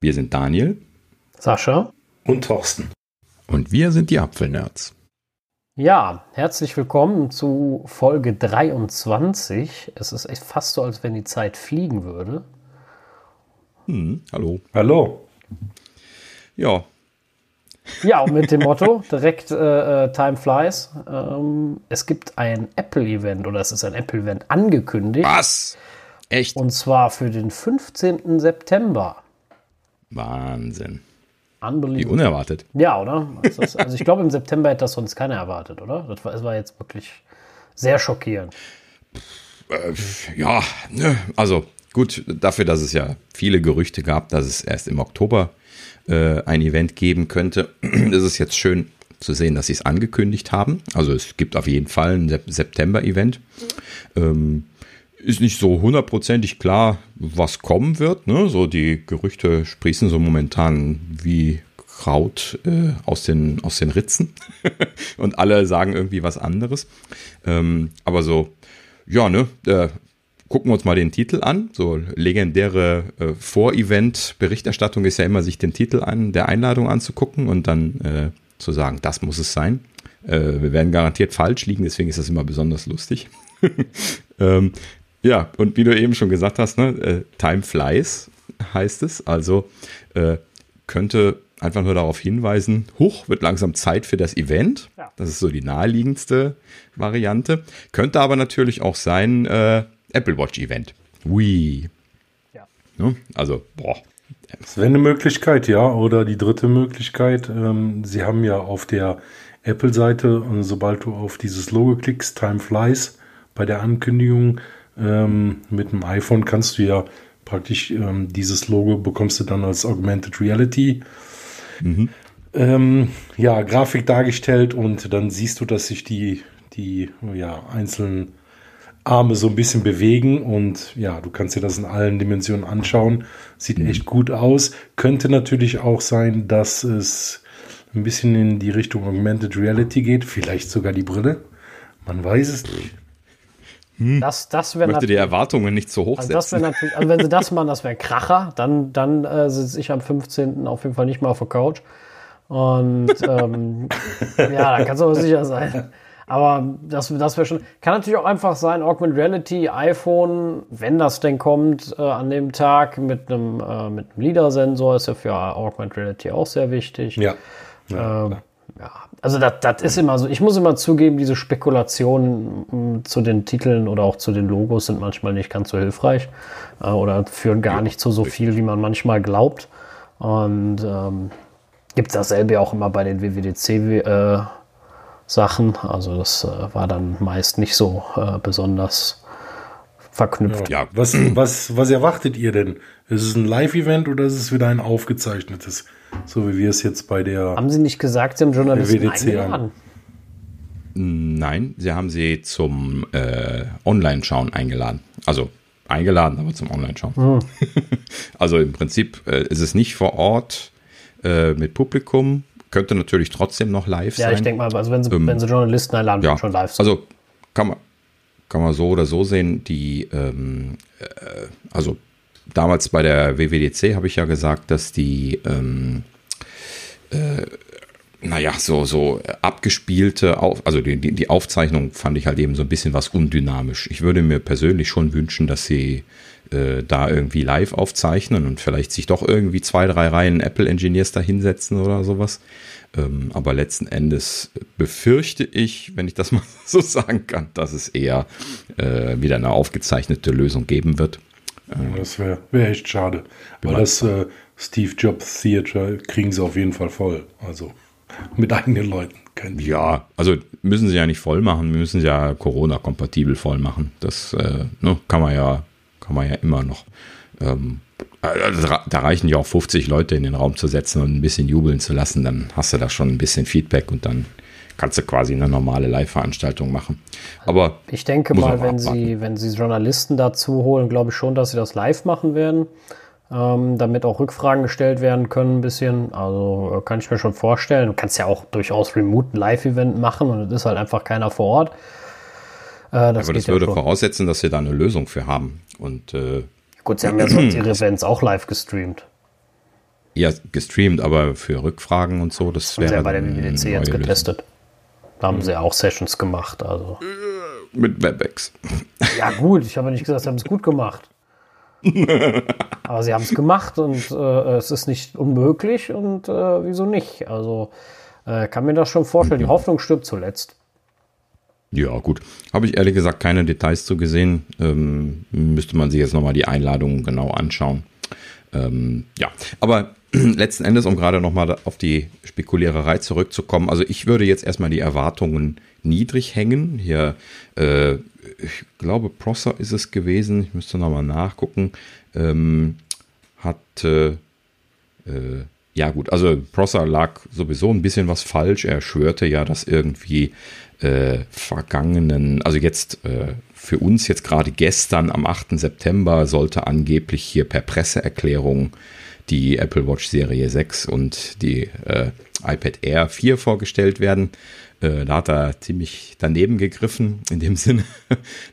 Wir sind Daniel, Sascha und Thorsten. Und wir sind die Apfelnerds. Ja, herzlich willkommen zu Folge 23. Es ist echt fast so, als wenn die Zeit fliegen würde. Hm, hallo. Hallo. Ja. Ja, und mit dem Motto direkt äh, äh, Time Flies. Ähm, es gibt ein Apple-Event oder es ist ein Apple-Event angekündigt. Was? Echt? Und zwar für den 15. September. Wahnsinn. Wie unerwartet. Ja, oder? Also, also ich glaube, im September hätte das sonst keiner erwartet, oder? Das war, das war jetzt wirklich sehr schockierend. Äh, ja, ne, also gut, dafür, dass es ja viele Gerüchte gab, dass es erst im Oktober äh, ein Event geben könnte, ist es jetzt schön zu sehen, dass sie es angekündigt haben. Also es gibt auf jeden Fall ein September-Event. Ähm, ist nicht so hundertprozentig klar, was kommen wird. Ne? So die Gerüchte sprießen so momentan wie Kraut äh, aus, den, aus den Ritzen und alle sagen irgendwie was anderes. Ähm, aber so, ja, ne, äh, gucken wir uns mal den Titel an. So legendäre äh, Vor-Event-Berichterstattung ist ja immer, sich den Titel an der Einladung anzugucken und dann äh, zu sagen, das muss es sein. Äh, wir werden garantiert falsch liegen, deswegen ist das immer besonders lustig. ähm, ja, und wie du eben schon gesagt hast, ne, äh, Time flies heißt es. Also äh, könnte einfach nur darauf hinweisen, hoch wird langsam Zeit für das Event. Ja. Das ist so die naheliegendste Variante. Könnte aber natürlich auch sein äh, Apple Watch Event. Wii. Ja. Ne? Also, boah. Das wäre eine Möglichkeit, ja. Oder die dritte Möglichkeit, ähm, sie haben ja auf der Apple-Seite, sobald du auf dieses Logo klickst, Time Flies, bei der Ankündigung ähm, mit dem iPhone kannst du ja praktisch ähm, dieses Logo bekommst du dann als Augmented Reality. Mhm. Ähm, ja, Grafik dargestellt und dann siehst du, dass sich die, die ja, einzelnen Arme so ein bisschen bewegen und ja, du kannst dir das in allen Dimensionen anschauen. Sieht mhm. echt gut aus. Könnte natürlich auch sein, dass es ein bisschen in die Richtung Augmented Reality geht, vielleicht sogar die Brille. Man weiß es nicht. Hm. Das, das ich möchte die Erwartungen nicht zu hoch also setzen. Das natürlich, also wenn sie das machen, das wäre Kracher. Dann, dann äh, sitze ich am 15. auf jeden Fall nicht mehr auf der Couch. Und ähm, ja, da kannst du aber sicher sein. Aber das, das wäre schon. Kann natürlich auch einfach sein, Augmented Reality, iPhone, wenn das denn kommt, äh, an dem Tag mit einem, äh, mit einem LIDAR-Sensor, ist ja für Augmented Reality auch sehr wichtig. Ja. ja, äh, ja also das, ist immer so, ich muss immer zugeben, diese Spekulationen mm, zu den Titeln oder auch zu den Logos sind manchmal nicht ganz so hilfreich äh, oder führen gar nicht zu so viel, wie man manchmal glaubt. Und ähm, gibt es dasselbe auch immer bei den WWDC äh. Also das äh, war dann meist nicht so äh, besonders verknüpft. Ja, was, was, was erwartet ihr denn? Ist es ein Live-Event oder ist es wieder ein aufgezeichnetes? So wie wir es jetzt bei der. Haben Sie nicht gesagt, Sie haben Journalisten eingeladen? Nein, Sie haben sie zum äh, Online-Schauen eingeladen. Also eingeladen, aber zum Online-Schauen. Hm. also im Prinzip äh, ist es nicht vor Ort äh, mit Publikum. Könnte natürlich trotzdem noch live ja, sein. Ja, ich denke mal, also wenn Sie, ähm, wenn Sie Journalisten einladen, ja, schon live sein. Also kann man, kann man so oder so sehen, die, ähm, äh, also damals bei der WWDC habe ich ja gesagt, dass die, ähm, äh, naja, so, so abgespielte, Auf, also die, die Aufzeichnung fand ich halt eben so ein bisschen was undynamisch. Ich würde mir persönlich schon wünschen, dass sie äh, da irgendwie live aufzeichnen und vielleicht sich doch irgendwie zwei, drei Reihen Apple Engineers da hinsetzen oder sowas. Ähm, aber letzten Endes befürchte ich, wenn ich das mal so sagen kann, dass es eher äh, wieder eine aufgezeichnete Lösung geben wird. Ja, das wäre wär echt schade. Weil das äh, Steve Jobs Theater kriegen sie auf jeden Fall voll. Also mit eigenen Leuten. Ja, also müssen sie ja nicht voll machen, wir müssen sie ja Corona-kompatibel voll machen. Das äh, ne, kann man ja, kann man ja immer noch. Ähm, also da reichen ja auch 50 Leute in den Raum zu setzen und ein bisschen jubeln zu lassen, dann hast du da schon ein bisschen Feedback und dann kannst du quasi eine normale Live-Veranstaltung machen. Aber ich denke mal, wenn sie, wenn sie Journalisten dazu holen, glaube ich schon, dass sie das live machen werden. Ähm, damit auch Rückfragen gestellt werden können, ein bisschen. Also äh, kann ich mir schon vorstellen. Du kannst ja auch durchaus remote ein Live-Event machen und es ist halt einfach keiner vor Ort. Äh, das Aber das würde ja voraussetzen, dass sie da eine Lösung für haben. Und äh, gut, sie haben ja sonst ihre Events auch live gestreamt. Ja, gestreamt, aber für Rückfragen und so, das wäre. ja bei der WWDC jetzt getestet. Da haben sie auch Sessions gemacht. Also. Mit WebEx. Ja, gut, ich habe nicht gesagt, sie haben es gut gemacht. aber sie haben es gemacht und äh, es ist nicht unmöglich und äh, wieso nicht? Also äh, kann mir das schon vorstellen. Die Hoffnung stirbt zuletzt. Ja, gut. Habe ich ehrlich gesagt keine Details zu gesehen. Ähm, müsste man sich jetzt nochmal die Einladungen genau anschauen. Ähm, ja, aber letzten Endes, um gerade nochmal auf die Spekuliererei zurückzukommen, also ich würde jetzt erstmal die Erwartungen niedrig hängen. Hier, äh, ich glaube, Prosser ist es gewesen, ich müsste nochmal nachgucken, ähm, hat, äh, äh, ja gut, also Prosser lag sowieso ein bisschen was falsch. Er schwörte ja, dass irgendwie äh, vergangenen, also jetzt äh, für uns jetzt gerade gestern am 8. September sollte angeblich hier per Presseerklärung die Apple Watch Serie 6 und die äh, iPad Air 4 vorgestellt werden. Äh, da hat er ziemlich daneben gegriffen, in dem Sinne.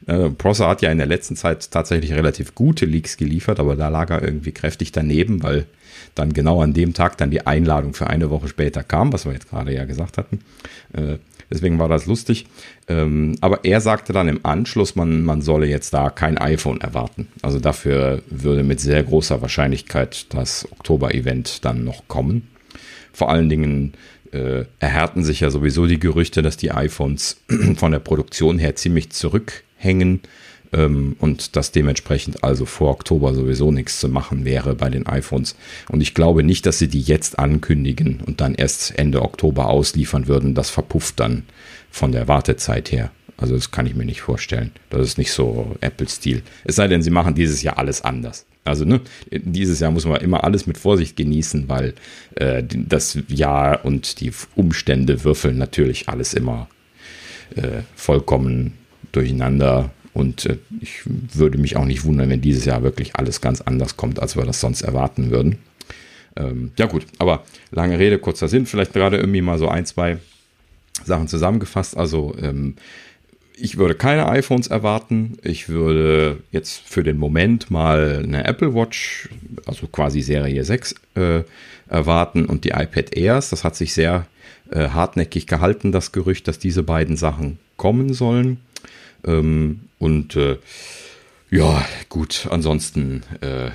äh, Prosser hat ja in der letzten Zeit tatsächlich relativ gute Leaks geliefert, aber da lag er irgendwie kräftig daneben, weil dann genau an dem Tag dann die Einladung für eine Woche später kam, was wir jetzt gerade ja gesagt hatten. Äh, Deswegen war das lustig. Ähm, aber er sagte dann im Anschluss, man, man solle jetzt da kein iPhone erwarten. Also dafür würde mit sehr großer Wahrscheinlichkeit das Oktober-Event dann noch kommen. Vor allen Dingen äh, erhärten sich ja sowieso die Gerüchte, dass die iPhones von der Produktion her ziemlich zurückhängen ähm, und dass dementsprechend also vor Oktober sowieso nichts zu machen wäre bei den iPhones. Und ich glaube nicht, dass sie die jetzt ankündigen und dann erst Ende Oktober ausliefern würden. Das verpufft dann von der Wartezeit her. Also das kann ich mir nicht vorstellen. Das ist nicht so Apple-Stil. Es sei denn, sie machen dieses Jahr alles anders. Also ne, dieses Jahr muss man immer alles mit Vorsicht genießen, weil äh, das Jahr und die Umstände würfeln natürlich alles immer äh, vollkommen durcheinander. Und äh, ich würde mich auch nicht wundern, wenn dieses Jahr wirklich alles ganz anders kommt, als wir das sonst erwarten würden. Ähm, ja gut, aber lange Rede, kurzer Sinn. Vielleicht gerade irgendwie mal so ein, zwei Sachen zusammengefasst. Also ähm, ich würde keine iPhones erwarten. Ich würde jetzt für den Moment mal eine Apple Watch, also quasi Serie 6, äh, erwarten und die iPad Airs. Das hat sich sehr äh, hartnäckig gehalten, das Gerücht, dass diese beiden Sachen kommen sollen. Ähm, und äh, ja, gut, ansonsten äh,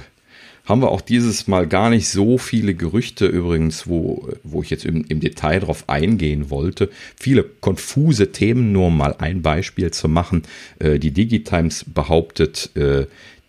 haben wir auch dieses Mal gar nicht so viele Gerüchte übrigens, wo, wo ich jetzt im, im Detail drauf eingehen wollte. Viele konfuse Themen, nur um mal ein Beispiel zu machen. Äh, die Digitimes behauptet, äh,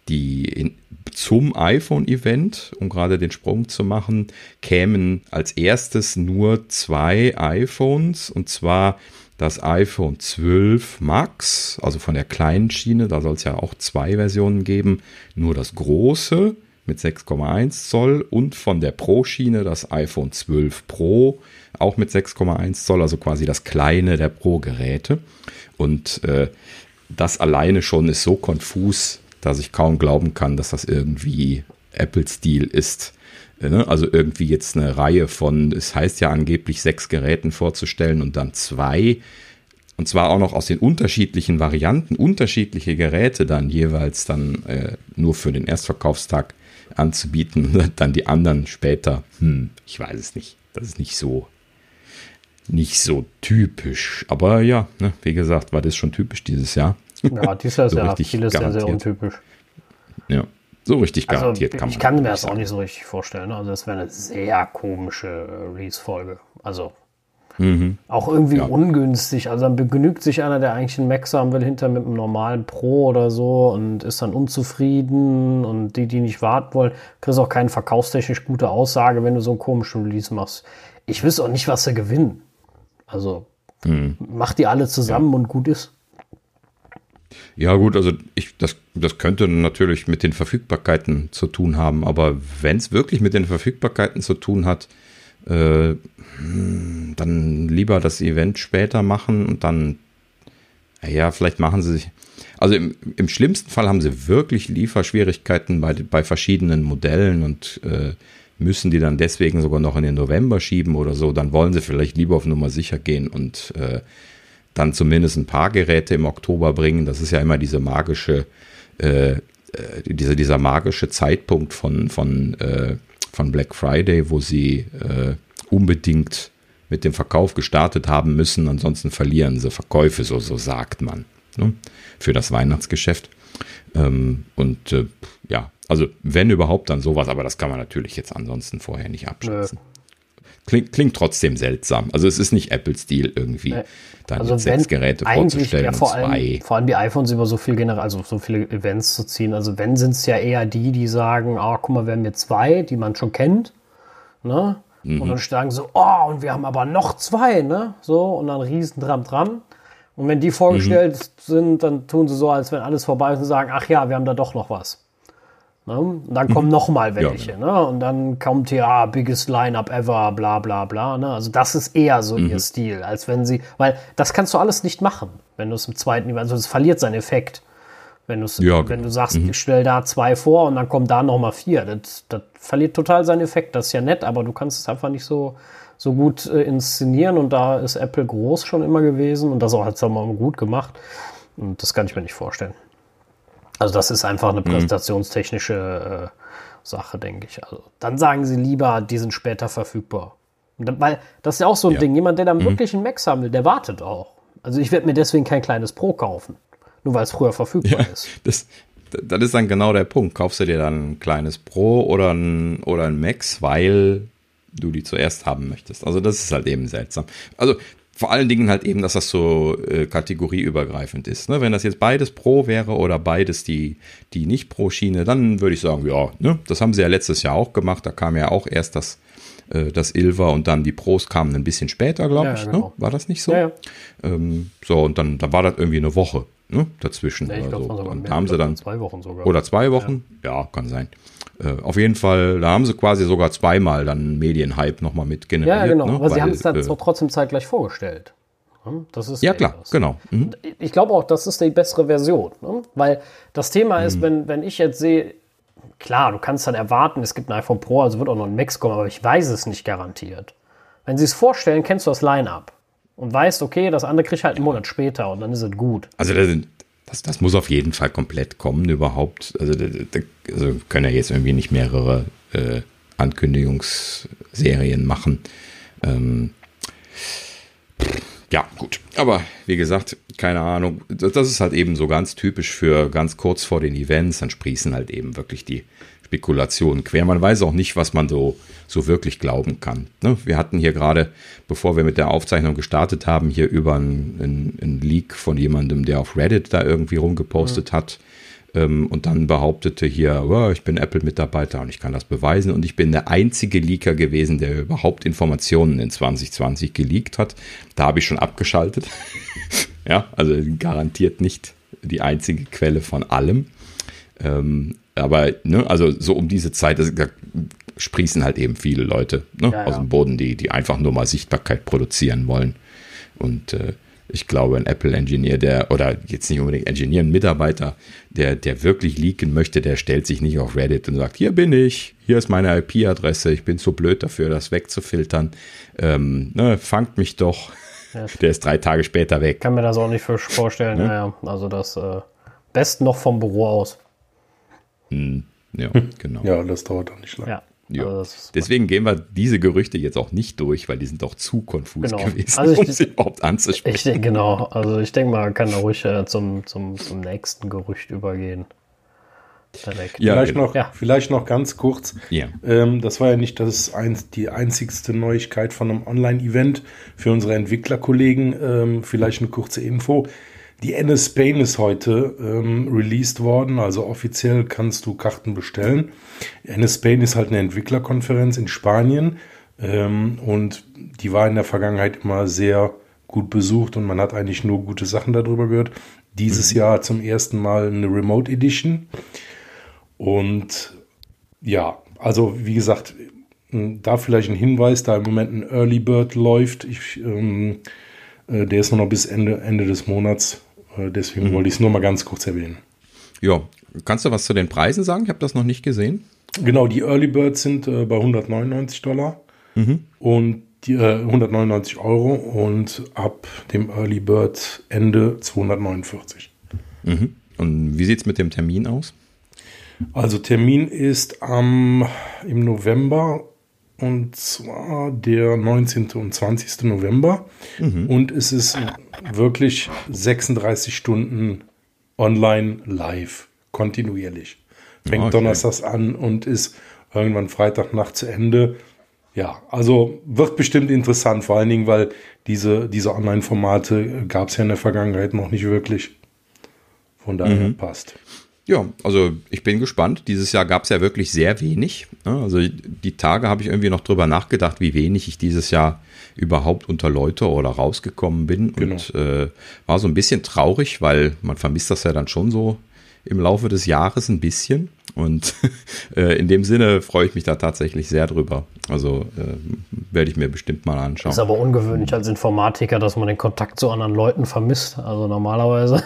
die in, zum iPhone-Event, um gerade den Sprung zu machen, kämen als erstes nur zwei iPhones und zwar das iPhone 12 Max, also von der kleinen Schiene, da soll es ja auch zwei Versionen geben, nur das große mit 6,1 Zoll und von der Pro-Schiene das iPhone 12 Pro, auch mit 6,1 Zoll, also quasi das kleine der Pro-Geräte. Und äh, das alleine schon ist so konfus, dass ich kaum glauben kann, dass das irgendwie Apple-Stil ist. Ne? Also irgendwie jetzt eine Reihe von, es heißt ja angeblich sechs Geräten vorzustellen und dann zwei. Und zwar auch noch aus den unterschiedlichen Varianten, unterschiedliche Geräte dann jeweils dann äh, nur für den Erstverkaufstag anzubieten und dann die anderen später. Hm, ich weiß es nicht. Das ist nicht so, nicht so typisch. Aber ja, ne, wie gesagt, war das schon typisch dieses Jahr. Ja, dieses Jahr ist so ja vieles sehr, sehr untypisch. Ja. So richtig also, garantiert kann man. Ich kann mir das auch nicht so richtig vorstellen. Also das wäre eine sehr komische Release-Folge. Also mhm. auch irgendwie ja. ungünstig. Also dann begnügt sich einer, der eigentlich einen Max haben will, hinter mit einem normalen Pro oder so und ist dann unzufrieden und die, die nicht warten wollen, kriegst auch keine verkaufstechnisch gute Aussage, wenn du so einen komischen Release machst. Ich wüsste auch nicht, was sie gewinnen. Also mhm. mach die alle zusammen ja. und gut ist. Ja, gut, also ich, das, das könnte natürlich mit den Verfügbarkeiten zu tun haben, aber wenn es wirklich mit den Verfügbarkeiten zu tun hat, äh, dann lieber das Event später machen und dann, ja, vielleicht machen sie sich. Also im, im schlimmsten Fall haben sie wirklich Lieferschwierigkeiten bei, bei verschiedenen Modellen und äh, müssen die dann deswegen sogar noch in den November schieben oder so. Dann wollen sie vielleicht lieber auf Nummer sicher gehen und äh, dann zumindest ein paar Geräte im Oktober bringen. Das ist ja immer diese magische, äh, äh dieser, dieser magische Zeitpunkt von, von, äh, von Black Friday, wo sie äh, unbedingt mit dem Verkauf gestartet haben müssen, ansonsten verlieren sie Verkäufe, so, so sagt man, ne? für das Weihnachtsgeschäft. Ähm, und äh, ja, also wenn überhaupt dann sowas, aber das kann man natürlich jetzt ansonsten vorher nicht abschätzen. Klingt, klingt trotzdem seltsam. Also es ist nicht Apple-Stil irgendwie, nee. da also sechs Geräte vorzustellen ja, vor allem, vor allem die iPhones über so viel generell, also so viele Events zu ziehen. Also wenn sind es ja eher die, die sagen, ah, guck mal, wir haben hier zwei, die man schon kennt. Ne? Mhm. Und dann sagen so, oh, und wir haben aber noch zwei, ne? So, und dann riesen Dram Dram. Und wenn die vorgestellt mhm. sind, dann tun sie so, als wenn alles vorbei ist und sagen, ach ja, wir haben da doch noch was. Ne? Und dann kommen mhm. noch mal welche. Ja. Ne? Und dann kommt hier, ah, biggest Lineup ever, bla bla bla. Ne? Also das ist eher so mhm. ihr Stil, als wenn sie, weil das kannst du alles nicht machen, wenn du es im zweiten, also es verliert seinen Effekt. Wenn, ja, wenn genau. du sagst, mhm. ich stell da zwei vor und dann kommen da noch mal vier. Das, das verliert total seinen Effekt. Das ist ja nett, aber du kannst es einfach nicht so, so gut äh, inszenieren. Und da ist Apple groß schon immer gewesen und das auch hat es mal gut gemacht. Und das kann ich mir nicht vorstellen. Also das ist einfach eine mhm. präsentationstechnische äh, Sache, denke ich. Also dann sagen sie lieber, die sind später verfügbar. Weil das ist ja auch so ein ja. Ding. Jemand, der dann mhm. wirklich einen Max haben will, der wartet auch. Also ich werde mir deswegen kein kleines Pro kaufen. Nur weil es früher verfügbar ja, ist. Das, das ist dann genau der Punkt. Kaufst du dir dann ein kleines Pro oder ein, oder ein Max, weil du die zuerst haben möchtest. Also das ist halt eben seltsam. Also vor allen Dingen halt eben, dass das so äh, kategorieübergreifend ist. Ne? Wenn das jetzt beides Pro wäre oder beides die, die nicht Pro-Schiene, dann würde ich sagen, ja, ne? das haben sie ja letztes Jahr auch gemacht. Da kam ja auch erst das, äh, das Ilva und dann die Pros kamen ein bisschen später, glaube ja, ich. Genau. Ne? War das nicht so? Ja, ja. Ähm, so, und dann, dann war das irgendwie eine Woche ne? dazwischen. Ja, ich glaub, so. Und haben sie dann zwei Wochen sogar. Oder zwei Wochen? Ja, kann sein. Äh, auf jeden Fall, da haben sie quasi sogar zweimal dann Medienhype nochmal mit generiert. Ja, genau. Ne? Aber Weil, sie haben es dann äh, trotzdem zeitgleich vorgestellt. Das ist ja, klar, das. genau. Mhm. Ich glaube auch, das ist die bessere Version. Ne? Weil das Thema ist, mhm. wenn, wenn ich jetzt sehe, klar, du kannst dann erwarten, es gibt ein iPhone Pro, also wird auch noch ein Max kommen, aber ich weiß es nicht garantiert. Wenn sie es vorstellen, kennst du das Line-Up und weißt, okay, das andere krieg ich halt einen Monat später und dann ist es gut. Also da sind, das, das muss auf jeden Fall komplett kommen überhaupt. Also, da, da, also können ja jetzt irgendwie nicht mehrere äh, Ankündigungsserien machen. Ähm, ja, gut. Aber wie gesagt, keine Ahnung. Das ist halt eben so ganz typisch für ganz kurz vor den Events. Dann sprießen halt eben wirklich die Spekulationen quer. Man weiß auch nicht, was man so, so wirklich glauben kann. Ne? Wir hatten hier gerade, bevor wir mit der Aufzeichnung gestartet haben, hier über einen ein Leak von jemandem, der auf Reddit da irgendwie rumgepostet mhm. hat ähm, und dann behauptete hier, oh, ich bin Apple-Mitarbeiter und ich kann das beweisen und ich bin der einzige Leaker gewesen, der überhaupt Informationen in 2020 geleakt hat. Da habe ich schon abgeschaltet. ja, also garantiert nicht die einzige Quelle von allem. Ähm, aber, ne, also so um diese Zeit, das, da sprießen halt eben viele Leute ne, ja, aus dem Boden, die, die einfach nur mal Sichtbarkeit produzieren wollen. Und äh, ich glaube, ein Apple-Engineer, der, oder jetzt nicht unbedingt Engineer, ein Mitarbeiter, der, der wirklich leaken möchte, der stellt sich nicht auf Reddit und sagt, hier bin ich, hier ist meine IP-Adresse, ich bin zu blöd dafür, das wegzufiltern. Ähm, ne, fangt mich doch. Ja. Der ist drei Tage später weg. Kann mir das auch nicht vorstellen. Ne? Naja, also das äh, besten noch vom Büro aus. Hm, ja, genau. Ja, das dauert auch nicht lange. Ja. Ja. Also Deswegen gehen wir diese Gerüchte jetzt auch nicht durch, weil die sind doch zu konfus genau. gewesen, also ich, um sie überhaupt anzusprechen. Ich denke, genau. Also ich denke mal, man kann da ruhig äh, zum, zum, zum nächsten Gerücht übergehen. Direkt. Ja, vielleicht, genau. noch, ja. vielleicht noch ganz kurz. Ja. Ähm, das war ja nicht das ein, die einzigste Neuigkeit von einem Online-Event für unsere Entwicklerkollegen. Ähm, vielleicht eine kurze Info. Die NS Spain ist heute ähm, released worden, also offiziell kannst du Karten bestellen. NS Spain ist halt eine Entwicklerkonferenz in Spanien ähm, und die war in der Vergangenheit immer sehr gut besucht und man hat eigentlich nur gute Sachen darüber gehört. Dieses mhm. Jahr zum ersten Mal eine Remote Edition. Und ja, also wie gesagt, da vielleicht ein Hinweis, da im Moment ein Early Bird läuft. Ich, ähm, äh, der ist nur noch bis Ende, Ende des Monats deswegen mhm. wollte ich es nur mal ganz kurz erwähnen. Ja, kannst du was zu den Preisen sagen? Ich habe das noch nicht gesehen. Genau, die Early Birds sind äh, bei 199 Dollar mhm. und die, äh, 199 Euro und ab dem Early Bird Ende 249. Mhm. Und wie sieht es mit dem Termin aus? Also Termin ist am, im November und zwar der 19. und 20. November. Mhm. Und es ist wirklich 36 Stunden online live, kontinuierlich. Fängt okay. donnerstags an und ist irgendwann Freitagnacht zu Ende. Ja, also wird bestimmt interessant, vor allen Dingen, weil diese, diese Online-Formate gab es ja in der Vergangenheit noch nicht wirklich. Von daher mhm. passt. Ja, also ich bin gespannt. Dieses Jahr gab es ja wirklich sehr wenig. Ne? Also die Tage habe ich irgendwie noch drüber nachgedacht, wie wenig ich dieses Jahr überhaupt unter Leute oder rausgekommen bin. Genau. Und äh, war so ein bisschen traurig, weil man vermisst das ja dann schon so im Laufe des Jahres ein bisschen. Und äh, in dem Sinne freue ich mich da tatsächlich sehr drüber. Also äh, werde ich mir bestimmt mal anschauen. Ist aber ungewöhnlich als Informatiker, dass man den Kontakt zu anderen Leuten vermisst. Also normalerweise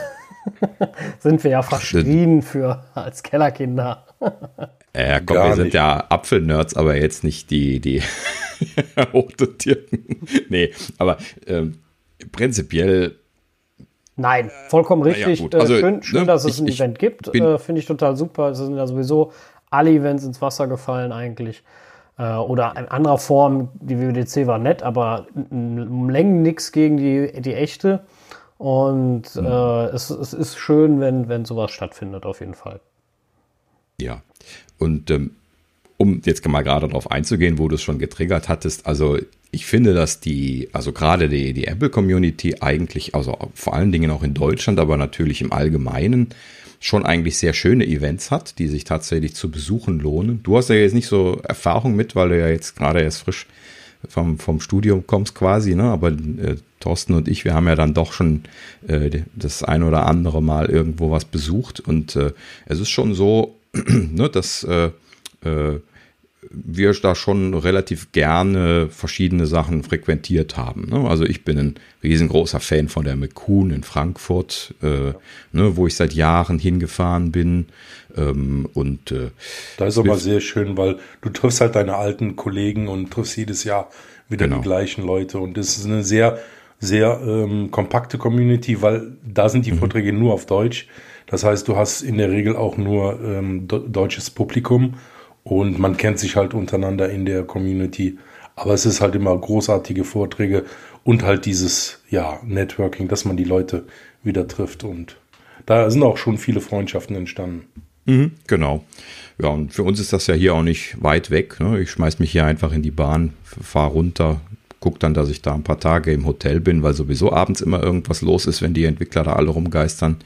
sind wir ja verschrien für als Kellerkinder. Ja, komm, Gar wir sind ja Apfelnerds, aber jetzt nicht die, die hochdotierten. nee, aber ähm, prinzipiell. Nein, vollkommen richtig. Ja, also, schön, schön ne, dass es ich, ein Event gibt. Äh, Finde ich total super. Es sind ja sowieso alle Events ins Wasser gefallen eigentlich. Äh, oder in anderer Form, die WWDC war nett, aber um Längen nichts gegen die, die echte. Und äh, es, es, ist schön, wenn, wenn sowas stattfindet, auf jeden Fall. Ja, und ähm, um jetzt mal gerade darauf einzugehen, wo du es schon getriggert hattest, also ich finde, dass die, also gerade die, die Apple-Community eigentlich, also vor allen Dingen auch in Deutschland, aber natürlich im Allgemeinen, schon eigentlich sehr schöne Events hat, die sich tatsächlich zu besuchen lohnen. Du hast ja jetzt nicht so Erfahrung mit, weil du ja jetzt gerade erst frisch vom, vom Studium kommst quasi, ne? aber äh, Thorsten und ich, wir haben ja dann doch schon äh, das ein oder andere Mal irgendwo was besucht und äh, es ist schon so, ne, dass äh, äh, wir da schon relativ gerne verschiedene Sachen frequentiert haben. Ne? Also ich bin ein riesengroßer Fan von der McCoon in Frankfurt, äh, ne, wo ich seit Jahren hingefahren bin. Ähm, und äh, da ist aber sehr schön, weil du triffst halt deine alten Kollegen und triffst jedes Jahr wieder genau. die gleichen Leute. Und das ist eine sehr, sehr ähm, kompakte Community, weil da sind die mhm. Vorträge nur auf Deutsch. Das heißt, du hast in der Regel auch nur ähm, deutsches Publikum und man kennt sich halt untereinander in der Community. Aber es ist halt immer großartige Vorträge und halt dieses, ja, Networking, dass man die Leute wieder trifft. Und da sind auch schon viele Freundschaften entstanden. Mhm, genau. Ja, und für uns ist das ja hier auch nicht weit weg. Ne? Ich schmeiß mich hier einfach in die Bahn, fahre runter, gucke dann, dass ich da ein paar Tage im Hotel bin, weil sowieso abends immer irgendwas los ist, wenn die Entwickler da alle rumgeistern.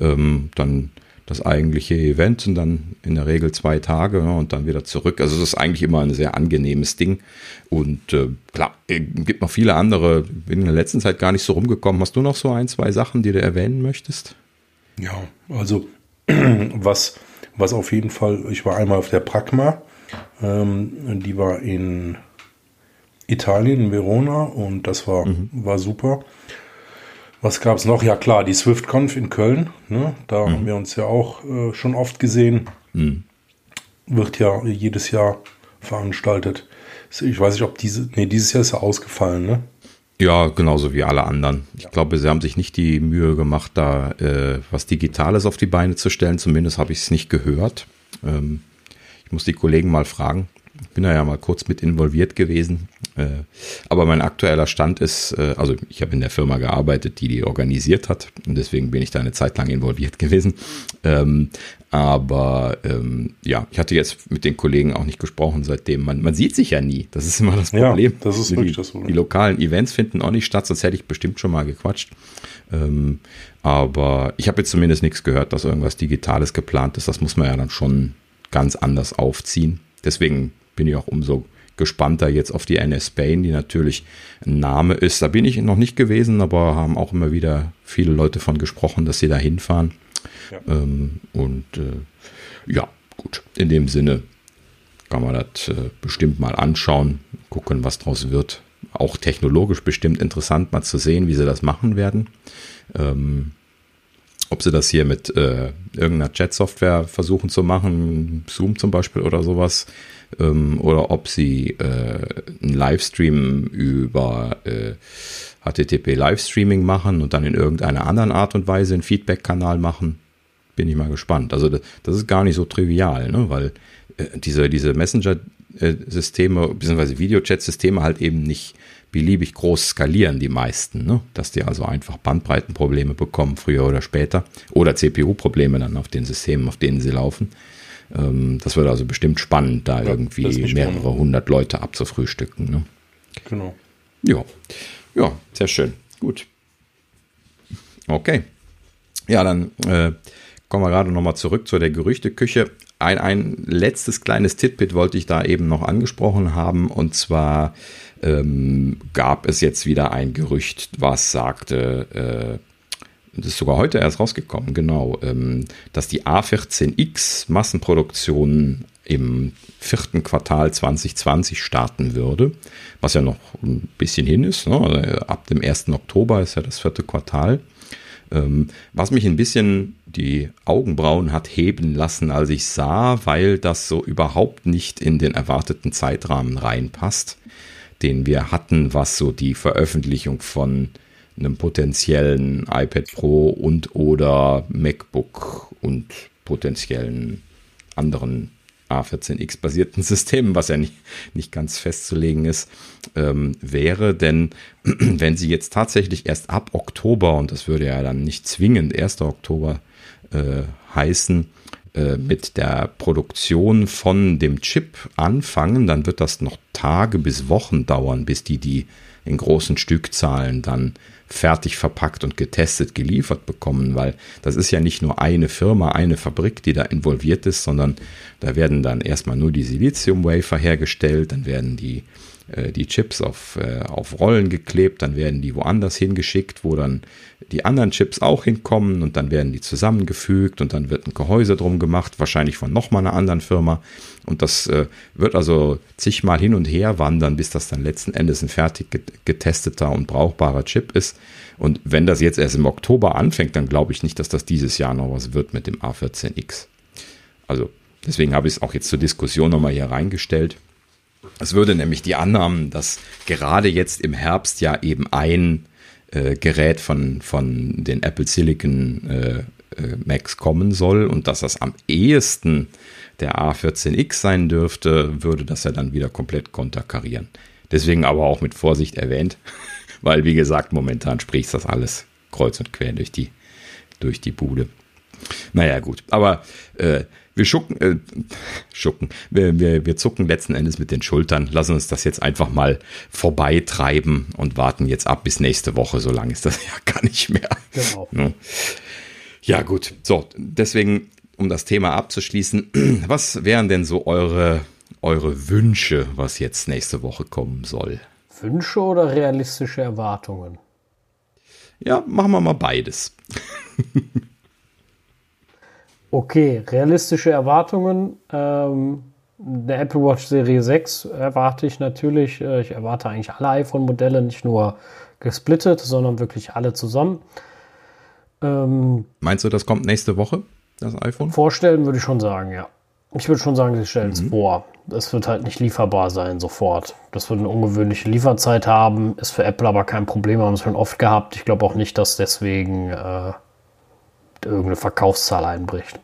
Ähm, dann das eigentliche Event sind dann in der Regel zwei Tage ja, und dann wieder zurück. Also das ist eigentlich immer ein sehr angenehmes Ding. Und äh, klar, äh, gibt noch viele andere. Bin in der letzten Zeit gar nicht so rumgekommen. Hast du noch so ein, zwei Sachen, die du erwähnen möchtest? Ja, also was, was auf jeden Fall, ich war einmal auf der Pragma, ähm, die war in Italien, in Verona und das war, mhm. war super. Was gab es noch? Ja klar, die SwiftConf in Köln. Ne? Da mhm. haben wir uns ja auch äh, schon oft gesehen. Mhm. Wird ja jedes Jahr veranstaltet. Ich weiß nicht, ob diese, nee, dieses Jahr ist ja ausgefallen, ne? Ja, genauso wie alle anderen. Ich ja. glaube, sie haben sich nicht die Mühe gemacht, da äh, was Digitales auf die Beine zu stellen. Zumindest habe ich es nicht gehört. Ähm, ich muss die Kollegen mal fragen. Ich bin da ja mal kurz mit involviert gewesen. Äh, aber mein aktueller Stand ist, äh, also ich habe in der Firma gearbeitet, die die organisiert hat. Und deswegen bin ich da eine Zeit lang involviert gewesen. Ähm, aber ähm, ja, ich hatte jetzt mit den Kollegen auch nicht gesprochen seitdem. Man, man sieht sich ja nie. Das ist immer das Problem. Ja, das ist wirklich die, das Problem. Die lokalen Events finden auch nicht statt, sonst hätte ich bestimmt schon mal gequatscht. Ähm, aber ich habe jetzt zumindest nichts gehört, dass irgendwas Digitales geplant ist. Das muss man ja dann schon ganz anders aufziehen. Deswegen bin ich auch umso gespannter jetzt auf die NS Spain, die natürlich ein Name ist. Da bin ich noch nicht gewesen, aber haben auch immer wieder viele Leute von gesprochen, dass sie da hinfahren. Ja. Ähm, und äh, ja, gut, in dem Sinne kann man das äh, bestimmt mal anschauen, gucken, was draus wird. Auch technologisch bestimmt interessant, mal zu sehen, wie sie das machen werden. Ähm, ob sie das hier mit äh, irgendeiner Chat-Software versuchen zu machen, Zoom zum Beispiel oder sowas, ähm, oder ob sie äh, einen Livestream über äh, HTTP Livestreaming machen und dann in irgendeiner anderen Art und Weise einen Feedback-Kanal machen. bin ich mal gespannt. Also das, das ist gar nicht so trivial, ne? weil äh, diese, diese Messenger-Systeme bzw. Videochat-Systeme halt eben nicht beliebig groß skalieren, die meisten. Ne? Dass die also einfach Bandbreitenprobleme bekommen, früher oder später. Oder CPU-Probleme dann auf den Systemen, auf denen sie laufen. Ähm, das wird also bestimmt spannend, da ja, irgendwie mehrere hundert Leute abzufrühstücken. Ne? Genau. Ja. ja, sehr schön. Gut. Okay. Ja, dann äh, kommen wir gerade nochmal zurück zu der Gerüchteküche. Ein, ein letztes kleines Titbit wollte ich da eben noch angesprochen haben. Und zwar ähm, gab es jetzt wieder ein Gerücht, was sagte, äh, das ist sogar heute erst rausgekommen, genau, ähm, dass die A14X Massenproduktion im vierten Quartal 2020 starten würde, was ja noch ein bisschen hin ist. Ne? Also ab dem 1. Oktober ist ja das vierte Quartal. Ähm, was mich ein bisschen die Augenbrauen hat heben lassen, als ich sah, weil das so überhaupt nicht in den erwarteten Zeitrahmen reinpasst, den wir hatten, was so die Veröffentlichung von einem potenziellen iPad Pro und oder MacBook und potenziellen anderen A14X basierten Systemen, was ja nicht, nicht ganz festzulegen ist, ähm, wäre. Denn wenn sie jetzt tatsächlich erst ab Oktober, und das würde ja dann nicht zwingend 1. Oktober äh, heißen, äh, mit der Produktion von dem Chip anfangen, dann wird das noch Tage bis Wochen dauern, bis die die in großen Stückzahlen dann fertig verpackt und getestet geliefert bekommen, weil das ist ja nicht nur eine Firma, eine Fabrik, die da involviert ist, sondern da werden dann erstmal nur die Silizium-Wafer hergestellt, dann werden die äh, die Chips auf, äh, auf Rollen geklebt, dann werden die woanders hingeschickt, wo dann die anderen Chips auch hinkommen und dann werden die zusammengefügt und dann wird ein Gehäuse drum gemacht, wahrscheinlich von nochmal einer anderen Firma. Und das äh, wird also zigmal hin und her wandern, bis das dann letzten Endes ein fertig getesteter und brauchbarer Chip ist. Und wenn das jetzt erst im Oktober anfängt, dann glaube ich nicht, dass das dieses Jahr noch was wird mit dem A14X. Also deswegen habe ich es auch jetzt zur Diskussion nochmal hier reingestellt. Es würde nämlich die Annahmen, dass gerade jetzt im Herbst ja eben ein äh, Gerät von, von den Apple Silicon äh, äh, Macs kommen soll und dass das am ehesten der A14X sein dürfte, würde das ja dann wieder komplett konterkarieren. Deswegen aber auch mit Vorsicht erwähnt, weil wie gesagt, momentan spricht das alles kreuz und quer durch die, durch die Bude. Naja, gut, aber äh, wir schucken, äh, schucken, wir, wir, wir zucken letzten Endes mit den Schultern, lassen uns das jetzt einfach mal vorbeitreiben und warten jetzt ab bis nächste Woche, so lange ist das ja gar nicht mehr. Genau. Ja, gut, so, deswegen, um das Thema abzuschließen, was wären denn so eure, eure Wünsche, was jetzt nächste Woche kommen soll? Wünsche oder realistische Erwartungen? Ja, machen wir mal beides. Okay, realistische Erwartungen. Ähm, der Apple Watch Serie 6 erwarte ich natürlich. Äh, ich erwarte eigentlich alle iPhone-Modelle, nicht nur gesplittet, sondern wirklich alle zusammen. Ähm, Meinst du, das kommt nächste Woche, das iPhone? Vorstellen würde ich schon sagen, ja. Ich würde schon sagen, sie stellen es mhm. vor. Es wird halt nicht lieferbar sein sofort. Das wird eine ungewöhnliche Lieferzeit haben, ist für Apple aber kein Problem, haben es schon oft gehabt. Ich glaube auch nicht, dass deswegen äh, irgendeine Verkaufszahl einbricht.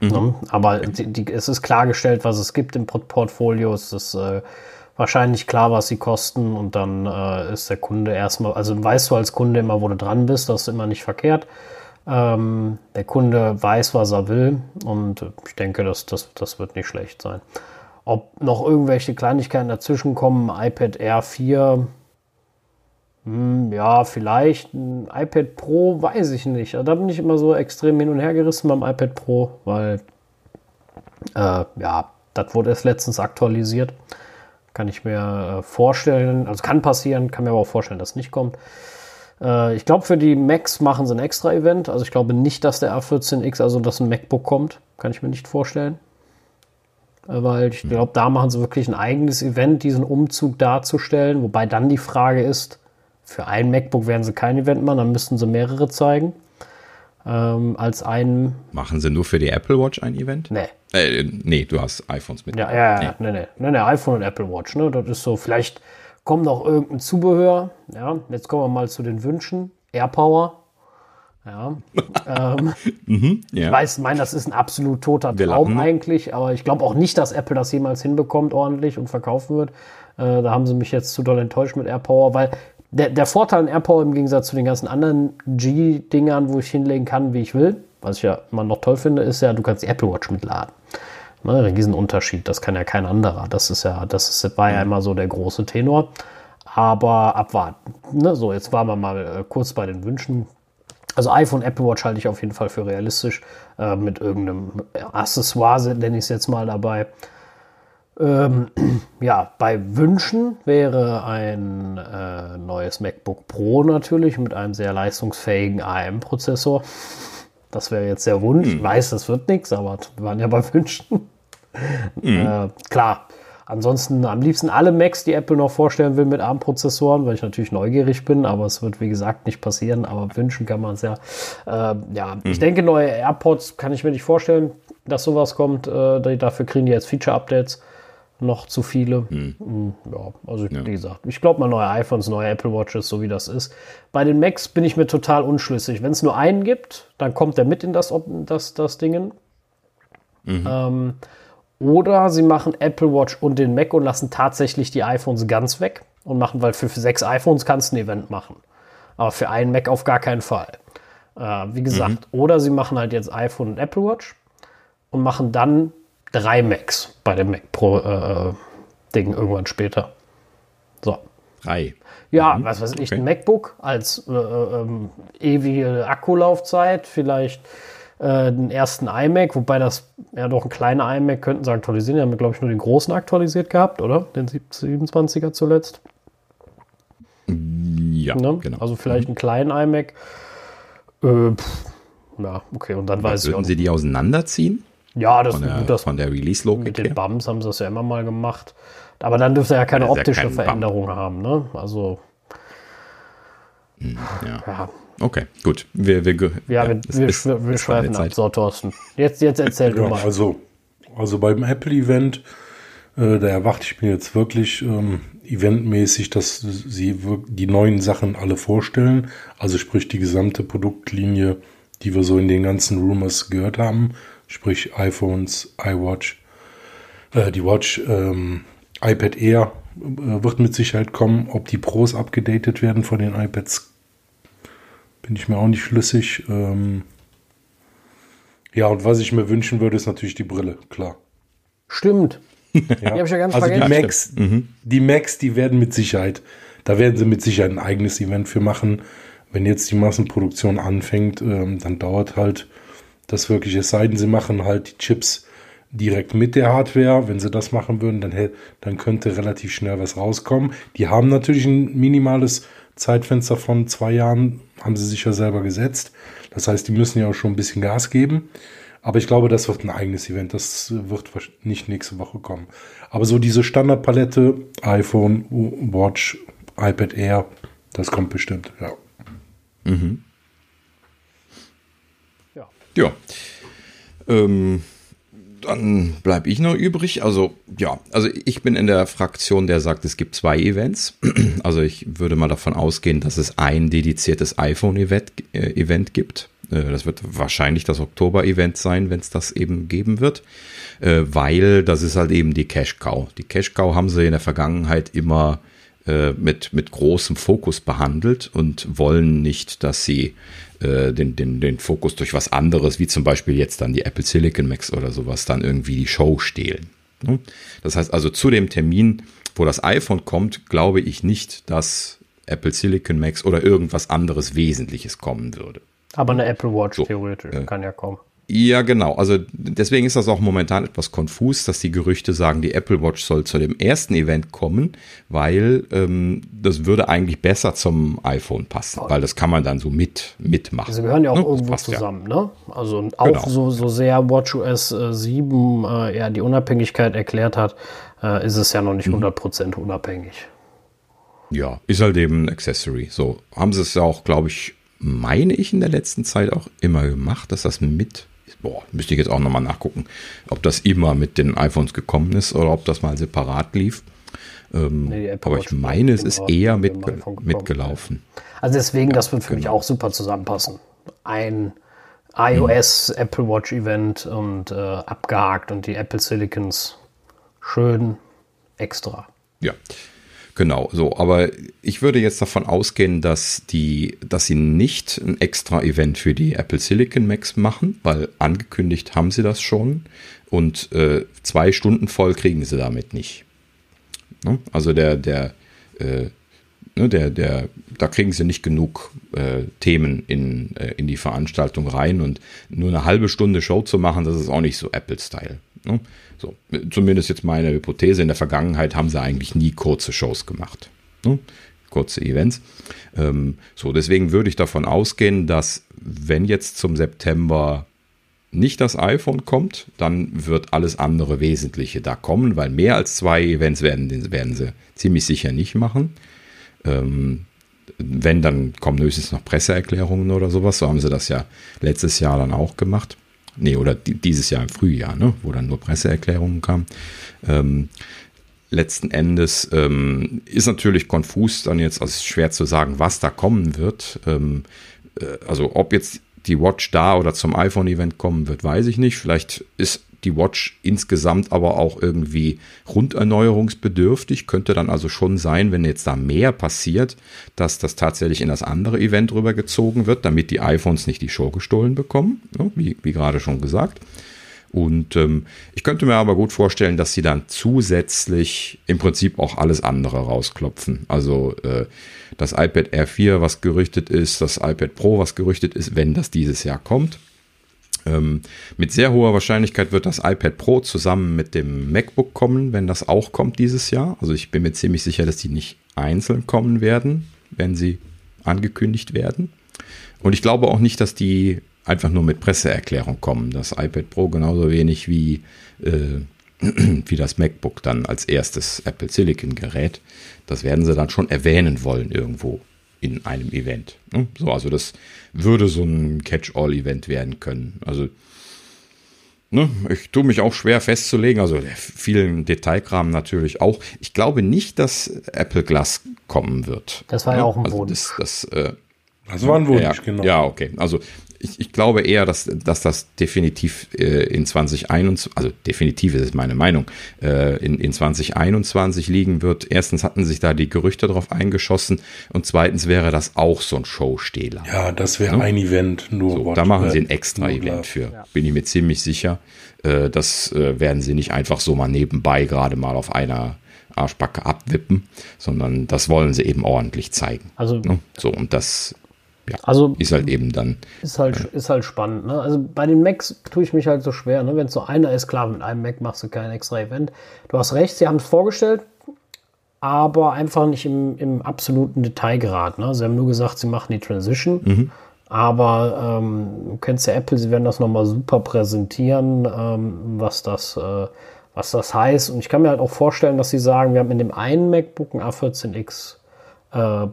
Mhm. Ne? Aber die, die, es ist klargestellt, was es gibt im Portfolio. Es ist äh, wahrscheinlich klar, was sie kosten. Und dann äh, ist der Kunde erstmal, also weißt du als Kunde immer, wo du dran bist. Das ist immer nicht verkehrt. Ähm, der Kunde weiß, was er will. Und ich denke, das, das, das wird nicht schlecht sein. Ob noch irgendwelche Kleinigkeiten dazwischen kommen, iPad Air 4, hm, ja, vielleicht ein iPad Pro, weiß ich nicht. Also da bin ich immer so extrem hin und her gerissen beim iPad Pro, weil äh, ja, das wurde erst letztens aktualisiert. Kann ich mir äh, vorstellen, also kann passieren, kann mir aber auch vorstellen, dass es nicht kommt. Äh, ich glaube, für die Macs machen sie ein extra Event. Also ich glaube nicht, dass der A14X, also dass ein MacBook kommt. Kann ich mir nicht vorstellen. Äh, weil ich glaube, da machen sie wirklich ein eigenes Event, diesen Umzug darzustellen. Wobei dann die Frage ist, für ein MacBook werden sie kein Event machen, dann müssten sie mehrere zeigen. Ähm, als ein. Machen sie nur für die Apple Watch ein Event? Nee. Äh, nee, du hast iPhones mit. Ja, ja, ja. Nee. Nee, nee. nee, nee. iPhone und Apple Watch. Ne? Das ist so, vielleicht kommt noch irgendein Zubehör. Ja, jetzt kommen wir mal zu den Wünschen. AirPower. Ja. ähm, Mhm, Ich ja. weiß, mein, das ist ein absolut toter Traum eigentlich, aber ich glaube auch nicht, dass Apple das jemals hinbekommt ordentlich und verkaufen wird. Äh, da haben sie mich jetzt zu doll enttäuscht mit AirPower, weil der, der Vorteil an AirPower im Gegensatz zu den ganzen anderen G-Dingern, wo ich hinlegen kann, wie ich will, was ich ja immer noch toll finde, ist ja, du kannst die Apple Watch mitladen. Ne, ein Riesenunterschied, das kann ja kein anderer. Das ist ja, das ist, war ja immer so der große Tenor. Aber abwarten. Ne? So, jetzt waren wir mal äh, kurz bei den Wünschen. Also iPhone, Apple Watch halte ich auf jeden Fall für realistisch. Äh, mit irgendeinem Accessoire nenne ich es jetzt mal dabei. Ähm, ja, bei Wünschen wäre ein äh, neues MacBook Pro natürlich mit einem sehr leistungsfähigen AM-Prozessor. Das wäre jetzt der Wunsch. Ich weiß, das wird nichts, aber wir waren ja bei Wünschen. Äh, klar. Ansonsten am liebsten alle Macs, die Apple noch vorstellen will mit ARM-Prozessoren, weil ich natürlich neugierig bin, aber es wird wie gesagt nicht passieren, aber wünschen kann man es ja. Äh, ja, ich denke, neue AirPods kann ich mir nicht vorstellen, dass sowas kommt. Äh, dafür kriegen die jetzt Feature-Updates. Noch zu viele. Mm, Ja, also wie gesagt, ich glaube mal neue iPhones, neue Apple Watches, so wie das ist. Bei den Macs bin ich mir total unschlüssig. Wenn es nur einen gibt, dann kommt der mit in das, das, das Dingen. Ähm, oder sie machen Apple Watch und den Mac und lassen tatsächlich die iPhones ganz weg und machen, weil für, für sechs iPhones kannst du ein Event machen. Aber für einen Mac auf gar keinen Fall. Äh, wie gesagt, oder sie machen halt jetzt iPhone und Apple Watch und machen dann drei Macs bei dem Mac Pro äh, Ding irgendwann später. So. Drei. Ja, was weiß ich, okay. ein MacBook als äh, ähm, ewige Akkulaufzeit, vielleicht äh, den ersten iMac, wobei das ja doch ein kleiner iMac könnten sie aktualisieren. Die haben, glaube ich, nur den großen aktualisiert gehabt, oder? Den 27er zuletzt. Ja, Ne? genau. Also vielleicht einen kleinen iMac. Äh, pff, ja, okay, und dann weiß ich Würden Sie die auseinanderziehen? Ja, das, Von der, das von der mit Release-Logik den her? Bums haben sie das ja immer mal gemacht. Aber dann dürfte er ja keine Ja, ist ja optische kein Bump. Veränderung haben, ne? Also, Ja. ja. Okay, gut. Wir, wir, Ja, wir, es wir, ist- wir, wir schweifen ab. So, Thorsten. Jetzt, jetzt erzähl du mal. also, also beim Apple-Event, äh, da erwarte ich mir jetzt wirklich ähm, eventmäßig, dass sie die neuen Sachen alle vorstellen. Also sprich die gesamte Produktlinie, die wir so in den ganzen Rumors gehört haben. Sprich iPhones, iWatch, äh, die Watch, ähm, iPad Air äh, wird mit Sicherheit kommen. Ob die Pros abgedatet werden von den iPads, bin ich mir auch nicht schlüssig. Ähm, ja, und was ich mir wünschen würde, ist natürlich die Brille, klar. Stimmt. Ja. Die hab ich ja ganz also die vergessen. Macs, die Macs, die werden mit Sicherheit, da werden sie mit Sicherheit ein eigenes Event für machen. Wenn jetzt die Massenproduktion anfängt, ähm, dann dauert halt das wirklich, es sei denn, sie machen halt die Chips direkt mit der Hardware. Wenn sie das machen würden, dann, dann könnte relativ schnell was rauskommen. Die haben natürlich ein minimales Zeitfenster von zwei Jahren, haben sie sich ja selber gesetzt. Das heißt, die müssen ja auch schon ein bisschen Gas geben. Aber ich glaube, das wird ein eigenes Event. Das wird nicht nächste Woche kommen. Aber so diese Standardpalette, iPhone, Watch, iPad Air, das kommt bestimmt, ja. Ja. Ja. Ähm, dann bleibe ich noch übrig. Also, ja, also ich bin in der Fraktion, der sagt, es gibt zwei Events. Also ich würde mal davon ausgehen, dass es ein dediziertes iPhone-Event äh, Event gibt. Äh, das wird wahrscheinlich das Oktober-Event sein, wenn es das eben geben wird. Äh, weil das ist halt eben die Cash-Cow. Die Cash-Cow haben sie in der Vergangenheit immer äh, mit, mit großem Fokus behandelt und wollen nicht, dass sie äh, den, den, den Fokus durch was anderes, wie zum Beispiel jetzt dann die Apple Silicon Max oder sowas, dann irgendwie die Show stehlen. ne? Das heißt also zu dem Termin, wo das iPhone kommt, glaube ich nicht, dass Apple Silicon Max oder irgendwas anderes Wesentliches kommen würde. Aber eine Apple Watch So, theoretisch äh, kann ja kommen. Ja, genau. Also deswegen ist das auch momentan etwas konfus, dass die Gerüchte sagen, die Apple Watch soll zu dem ersten Event kommen, weil ähm, das würde eigentlich besser zum iPhone passen, weil das kann man dann so mit mitmachen. Sie gehören ja auch Ne? Irgendwo passt ja. zusammen, ne? Also auch Genau. so, so sehr WatchOS äh, 7 äh, ja die Unabhängigkeit erklärt hat, äh, ist es ja noch nicht Mhm. 100% unabhängig. Ja, ist halt eben ein Accessory. So haben sie es ja auch, glaube ich, meine ich in der letzten Zeit auch immer gemacht, dass das mit, boah, müsste ich jetzt auch nochmal nachgucken, ob das immer mit den iPhones gekommen ist oder ob das mal separat lief. Ähm, Nee, aber ich meine, es ist eher mit mitgelaufen. Also deswegen, das wird für mich genau. auch super zusammenpassen. ein iOS mhm. Apple Watch Event und äh, abgehakt und die Apple Silicons schön extra. Ja. Genau, so. Aber ich würde jetzt davon ausgehen, dass die, dass sie nicht ein extra Event für die Apple Silicon Max machen, weil angekündigt haben sie das schon und äh, zwei Stunden voll kriegen sie damit nicht. Ne? Also der, der, äh, ne, der, der, da kriegen sie nicht genug äh, Themen in, äh, in die Veranstaltung rein und nur eine halbe Stunde Show zu machen, das ist auch nicht so Apple-Style. Ne? So, zumindest jetzt meine Hypothese. In der Vergangenheit haben sie eigentlich nie kurze Shows gemacht. Ne? Kurze Events. Ähm, so, deswegen würde ich davon ausgehen, dass wenn jetzt zum September nicht das iPhone kommt, dann wird alles andere Wesentliche da kommen, weil mehr als zwei Events werden, werden sie ziemlich sicher nicht machen. Ähm, wenn, dann kommen höchstens noch Presseerklärungen oder sowas. So haben sie das ja letztes Jahr dann auch gemacht. Nee, oder dieses Jahr im Frühjahr, ne, wo dann nur Presseerklärungen kamen. Ähm, letzten Endes ähm, ist natürlich konfus dann jetzt, also schwer zu sagen, was da kommen wird. Ähm, äh, also ob jetzt die Watch da oder zum iPhone-Event kommen wird, weiß ich nicht. Vielleicht ist die Watch insgesamt aber auch irgendwie runderneuerungsbedürftig. Könnte dann also schon sein, wenn jetzt da mehr passiert, dass das tatsächlich in das andere Event rübergezogen wird, damit die iPhones nicht die Show gestohlen bekommen, ne, wie, wie gerade schon gesagt. Und ähm, ich könnte mir aber gut vorstellen, dass sie dann zusätzlich im Prinzip auch alles andere rausklopfen. Also äh, das iPad Air 4, was gerüchtet ist, das iPad Pro, was gerüchtet ist, wenn das dieses Jahr kommt. Ähm, mit sehr hoher Wahrscheinlichkeit wird das iPad Pro zusammen mit dem MacBook kommen, wenn das auch kommt dieses Jahr. Also ich bin mir ziemlich sicher, dass die nicht einzeln kommen werden, wenn sie angekündigt werden. Und ich glaube auch nicht, dass die einfach nur mit Presseerklärung kommen. Das iPad Pro genauso wenig wie, äh, wie das MacBook dann als erstes Apple Silicon Gerät. Das werden sie dann schon erwähnen wollen irgendwo in einem Event. Ne? So, also das würde so ein Catch-all-Event werden können. Also ne, ich tue mich auch schwer festzulegen, also vielen Detailkram natürlich auch. Ich glaube nicht, dass Apple Glass kommen wird. Das war ja, ja auch ein also Wunsch. Das, das, äh, das war ein Wunsch, ja, genau. Ja, okay. Also ich, ich glaube eher, dass, dass das definitiv äh, in 2021, also definitiv ist es meine Meinung, äh, in, in 2021 liegen wird. Erstens hatten sich da die Gerüchte drauf eingeschossen und zweitens wäre das auch so ein Showstehler. Ja, das wäre ne? ein Event, nur. So, da machen sie ein extra Event für, ja. bin ich mir ziemlich sicher. Äh, das äh, werden sie nicht einfach so mal nebenbei gerade mal auf einer Arschbacke abwippen, sondern das wollen sie eben ordentlich zeigen. Also ne? so und das ja, also ist halt eben dann. Ist halt, äh, ist halt spannend. Ne? Also bei den Macs tue ich mich halt so schwer. Ne? Wenn es so einer ist, klar, mit einem Mac machst du kein extra Event. Du hast recht, sie haben es vorgestellt, aber einfach nicht im, im absoluten Detailgrad. Ne? Sie haben nur gesagt, sie machen die Transition. Mhm. Aber ähm, du kennst ja Apple, sie werden das nochmal super präsentieren, ähm, was, das, äh, was das heißt. Und ich kann mir halt auch vorstellen, dass sie sagen, wir haben in dem einen MacBook ein A14X äh,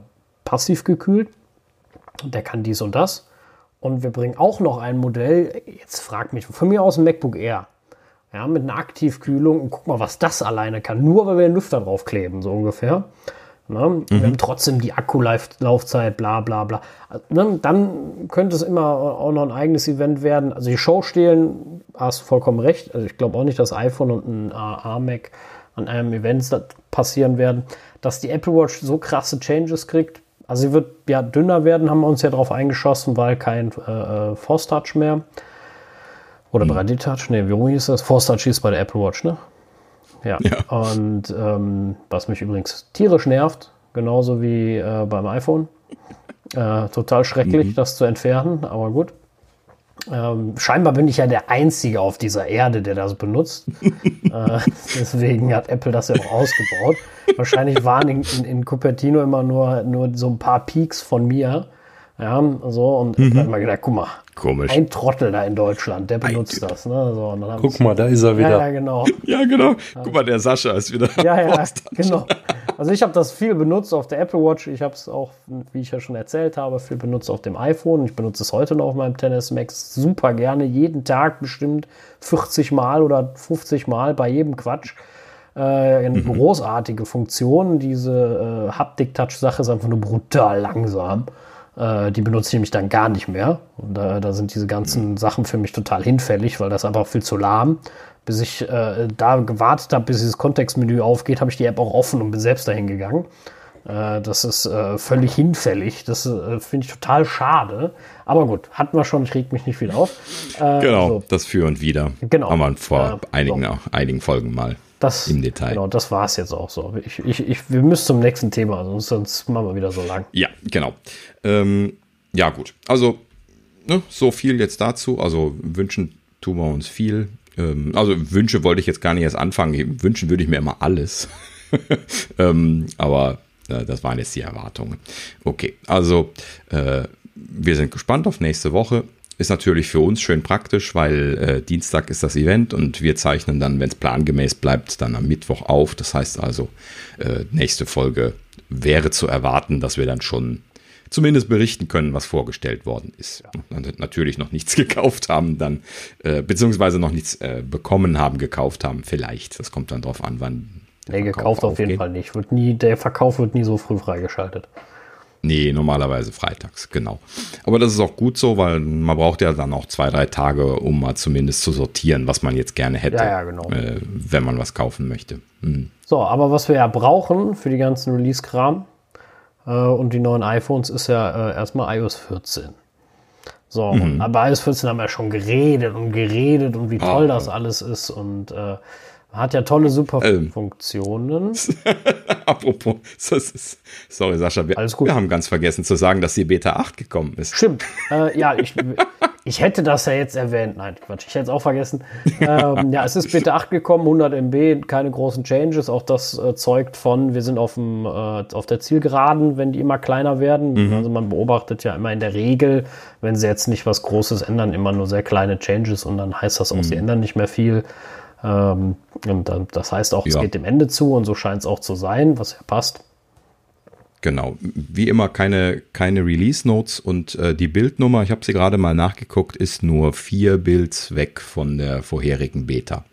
passiv gekühlt der kann dies und das. Und wir bringen auch noch ein Modell, jetzt fragt mich, von mir aus ein MacBook Air. Ja, mit einer Aktivkühlung und guck mal, was das alleine kann. Nur weil wir den Lüfter draufkleben, so ungefähr. Ne? Mhm. Wir haben trotzdem die Akkulaufzeit, bla bla bla. Ne? Dann könnte es immer auch noch ein eigenes Event werden. Also die Show stehlen, hast du vollkommen recht. Also ich glaube auch nicht, dass iPhone und ein A-Mac an einem Event passieren werden. Dass die Apple Watch so krasse Changes kriegt, also sie wird ja dünner werden, haben wir uns ja darauf eingeschossen, weil kein äh, äh Force Touch mehr. Oder hm. 3D Touch, ne, wie hieß das? Force Touch hieß bei der Apple Watch, ne? Ja. ja. Und ähm, was mich übrigens tierisch nervt, genauso wie äh, beim iPhone. Äh, total schrecklich, mhm. das zu entfernen, aber gut. Ähm, scheinbar bin ich ja der Einzige auf dieser Erde, der das benutzt. äh, deswegen hat Apple das ja auch ausgebaut. Wahrscheinlich waren in, in, in, Cupertino immer nur, nur so ein paar Peaks von mir. Ja, so, und mhm. dann man gedacht, guck mal, Komisch. ein Trottel da in Deutschland, der benutzt das. Ne? So, guck mal, da ist er wieder. Ja, ja genau. Ja, genau. Guck mal, der Sascha ist wieder. Ja, ja, genau. Also ich habe das viel benutzt auf der Apple Watch. Ich habe es auch, wie ich ja schon erzählt habe, viel benutzt auf dem iPhone. Ich benutze es heute noch auf meinem Tennis Max super gerne. Jeden Tag bestimmt 40 Mal oder 50 Mal bei jedem Quatsch. Äh, eine mhm. großartige Funktion. Diese äh, Haptik-Touch-Sache ist einfach nur brutal langsam. Äh, die benutze ich nämlich dann gar nicht mehr. Und da, da sind diese ganzen Sachen für mich total hinfällig, weil das einfach viel zu lahm. Bis ich äh, da gewartet habe, bis dieses Kontextmenü aufgeht, habe ich die App auch offen und bin selbst dahin gegangen. Äh, das ist äh, völlig hinfällig. Das äh, finde ich total schade. Aber gut, hatten wir schon, ich reg mich nicht viel auf. Äh, genau, so. das für und wieder. Genau. Haben wir vor einigen, so. einigen Folgen mal das, im Detail. Genau, das war es jetzt auch so. Ich, ich, ich, wir müssen zum nächsten Thema, sonst, sonst machen wir wieder so lang. Ja, genau. Ähm, ja, gut. Also, ne, so viel jetzt dazu. Also, wünschen tun wir uns viel. Ähm, also, Wünsche wollte ich jetzt gar nicht erst anfangen. Wünschen würde ich mir immer alles. ähm, aber äh, das waren jetzt die Erwartungen. Okay, also, äh, wir sind gespannt auf nächste Woche. Ist natürlich für uns schön praktisch, weil äh, Dienstag ist das Event und wir zeichnen dann, wenn es plangemäß bleibt, dann am Mittwoch auf. Das heißt also, äh, nächste Folge wäre zu erwarten, dass wir dann schon zumindest berichten können, was vorgestellt worden ist. Dann natürlich noch nichts gekauft haben, dann äh, beziehungsweise noch nichts äh, bekommen haben, gekauft haben, vielleicht. Das kommt dann drauf an, wann. Nee, gekauft auf jeden Fall nicht. Wird nie, der Verkauf wird nie so früh freigeschaltet. Nee, normalerweise freitags, genau. Aber das ist auch gut so, weil man braucht ja dann auch zwei, drei Tage, um mal zumindest zu sortieren, was man jetzt gerne hätte, ja, ja, genau. äh, wenn man was kaufen möchte. Hm. So, aber was wir ja brauchen für die ganzen Release-Kram äh, und die neuen iPhones ist ja äh, erstmal iOS 14. So, mhm. und bei iOS 14 haben wir ja schon geredet und geredet und wie toll oh. das alles ist und äh, hat ja tolle Superfunktionen. Ähm. Apropos, sorry Sascha, wir, wir, haben ganz vergessen zu sagen, dass die Beta 8 gekommen ist. Stimmt. Äh, ja, ich, ich hätte das ja jetzt erwähnt. Nein, Quatsch, ich hätte es auch vergessen. Ähm, ja, es ist Beta 8 gekommen, 100 MB, keine großen Changes. Auch das äh, zeugt von, wir sind auf, dem, äh, auf der Zielgeraden, wenn die immer kleiner werden. Mhm. Also man beobachtet ja immer in der Regel, wenn sie jetzt nicht was Großes ändern, immer nur sehr kleine Changes und dann heißt das auch, mhm. sie ändern nicht mehr viel. Ähm, und das heißt auch, ja. es geht dem Ende zu und so scheint es auch zu sein, was ja passt. Genau, wie immer keine, keine Release-Notes und äh, die Bildnummer, ich habe sie gerade mal nachgeguckt, ist nur vier Builds weg von der vorherigen Beta.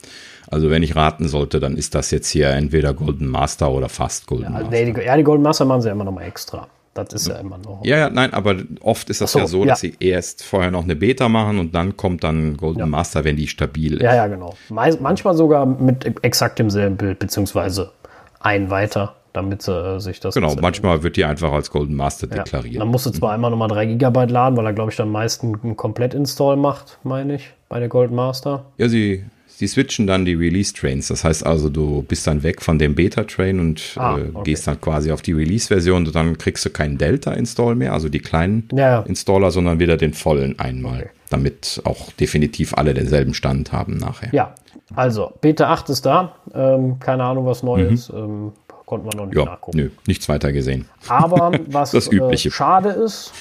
Also wenn ich raten sollte, dann ist das jetzt hier entweder Golden Master oder fast Golden ja, Master. Nee, die, ja, die Golden Master machen sie immer noch mal extra. Das ist ja immer noch. Ja, ja, nein, aber oft ist das so, ja so, dass ja. sie erst vorher noch eine Beta machen und dann kommt dann Golden ja. Master, wenn die stabil ist. Ja, ja, genau. manchmal sogar mit exakt demselben Bild, beziehungsweise ein weiter, damit äh, sich das. Genau, manchmal wird die einfach als Golden Master deklariert. Dann musst du zwar einmal nochmal 3 GB laden, weil er, glaube ich, dann meistens einen Komplett-Install macht, meine ich, bei der Golden Master. Ja, sie Sie switchen dann die Release-Trains. Das heißt also, du bist dann weg von dem Beta-Train und ah, äh, okay. gehst dann quasi auf die Release-Version und dann kriegst du keinen Delta-Install mehr, also die kleinen ja. Installer, sondern wieder den vollen einmal, okay. damit auch definitiv alle denselben Stand haben nachher. Ja, also Beta 8 ist da. Ähm, keine Ahnung, was Neues. Mhm. Ähm, konnte man noch nicht ja, nachgucken. Nö, nichts weiter gesehen. Aber was das Übliche. Äh, schade ist,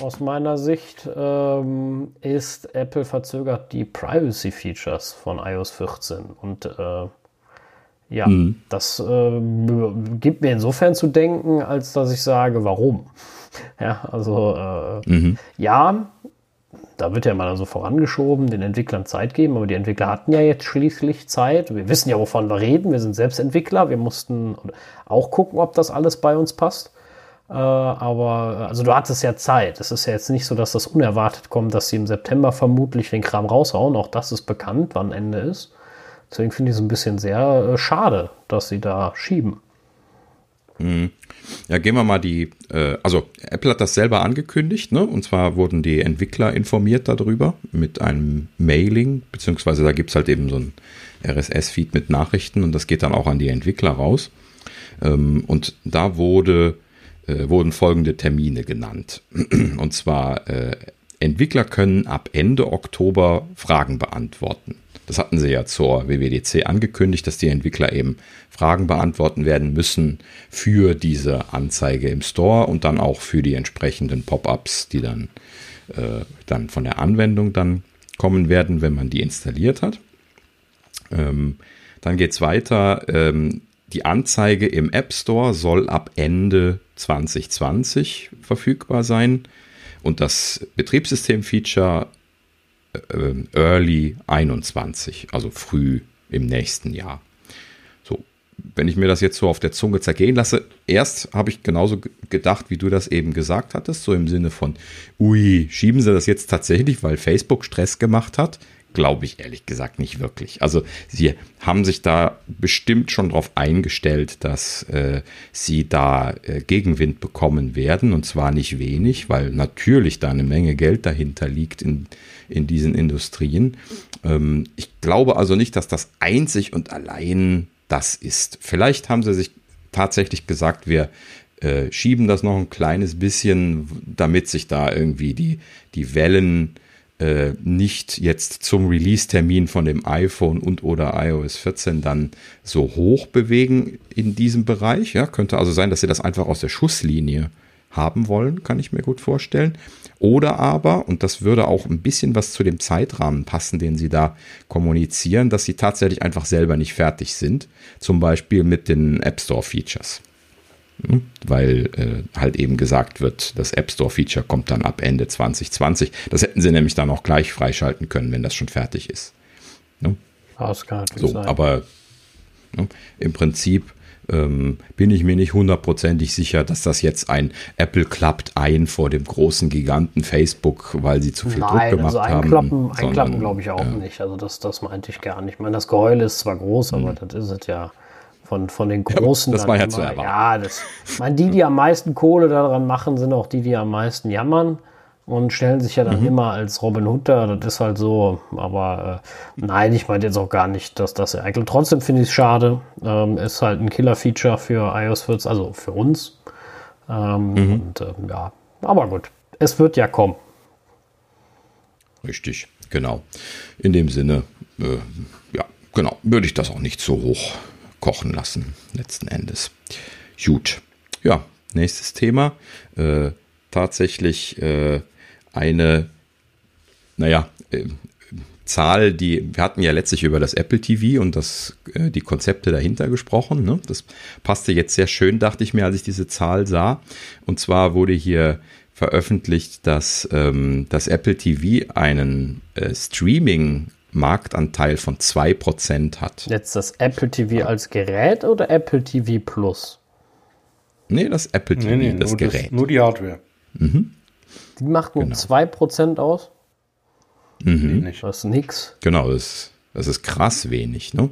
aus meiner Sicht ähm, ist, Apple verzögert die Privacy-Features von iOS 14. Und äh, ja, mhm. das äh, gibt mir insofern zu denken, als dass ich sage, warum? ja, also äh, mhm. ja, da wird ja mal so vorangeschoben, den Entwicklern Zeit geben, aber die Entwickler hatten ja jetzt schließlich Zeit. Wir wissen ja, wovon wir reden. Wir sind selbst Entwickler. Wir mussten auch gucken, ob das alles bei uns passt. Äh, aber also du hattest ja Zeit. Es ist ja jetzt nicht so, dass das unerwartet kommt, dass sie im September vermutlich den Kram raushauen. Auch das ist bekannt, wann Ende ist. Deswegen finde ich es ein bisschen sehr äh, schade, dass sie da schieben. Mhm. Ja, gehen wir mal die, äh, also Apple hat das selber angekündigt, ne? Und zwar wurden die Entwickler informiert darüber mit einem Mailing, beziehungsweise da gibt es halt eben so ein RSS-Feed mit Nachrichten und das geht dann auch an die Entwickler raus. Ähm, und da wurde äh, wurden folgende Termine genannt. Und zwar, äh, Entwickler können ab Ende Oktober Fragen beantworten. Das hatten sie ja zur WWDC angekündigt, dass die Entwickler eben Fragen beantworten werden müssen für diese Anzeige im Store und dann auch für die entsprechenden Pop-ups, die dann, äh, dann von der Anwendung dann kommen werden, wenn man die installiert hat. Ähm, dann geht es weiter. Ähm, die Anzeige im App Store soll ab Ende 2020 verfügbar sein und das Betriebssystem-Feature äh, Early 21, also früh im nächsten Jahr. So, wenn ich mir das jetzt so auf der Zunge zergehen lasse, erst habe ich genauso gedacht, wie du das eben gesagt hattest, so im Sinne von, ui, schieben sie das jetzt tatsächlich, weil Facebook Stress gemacht hat? Glaube ich ehrlich gesagt nicht wirklich. Also sie haben sich da bestimmt schon darauf eingestellt, dass äh, sie da äh, Gegenwind bekommen werden und zwar nicht wenig, weil natürlich da eine Menge Geld dahinter liegt in, in diesen Industrien. Ähm, ich glaube also nicht, dass das einzig und allein das ist. Vielleicht haben sie sich tatsächlich gesagt, wir äh, schieben das noch ein kleines bisschen, damit sich da irgendwie die, die Wellen äh, nicht jetzt zum Release-Termin von dem iPhone und oder iOS 14 dann so hoch bewegen in diesem Bereich. Ja, könnte also sein, dass sie das einfach aus der Schusslinie haben wollen, kann ich mir gut vorstellen. Oder aber, und das würde auch ein bisschen was zu dem Zeitrahmen passen, den sie da kommunizieren, dass sie tatsächlich einfach selber nicht fertig sind. Zum Beispiel mit den App Store Features. Weil äh, halt eben gesagt wird, das App Store Feature kommt dann ab Ende 2020. Das hätten sie nämlich dann auch gleich freischalten können, wenn das schon fertig ist. Ne? So, sein. aber ne, im Prinzip ähm, bin ich mir nicht hundertprozentig sicher, dass das jetzt ein Apple klappt ein vor dem großen Giganten Facebook, weil sie zu viel Nein, Druck gemacht also einklappen, haben. Einklappen glaube ich auch ja. nicht. Also das, das meinte ich gar nicht. Ich meine, das Geheul ist zwar groß, aber mhm. das ist es ja von, von den großen. Ja, das war ja zu erwarten. Ja, das, ich meine, die, die am meisten Kohle daran machen, sind auch die, die am meisten jammern und stellen sich ja dann mhm. immer als Robin Hood da. Das ist halt so. Aber äh, nein, ich meine jetzt auch gar nicht, dass das eitel. Trotzdem finde ich es schade. Ähm, ist halt ein Killer-Feature für iOS 14, also für uns. Ähm, mhm. Und äh, ja, aber gut. Es wird ja kommen. Richtig, genau. In dem Sinne, äh, ja, genau, würde ich das auch nicht so hoch kochen lassen, letzten Endes. Gut. Ja, nächstes Thema. Äh, tatsächlich äh, eine, naja, äh, Zahl, die wir hatten ja letztlich über das Apple TV und das, äh, die Konzepte dahinter gesprochen. Ne? Das passte jetzt sehr schön, dachte ich mir, als ich diese Zahl sah. Und zwar wurde hier veröffentlicht, dass ähm, das Apple TV einen äh, Streaming Marktanteil von 2% hat. Jetzt das Apple TV als Gerät oder Apple TV Plus? Nee, das Apple TV, nee, nee, das Gerät. Das, nur die Hardware. Mhm. Die macht nur genau. 2% aus. Mhm. Das ist nix. Genau, das, das ist krass wenig. Ne?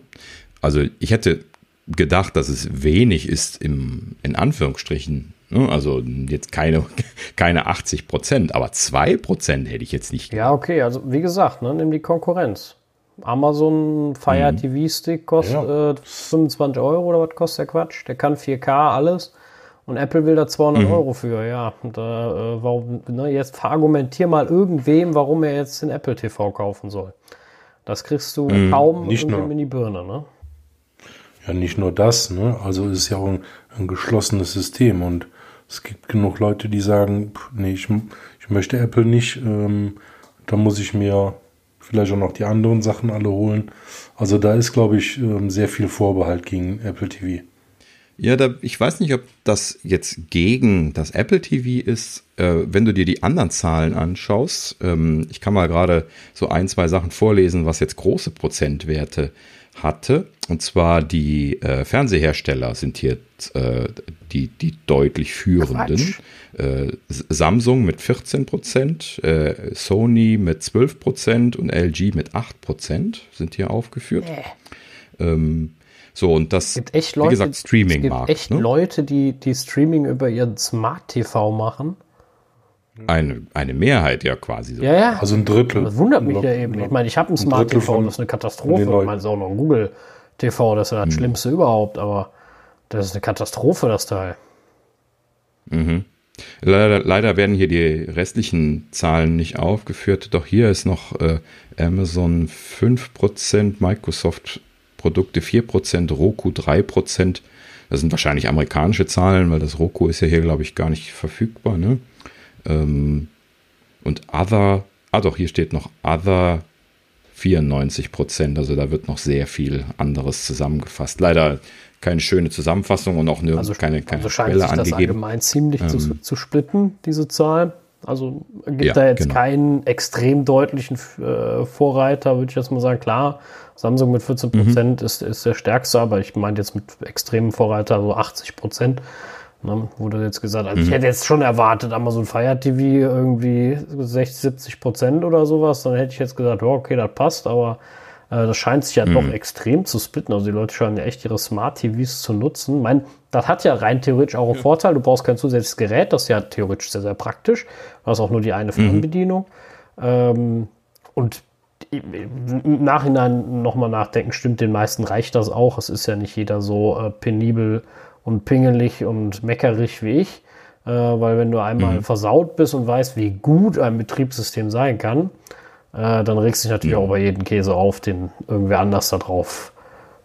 Also ich hätte gedacht, dass es wenig ist im, in Anführungsstrichen. Ne? Also jetzt keine, keine 80 Prozent, aber 2 Prozent hätte ich jetzt nicht gedacht. Ja, okay, also wie gesagt, ne, nimm die Konkurrenz. Amazon Fire mhm. TV Stick kostet ja. äh, 25 Euro oder was kostet der Quatsch? Der kann 4K, alles. Und Apple will da 200 mhm. Euro für, ja. Und, äh, warum, ne, jetzt argumentier mal irgendwem, warum er jetzt den Apple TV kaufen soll. Das kriegst du mhm, kaum nicht nur, in die Birne, ne? Ja, nicht nur das, ne? Also ist ja auch ein, ein geschlossenes System und es gibt genug Leute, die sagen, nee, ich, ich möchte Apple nicht, ähm, da muss ich mir vielleicht auch noch die anderen Sachen alle holen. Also da ist, glaube ich, ähm, sehr viel Vorbehalt gegen Apple TV. Ja, da, ich weiß nicht, ob das jetzt gegen das Apple TV ist. Äh, wenn du dir die anderen Zahlen anschaust, ähm, ich kann mal gerade so ein, zwei Sachen vorlesen, was jetzt große Prozentwerte hatte. Und zwar die äh, Fernsehersteller sind hier äh, die, die deutlich führenden. Äh, Samsung mit 14 Prozent, äh, Sony mit 12 Prozent und LG mit 8 Prozent sind hier aufgeführt. Ähm, so, und das, Leute, wie gesagt, Streaming Es gibt echt ne? Leute, die, die Streaming über ihren Smart TV machen. Eine, eine Mehrheit ja quasi. So. Ja, ja. Also ein Drittel. Das wundert mich ja eben. Ich meine, ich habe ein Smart ein TV, das ist eine Katastrophe. Ich meine, es ist auch noch ein Google TV, das ist ja das hm. Schlimmste überhaupt, aber das ist eine Katastrophe, das Teil. Mhm. Leider, leider, werden hier die restlichen Zahlen nicht aufgeführt, doch hier ist noch äh, Amazon 5%, Microsoft Produkte 4%, Roku 3%. Das sind wahrscheinlich amerikanische Zahlen, weil das Roku ist ja hier, glaube ich, gar nicht verfügbar. Ne? Ähm, und Other, ah doch, hier steht noch Other 94% Also da wird noch sehr viel anderes zusammengefasst. Leider keine schöne Zusammenfassung und auch nirgends also, keine, keine also scheint Quelle sich das angegeben. allgemein ziemlich ähm, zu, zu splitten, diese Zahl. Also gibt ja, da jetzt genau. keinen extrem deutlichen äh, Vorreiter, würde ich jetzt mal sagen. Klar, Samsung mit 14 Prozent mhm. ist, ist der stärkste, aber ich meinte jetzt mit extremen Vorreiter so 80 Prozent. Ne, wurde jetzt gesagt, also mhm. ich hätte jetzt schon erwartet, Amazon Fire TV irgendwie 60, 70 Prozent oder sowas, dann hätte ich jetzt gesagt, ja, okay, das passt, aber äh, das scheint sich ja mhm. doch extrem zu splitten. Also die Leute scheinen ja echt ihre Smart TVs zu nutzen. Mein, das hat ja rein theoretisch auch einen ja. Vorteil. Du brauchst kein zusätzliches Gerät. Das ist ja theoretisch sehr, sehr praktisch. Du hast auch nur die eine mhm. Fernbedienung. Mhm. Ähm, und im Nachhinein nochmal nachdenken, stimmt, den meisten reicht das auch. Es ist ja nicht jeder so äh, penibel und pingelig und meckerig wie ich. Äh, weil wenn du einmal mhm. versaut bist und weißt, wie gut ein Betriebssystem sein kann, äh, dann regst du dich natürlich mhm. auch bei jedem Käse auf, den irgendwer anders da drauf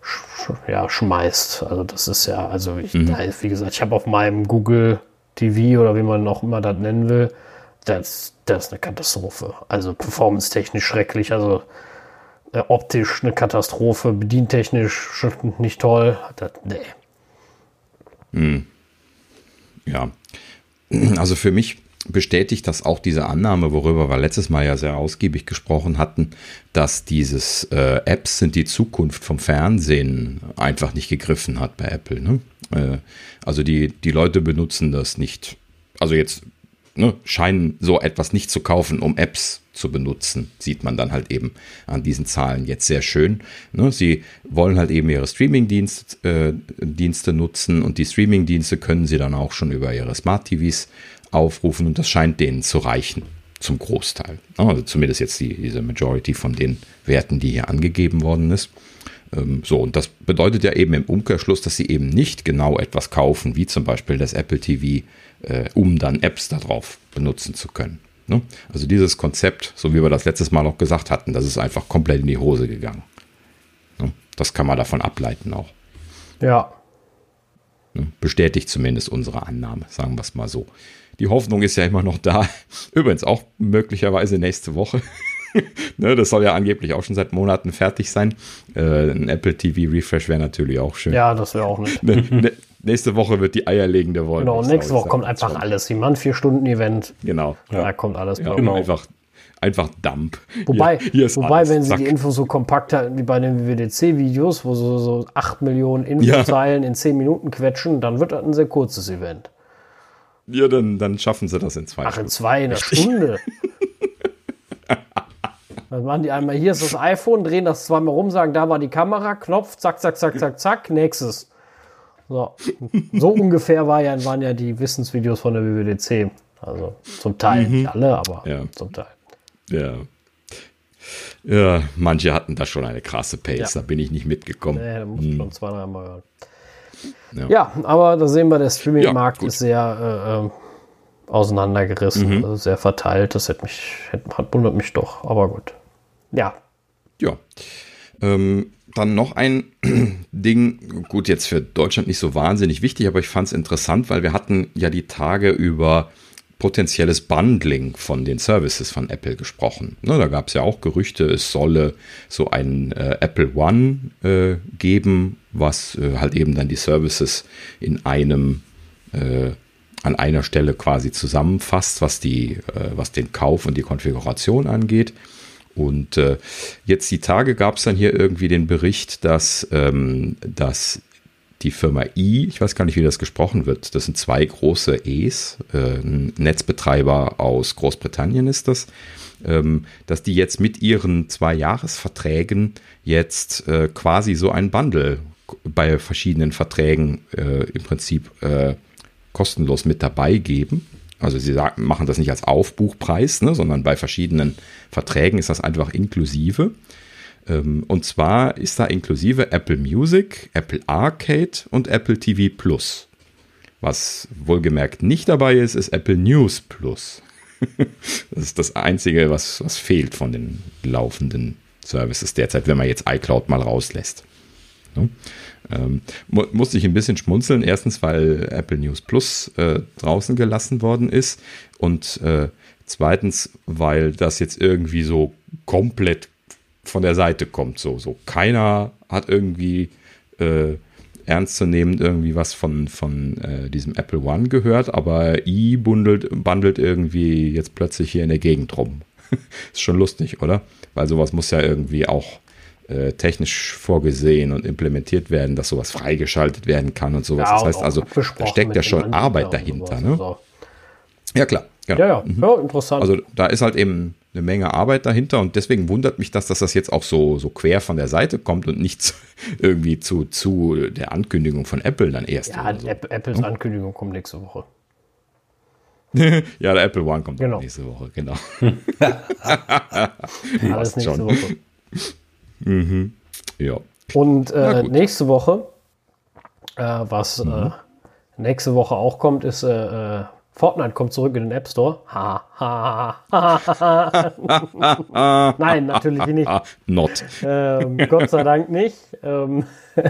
sch ja, schmeißt. Also das ist ja, also ich, mhm. wie gesagt, ich habe auf meinem Google TV oder wie man auch immer das nennen will, das, das ist eine Katastrophe. Also performance-technisch schrecklich, also äh, optisch eine Katastrophe, bedientechnisch nicht toll. Das, nee. Mhm. Ja, also für mich bestätigt das auch diese Annahme, worüber wir letztes Mal ja sehr ausgiebig gesprochen hatten, dass dieses äh, Apps sind die Zukunft vom Fernsehen einfach nicht gegriffen hat bei Apple. Ne? Äh, also die, die Leute benutzen das nicht. Also jetzt ne, scheinen so etwas nicht zu kaufen, um Apps zu benutzen. Sieht man dann halt eben an diesen Zahlen jetzt sehr schön. Ne, sie wollen halt eben ihre Streaming-Dienste äh, nutzen und die Streaming-Dienste können sie dann auch schon über ihre Smart-TVs aufrufen und das scheint denen zu reichen, zum Großteil. Also zumindest jetzt die, diese Majority von den Werten, die hier angegeben worden ist. Ähm, so, und das bedeutet ja eben im Umkehrschluss, dass sie eben nicht genau etwas kaufen, wie zum Beispiel das Apple TV, äh, um dann Apps darauf benutzen zu können. Ne? Also dieses Konzept, so wie wir das letztes Mal auch gesagt hatten, das ist einfach komplett in die Hose gegangen. Ne? Das kann man davon ableiten auch. Ja. Ne? Bestätigt zumindest unsere Annahme, sagen wir es mal so. Die Hoffnung ist ja immer noch da. Übrigens auch möglicherweise nächste Woche. ne, das soll ja angeblich auch schon seit Monaten fertig sein. Äh, ein Apple TV Refresh wäre natürlich auch schön. Ja, das wäre auch nicht. Ne, ne, nächste Woche wird die eierlegende Woche. Genau, nächste Woche kommt einfach alles. Wie man vier Stunden Event. Genau. Ja. Da kommt alles. Ja, genau. Einfach einfach Dump. Wobei, hier, hier wobei wenn sie die Infos so kompakt halten wie bei den WWDC-Videos, wo so, so 8 Millionen Infozeilen ja. in 10 Minuten quetschen, dann wird das ein sehr kurzes Event. Ja, dann, dann schaffen sie das in zwei Ach, in zwei, in einer Stunde. Dann machen die einmal, hier ist das iPhone, drehen das zweimal rum, sagen, da war die Kamera, Knopf, zack, zack, zack, zack, zack, nächstes. So, so ungefähr war ja, waren ja die Wissensvideos von der WWDC. Also zum Teil, mhm. nicht alle, aber ja. zum Teil. Ja. Ja, manche hatten da schon eine krasse Pace, ja. da bin ich nicht mitgekommen. Nee, da muss hm. schon zwei, dreimal hören. Ja. ja. aber da sehen wir, der Streaming-Markt ist sehr äh, äh, auseinandergerissen, mhm. also sehr verteilt. Das hat mich, hat, wundert mich doch, aber gut. Ja. Ja. Ähm, dann noch ein Ding, gut, jetzt für Deutschland nicht so wahnsinnig wichtig, aber ich fand es interessant, weil wir hatten ja die Tage über potenzielles Bundling von den Services von Apple gesprochen. Ne, da gab es ja auch Gerüchte, es solle so ein äh, Apple One äh, geben, was äh, halt eben dann die Services in einem äh, an einer Stelle quasi zusammenfasst, was die, äh, was den Kauf und die Konfiguration angeht. Und äh, jetzt die Tage gab es dann hier irgendwie den Bericht, dass, ähm, dass die Firma I, ich weiß gar nicht, wie das gesprochen wird, das sind zwei große E's, äh, Netzbetreiber aus Großbritannien ist das, ähm, dass die jetzt mit ihren zwei Jahresverträgen jetzt äh, quasi so ein Bundle bei verschiedenen Verträgen äh, im Prinzip äh, kostenlos mit dabei geben. Also sie sagen, machen das nicht als Aufbuchpreis, ne, sondern bei verschiedenen Verträgen ist das einfach inklusive. Ähm, und zwar ist da inklusive Apple Music, Apple Arcade und Apple TV Plus. Was wohlgemerkt nicht dabei ist, ist Apple News Plus. das ist das Einzige, was, was fehlt von den laufenden Services derzeit, wenn man jetzt iCloud mal rauslässt. Ne? Ähm, mu musste ich ein bisschen schmunzeln. Erstens, weil Apple News Plus äh, draußen gelassen worden ist. Und äh, zweitens, weil das jetzt irgendwie so komplett von der Seite kommt. So, so keiner hat irgendwie äh, ernstzunehmend irgendwie was von, von äh, diesem Apple One gehört, aber i bundelt, bundelt irgendwie jetzt plötzlich hier in der Gegend rum. ist schon lustig, oder? Weil sowas muss ja irgendwie auch äh, technisch vorgesehen und implementiert werden, dass sowas freigeschaltet werden kann und sowas. Ja, das heißt also, da steckt ja schon Arbeit dahinter. Ne? So. Ja, klar. Genau. Ja, ja, ja, interessant. Also da ist halt eben eine Menge Arbeit dahinter und deswegen wundert mich das, dass das jetzt auch so, so quer von der Seite kommt und nicht zu, irgendwie zu, zu der Ankündigung von Apple dann erst. ja, so. App- Apples Ankündigung kommt nächste Woche. ja, der Apple One kommt Genau. nächste Woche, genau. Alles nächste schon. Woche. Ja. Und äh, nächste Woche, äh, was Mhm. äh, nächste Woche auch kommt, ist äh, äh, Fortnite kommt zurück in den App Store. Ha, ha, ha, ha, ha. Nein, natürlich nicht. Not. Ähm, Gott sei Dank nicht. Ähm,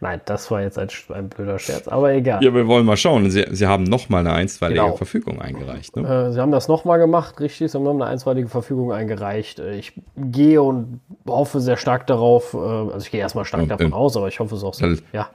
Nein, das war jetzt ein, ein blöder Scherz, aber egal. Ja, wir wollen mal schauen. Sie, Sie haben nochmal eine einstweilige Genau. Verfügung eingereicht. Ne? Äh, Sie haben das nochmal gemacht, richtig. Sie haben noch eine einstweilige Verfügung eingereicht. Äh, Ich gehe und hoffe sehr stark darauf, äh, also ich gehe erstmal stark Und, davon ähm, aus, aber ich hoffe es auch so. Ja,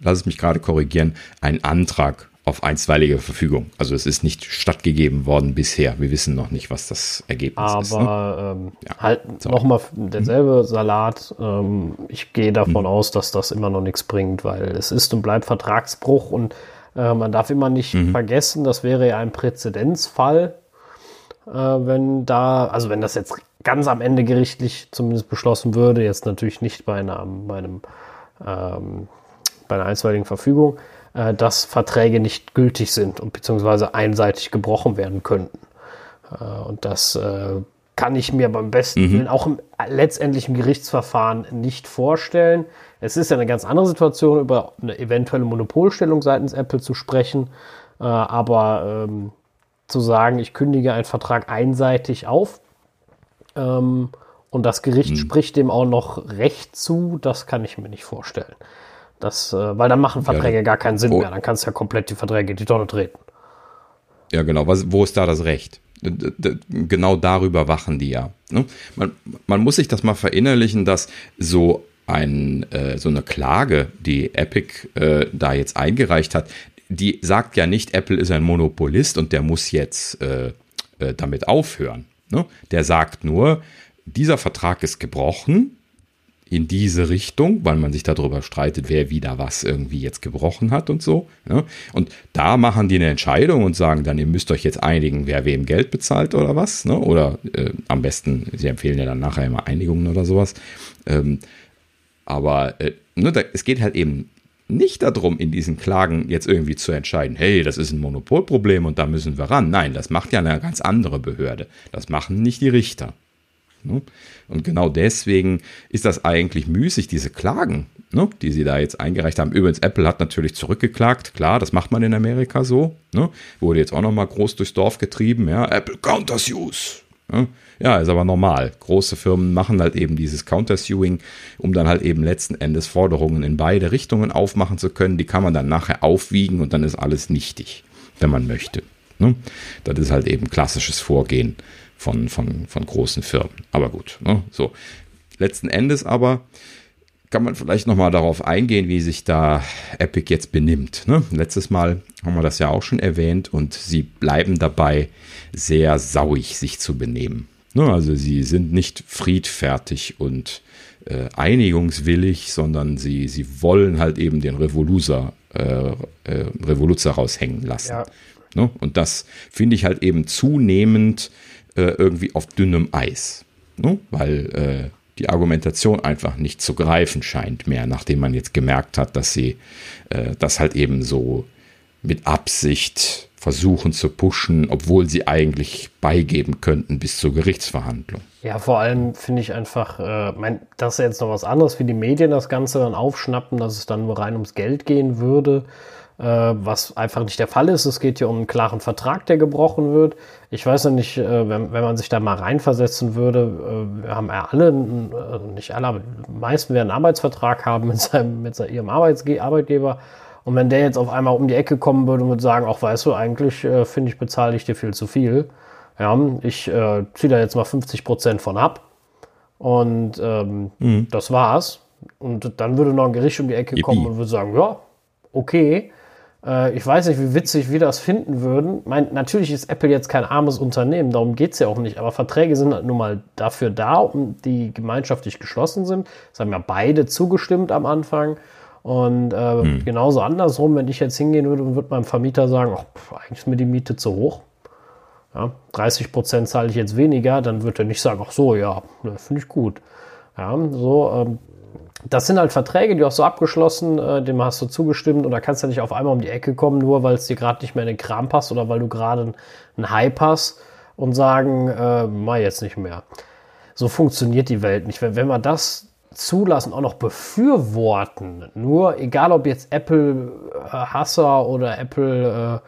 Lass es mich gerade korrigieren. Ein Antrag auf einstweilige Verfügung. Also es ist nicht stattgegeben worden bisher. Wir wissen noch nicht, was das Ergebnis ist. Ne? aber ähm, Ja, halt sorry. nochmal derselbe Salat. Ähm, ich gehe davon Mhm. aus, dass das immer noch nichts bringt, weil es ist und bleibt Vertragsbruch und äh, man darf immer nicht Mhm. vergessen, das wäre ja ein Präzedenzfall, äh, wenn da, also wenn das jetzt ganz am Ende gerichtlich zumindest beschlossen würde, jetzt natürlich nicht bei, einer, bei einem ähm, bei einer einstweiligen Verfügung, äh, dass Verträge nicht gültig sind und beziehungsweise einseitig gebrochen werden könnten. Äh, und das äh, kann ich mir beim besten Willen auch im letztendlichen Gerichtsverfahren nicht vorstellen. Es ist ja eine ganz andere Situation, über eine eventuelle Monopolstellung seitens Apple zu sprechen, äh, aber ähm, zu sagen, ich kündige einen Vertrag einseitig auf ähm, und das Gericht spricht dem auch noch Recht zu, das kann ich mir nicht vorstellen. Das, äh, weil dann machen Verträge gar keinen Sinn Oh. mehr. Dann kannst du ja komplett die Verträge in die Tonne treten. Ja, genau. Was, wo ist da das Recht? Genau darüber wachen die ja. ne? Man, man muss sich das mal verinnerlichen, dass so ein, äh, so eine Klage, die Epic äh, da jetzt eingereicht hat, die sagt ja nicht, Apple ist ein Monopolist und der muss jetzt äh, damit aufhören. Ne? Der sagt nur, dieser Vertrag ist gebrochen in diese Richtung, weil man sich darüber streitet, wer wieder was irgendwie jetzt gebrochen hat und so. Ne? Und da machen die eine Entscheidung und sagen dann, ihr müsst euch jetzt einigen, wer wem Geld bezahlt oder was. Ne? Oder äh, am besten, sie empfehlen ja dann nachher immer Einigungen oder sowas. Ähm, aber äh, ne, da, es geht halt eben nicht darum, in diesen Klagen jetzt irgendwie zu entscheiden, hey, das ist ein Monopolproblem und da müssen wir ran. Nein, das macht ja eine ganz andere Behörde. Das machen nicht die Richter. Ne? Und genau deswegen ist das eigentlich müßig, diese Klagen, ne, die sie da jetzt eingereicht haben. Übrigens, Apple hat natürlich zurückgeklagt. Klar, das macht man in Amerika so. Ne? Wurde jetzt auch noch mal groß durchs Dorf getrieben. Ja, Apple counters use. Ja, ist aber normal. Große Firmen machen halt eben dieses Countersuing, um dann halt eben letzten Endes Forderungen in beide Richtungen aufmachen zu können. Die kann man dann nachher aufwiegen und dann ist alles nichtig, wenn man möchte. Das ist halt eben klassisches Vorgehen von, von, von großen Firmen. Aber gut, ne? so. Letzten Endes aber kann man vielleicht nochmal darauf eingehen, wie sich da Epic jetzt benimmt. Ne? Letztes Mal haben wir das ja auch schon erwähnt und sie bleiben dabei, sehr sauig sich zu benehmen. Ne? Also sie sind nicht friedfertig und äh, einigungswillig, sondern sie, sie wollen halt eben den Revoluzer, äh, äh, Revoluzer raushängen lassen. Ja. Ne? Und das finde ich halt eben zunehmend äh, irgendwie auf dünnem Eis. Ne? Weil äh, die Argumentation einfach nicht zu greifen scheint mehr, nachdem man jetzt gemerkt hat, dass sie äh, das halt eben so mit Absicht versuchen zu pushen, obwohl sie eigentlich beigeben könnten bis zur Gerichtsverhandlung. Ja, vor allem finde ich einfach, äh, mein, das ist jetzt noch was anderes, wie die Medien das Ganze dann aufschnappen, dass es dann nur rein ums Geld gehen würde, was einfach nicht der Fall ist. Es geht hier um einen klaren Vertrag, der gebrochen wird. Ich weiß ja nicht, äh, wenn, wenn man sich da mal reinversetzen würde, äh, wir haben ja alle, äh, nicht alle, aber die meisten werden einen Arbeitsvertrag haben mit, seinem, mit seinem, ihrem Arbeitsge Arbeitgeber. Und wenn der jetzt auf einmal um die Ecke kommen würde und würde sagen, auch weißt du, eigentlich äh, finde ich, bezahle ich dir viel zu viel. Ja, ich äh, ziehe da jetzt mal 50 Prozent von ab. Und ähm, das war's. Und dann würde noch ein Gericht um die Ecke Yippie. kommen und würde sagen, ja, okay. Äh, ich weiß nicht, wie witzig wir das finden würden. Mein, natürlich ist Apple jetzt kein armes Unternehmen, darum geht es ja auch nicht. Aber Verträge sind halt nun mal dafür da, um die gemeinschaftlich geschlossen sind. Das haben ja beide zugestimmt am Anfang. Und äh, hm. genauso andersrum, wenn ich jetzt hingehen würde und würde meinem Vermieter sagen, ach, eigentlich ist mir die Miete zu hoch. Ja, 30 Prozent zahle ich jetzt weniger, dann wird er nicht sagen, ach so, ja, ne, finde ich gut. Ja, so, ähm, das sind halt Verträge, die auch so abgeschlossen, äh, dem hast du zugestimmt und da kannst du nicht auf einmal um die Ecke kommen, nur weil es dir gerade nicht mehr in den Kram passt oder weil du gerade einen Hype hast und sagen, äh, mal jetzt nicht mehr. So funktioniert die Welt nicht. Wenn, wenn wir das zulassen, auch noch befürworten, nur egal ob jetzt Apple-Hasser äh, oder Apple-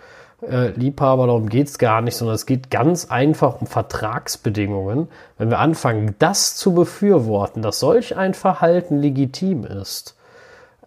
äh, Liebhaber, darum geht es gar nicht, sondern es geht ganz einfach um Vertragsbedingungen. Wenn wir anfangen, das zu befürworten, dass solch ein Verhalten legitim ist,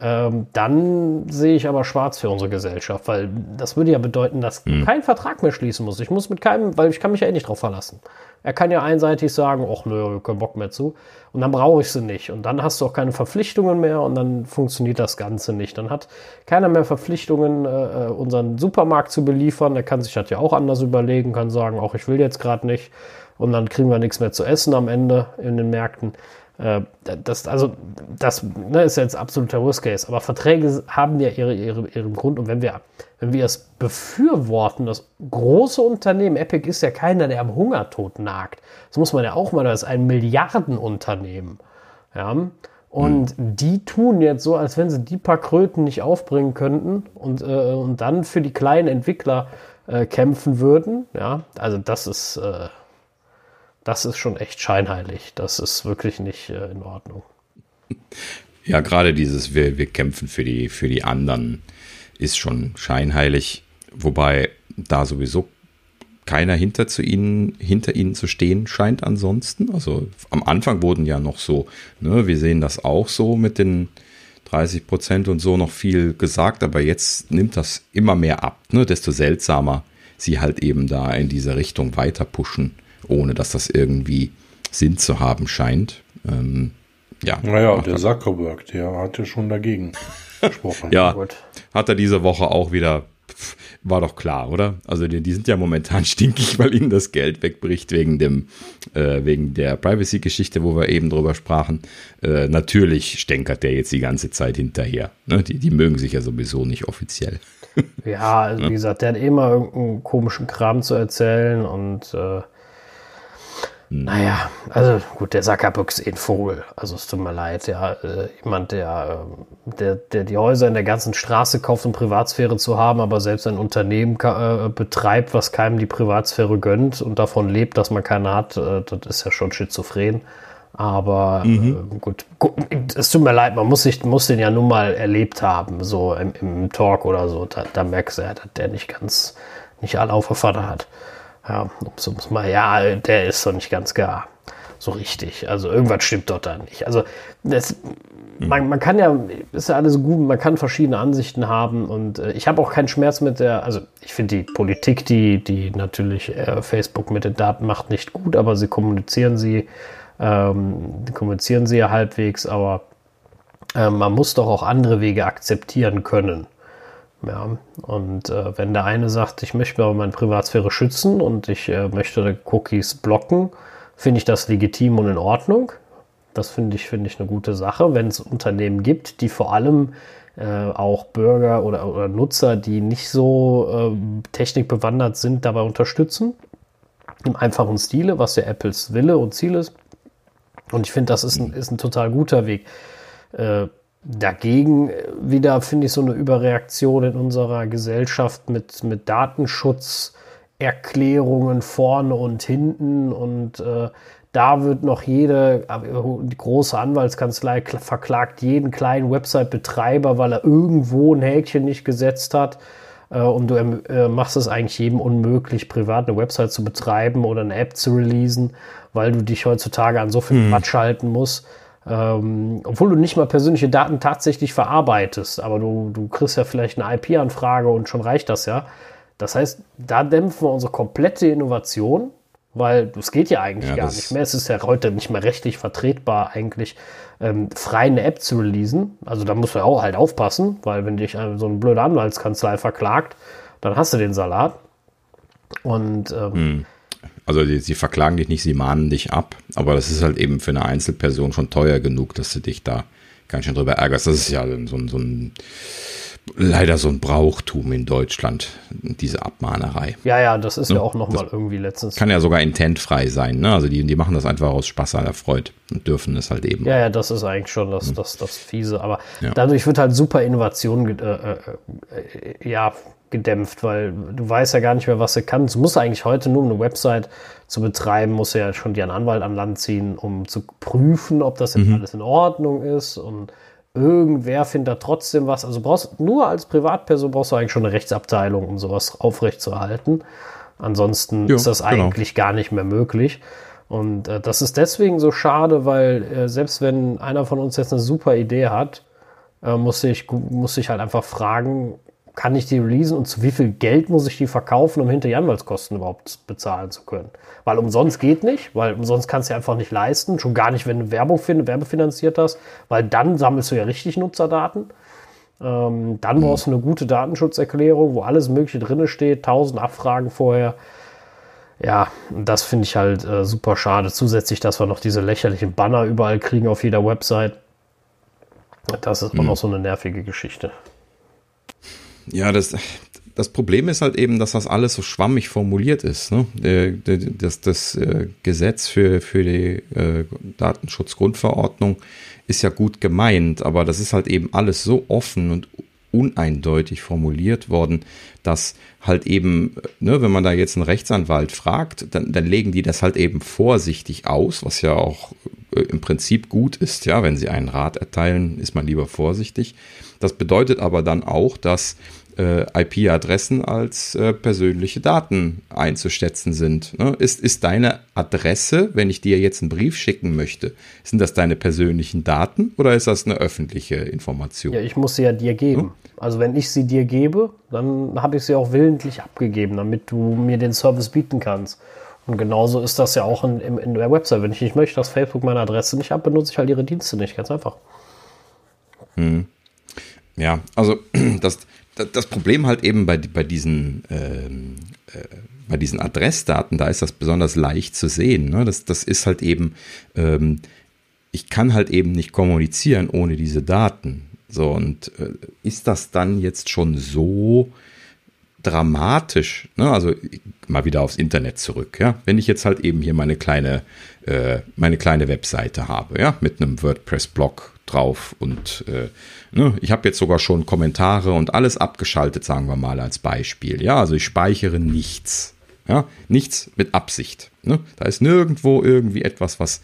ähm, dann sehe ich aber schwarz für unsere Gesellschaft, weil das würde ja bedeuten, dass hm. kein Vertrag mehr schließen muss. Ich muss mit keinem, weil ich kann mich ja eh nicht drauf verlassen. Er kann ja einseitig sagen, ach nö, keinen Bock mehr zu. Und dann brauche ich sie nicht. Und dann hast du auch keine Verpflichtungen mehr und dann funktioniert das Ganze nicht. Dann hat keiner mehr Verpflichtungen, äh, äh unseren Supermarkt zu beliefern. Der kann sich das ja auch anders überlegen, kann sagen, auch ich will jetzt gerade nicht. Und dann kriegen wir nichts mehr zu essen am Ende in den Märkten. Äh, das, also, das ne, ist jetzt absoluter Worst Case. Aber Verträge haben ja ihre, ihre, ihren Grund. Und wenn wir, wenn wir es befürworten, das große Unternehmen, Epic ist ja keiner, der am Hungertod nagt. Das muss man ja auch mal, das ist ein Milliardenunternehmen. Ja. Und mhm. die tun jetzt so, als wenn sie die paar Kröten nicht aufbringen könnten und, äh, und dann für die kleinen Entwickler äh, kämpfen würden. Ja, also das ist. Äh, das ist schon echt scheinheilig. Das ist wirklich nicht äh, in Ordnung. Ja, gerade dieses, wir, wir kämpfen für die, für die anderen, ist schon scheinheilig. Wobei da sowieso keiner hinter zu ihnen, hinter ihnen zu stehen scheint ansonsten. Also am Anfang wurden ja noch so, ne, wir sehen das auch so mit den 30 Prozent und so noch viel gesagt, aber jetzt nimmt das immer mehr ab, ne, desto seltsamer sie halt eben da in diese Richtung weiter pushen ohne dass das irgendwie Sinn zu haben scheint. Ähm, ja. Naja, der Zuckerberg, der hatte schon dagegen gesprochen. ja, hat er diese Woche auch wieder war doch klar, oder? Also die, die, sind ja momentan stinkig, weil ihnen das Geld wegbricht wegen dem, äh, wegen der Privacy-Geschichte, wo wir eben drüber sprachen. Äh, natürlich stänkert der jetzt die ganze Zeit hinterher. Ne? Die, die mögen sich ja sowieso nicht offiziell. ja, also wie gesagt, der hat immer irgendeinen komischen Kram zu erzählen und äh, naja, also gut, der Zuckerberg ist eh ein Vogel. Also es tut mir leid, ja. Äh, jemand, der, äh, der, der die Häuser in der ganzen Straße kauft, um Privatsphäre zu haben, aber selbst ein Unternehmen äh, betreibt, was keinem die Privatsphäre gönnt und davon lebt, dass man keine hat, äh, das ist ja schon schizophren. Aber mhm. gut, es tut mir leid, man muss, sich, muss den ja nun mal erlebt haben, so im, im Talk oder so. Da, da merkst du ja, dass der nicht ganz, nicht alle auf der hat. Ja, so muss man, ja, der ist doch nicht ganz gar so richtig. Also irgendwas stimmt dort da nicht. Also das, man, man kann ja, ist ja alles gut, man kann verschiedene Ansichten haben und äh, ich habe auch keinen Schmerz mit der, also ich finde die Politik, die, die natürlich äh, Facebook mit den Daten macht, nicht gut, aber sie kommunizieren sie, ähm, kommunizieren sie ja halbwegs, aber äh, man muss doch auch andere Wege akzeptieren können. Ja, und äh, wenn der eine sagt, ich möchte aber meine Privatsphäre schützen und ich äh, möchte Cookies blocken, finde ich das legitim und in Ordnung. Das finde ich, finde ich eine gute Sache, wenn es Unternehmen gibt, die vor allem äh, auch Bürger oder, oder, Nutzer, die nicht so äh, technikbewandert sind, dabei unterstützen. Im einfachen Stile, was ja Apples Wille und Ziel ist. Und ich finde, das ist ein, ist ein total guter Weg. Dagegen äh, wieder finde ich so eine Überreaktion in unserer Gesellschaft mit, mit Datenschutzerklärungen vorne und hinten und äh, da wird noch jede äh, die große Anwaltskanzlei verklagt jeden kleinen Website-Betreiber, weil er irgendwo ein Häkchen nicht gesetzt hat. Äh, und du äh, machst es eigentlich jedem unmöglich, privat eine Website zu betreiben oder eine App zu releasen, weil du dich heutzutage an so viel hm. Quatsch halten musst. Ähm, obwohl du nicht mal persönliche Daten tatsächlich verarbeitest, aber du, du kriegst ja vielleicht eine IP-Anfrage und schon reicht das ja. Das heißt, da dämpfen wir unsere komplette Innovation weil es geht ja eigentlich Ja, gar nicht mehr. Es ist ja heute nicht mehr rechtlich vertretbar, eigentlich ähm, frei eine App zu releasen. Also da musst du ja auch halt aufpassen, weil wenn dich äh, so eine blöde Anwaltskanzlei verklagt, dann hast du den Salat. Und ähm, Also die, sie verklagen dich nicht, sie mahnen dich ab, aber das ist halt eben für eine Einzelperson schon teuer genug, dass du dich da ganz schön drüber ärgerst. Das ist ja so ein, so ein leider so ein Brauchtum in Deutschland, diese Abmahnerei. ja, ja, das ist ja, auch noch mal irgendwie letztens. Kann ja sogar intentfrei sein, ne? Also die, die machen das einfach aus Spaß an der Freude und dürfen es halt eben. Ja, ja, das ist eigentlich schon das, das, das Fiese. Aber Ja. dadurch wird halt super Innovation äh, äh, äh, ja, gedämpft, weil du weißt ja gar nicht mehr, was du kannst. Du musst eigentlich heute nur, um eine Website zu betreiben, musst du ja schon dir einen Anwalt an Land ziehen, um zu prüfen, ob das jetzt alles in Ordnung ist und irgendwer findet da trotzdem was. Also brauchst nur als Privatperson brauchst du eigentlich schon eine Rechtsabteilung, um sowas aufrechtzuerhalten. Ansonsten Ja, ist das genau. eigentlich gar nicht mehr möglich. Und äh, das ist deswegen so schade, weil äh, selbst wenn einer von uns jetzt eine super Idee hat, äh, muss, ich, muss ich halt einfach fragen, kann ich die releasen und zu wie viel Geld muss ich die verkaufen, um hinter die Anwaltskosten überhaupt bezahlen zu können? Weil umsonst geht nicht, weil umsonst kannst du einfach nicht leisten, schon gar nicht, wenn du Werbung fin- werbefinanziert hast, weil dann sammelst du ja richtig Nutzerdaten. Ähm, dann brauchst du eine gute Datenschutzerklärung, wo alles Mögliche drin steht, tausend Abfragen vorher. Ja, das finde ich halt äh, super schade. Zusätzlich, dass wir noch diese lächerlichen Banner überall kriegen auf jeder Website. Das ist auch noch so eine nervige Geschichte. Ja, das, das Problem ist halt eben, dass das alles so schwammig formuliert ist. Ne? Das, das äh, Gesetz für, für die äh, Datenschutzgrundverordnung ist ja gut gemeint, aber das ist halt eben alles so offen und uneindeutig formuliert worden, dass halt eben, ne, wenn man da jetzt einen Rechtsanwalt fragt, dann, dann legen die das halt eben vorsichtig aus, was ja auch äh, im Prinzip gut ist, ja, wenn sie einen Rat erteilen, ist man lieber vorsichtig. Das bedeutet aber dann auch, dass äh, IP-Adressen als äh, persönliche Daten einzuschätzen sind. Ne? Ist, ist deine Adresse, wenn ich dir jetzt einen Brief schicken möchte, sind das deine persönlichen Daten oder ist das eine öffentliche Information? Ja, ich muss sie ja dir geben. Also wenn ich sie dir gebe, dann habe ich sie auch willentlich abgegeben, damit du mir den Service bieten kannst. Und genauso ist das ja auch in, in, in der Website. Wenn ich nicht möchte, dass Facebook meine Adresse nicht hat, benutze ich halt ihre Dienste nicht. Ganz einfach. Ja, also das, das Problem halt eben bei, bei diesen ähm, äh, bei diesen Adressdaten, da ist das besonders leicht zu sehen. Ne? Das, das ist halt eben, ähm, ich kann halt eben nicht kommunizieren ohne diese Daten. So, und äh, ist das dann jetzt schon so dramatisch, ne? also mal wieder aufs Internet zurück, ja, wenn ich jetzt halt eben hier meine kleine, äh, meine kleine Webseite habe, ja, mit einem WordPress-Blog drauf und äh, ne, ich habe jetzt sogar schon Kommentare und alles abgeschaltet, sagen wir mal als Beispiel, ja, also ich speichere nichts, ja, nichts mit Absicht, ne? da ist nirgendwo irgendwie etwas, was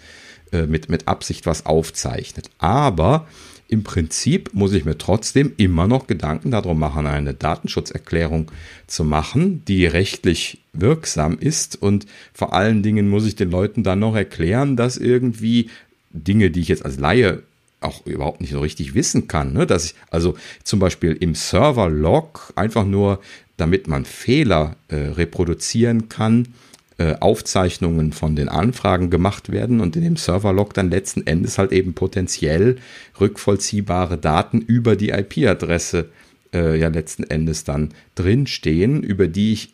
äh, mit, mit Absicht was aufzeichnet, aber im Prinzip muss ich mir trotzdem immer noch Gedanken darum machen, eine Datenschutzerklärung zu machen, die rechtlich wirksam ist. Und vor allen Dingen muss ich den Leuten dann noch erklären, dass irgendwie Dinge, die ich jetzt als Laie auch überhaupt nicht so richtig wissen kann, ne? dass ich also zum Beispiel im Server-Log einfach nur, damit man Fehler äh, reproduzieren kann, äh, Aufzeichnungen von den Anfragen gemacht werden und in dem Serverlog dann letzten Endes halt eben potenziell rückvollziehbare Daten über die IP-Adresse äh, ja letzten Endes dann drinstehen, über die ich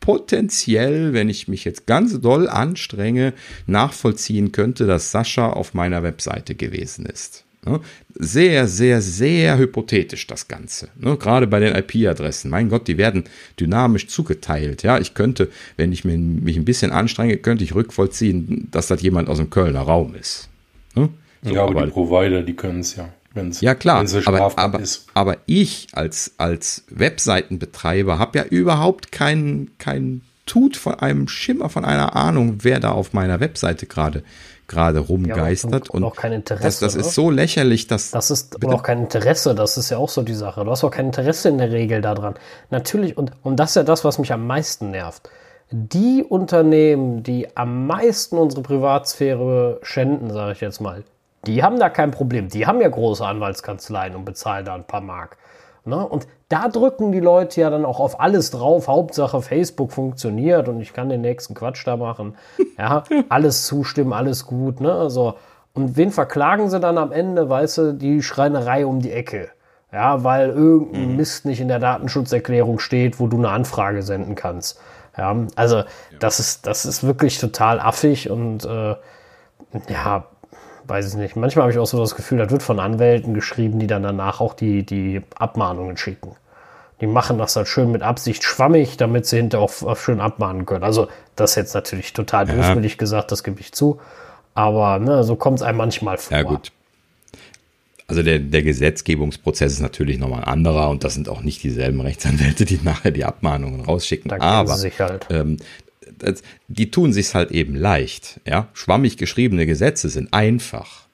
potenziell, wenn ich mich jetzt ganz doll anstrenge, nachvollziehen könnte, dass Sascha auf meiner Webseite gewesen ist. Ne? Sehr, sehr, sehr hypothetisch das Ganze. Ne? Gerade bei den IP-Adressen. Mein Gott, die werden dynamisch zugeteilt. Ja, ich könnte, wenn ich mich ein bisschen anstrenge, könnte ich rückvollziehen, dass das jemand aus dem Kölner Raum ist. Ne? So, ja, aber, die Provider, die können es ja. Wenn's, ja klar, wenn's aber, aber, ist. aber ich als, als Webseitenbetreiber habe ja überhaupt keinen kein Tut von einem Schimmer, von einer Ahnung, wer da auf meiner Webseite gerade gerade rumgeistert. und auch kein Interesse. das, das ist so lächerlich, dass Das ist Bitte? auch kein Interesse, das ist ja auch so die Sache. Du hast auch kein Interesse in der Regel daran. Natürlich, und, und das ist ja das, was mich am meisten nervt. Die Unternehmen, die am meisten unsere Privatsphäre schänden, sage ich jetzt mal, die haben da kein Problem. Die haben ja große Anwaltskanzleien und bezahlen da ein paar Mark. Ne? Und da drücken die Leute ja dann auch auf alles drauf. Hauptsache Facebook funktioniert und ich kann den nächsten Quatsch da machen. Ja, alles zustimmen, alles gut. Ne? Also, und wen verklagen sie dann am Ende? Weißt du, die Schreinerei um die Ecke. Ja, weil irgendein mhm. Mist nicht in der Datenschutzerklärung steht, wo du eine Anfrage senden kannst. Ja, also das ist, das ist wirklich total affig und äh, ja, weiß ich nicht. Manchmal habe ich auch so das Gefühl, das wird von Anwälten geschrieben, die dann danach auch die, die Abmahnungen schicken. Die machen das halt schön mit Absicht schwammig, damit sie hinterher auch schön abmahnen können. Also, das ist jetzt natürlich total ja. böswillig gesagt, das gebe ich zu. Aber ne, so kommt es einem manchmal vor. Ja, gut. Also der, der Gesetzgebungsprozess ist natürlich nochmal ein anderer und das sind auch nicht dieselben Rechtsanwälte, die nachher die Abmahnungen rausschicken. Da Aber halt. ähm, die tun sich halt eben leicht. Ja? Schwammig geschriebene Gesetze sind einfach.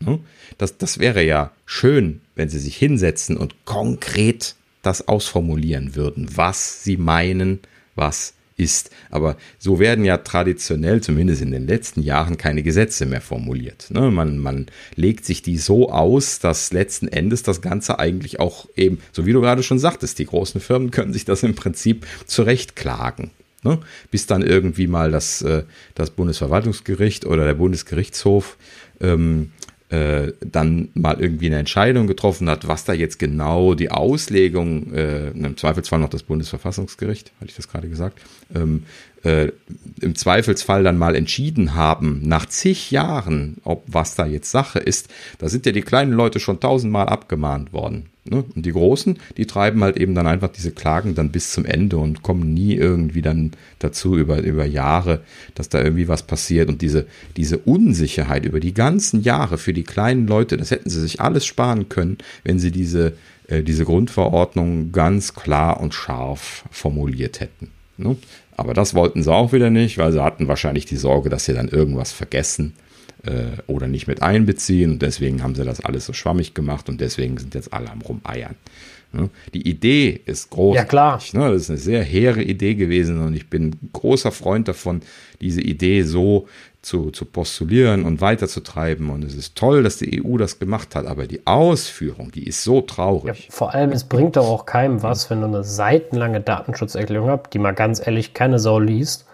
Ne? Das, das wäre ja schön, wenn sie sich hinsetzen und konkret das ausformulieren würden, was sie meinen, was ist. Aber so werden ja traditionell, zumindest in den letzten Jahren, keine Gesetze mehr formuliert. Ne? Man, man legt sich die so aus, dass letzten Endes das Ganze eigentlich auch eben, so wie du gerade schon sagtest, die großen Firmen können sich das im Prinzip zurechtklagen. Ne? Bis dann irgendwie mal das, äh, das Bundesverwaltungsgericht oder der Bundesgerichtshof ähm, äh, dann mal irgendwie eine Entscheidung getroffen hat, was da jetzt genau die Auslegung, äh, im Zweifelsfall noch das Bundesverfassungsgericht, hatte ich das gerade gesagt, ähm, äh, im Zweifelsfall dann mal entschieden haben, nach zig Jahren, ob was da jetzt Sache ist, da sind ja die kleinen Leute schon tausendmal abgemahnt worden. Ne? Und die Großen, die treiben halt eben dann einfach diese Klagen dann bis zum Ende und kommen nie irgendwie dann dazu über, über Jahre, dass da irgendwie was passiert. Und diese, diese Unsicherheit über die ganzen Jahre für die kleinen Leute, das hätten sie sich alles sparen können, wenn sie diese, äh, diese Grundverordnung ganz klar und scharf formuliert hätten. Ne? Aber das wollten sie auch wieder nicht, weil sie hatten wahrscheinlich die Sorge, dass sie dann irgendwas vergessen äh, oder nicht mit einbeziehen. Und deswegen haben sie das alles so schwammig gemacht und deswegen sind jetzt alle am Rumeiern. Ne? Die Idee ist groß. Ja, klar. Ne? Das ist eine sehr hehre Idee gewesen und ich bin großer Freund davon, diese Idee so zu, zu postulieren und weiterzutreiben. Und es ist toll, dass die EU das gemacht hat, aber die Ausführung, die ist so traurig. Ja, vor allem, es bringt doch auch keinem was, wenn du eine seitenlange Datenschutzerklärung hast, die mal ganz ehrlich keine Sau liest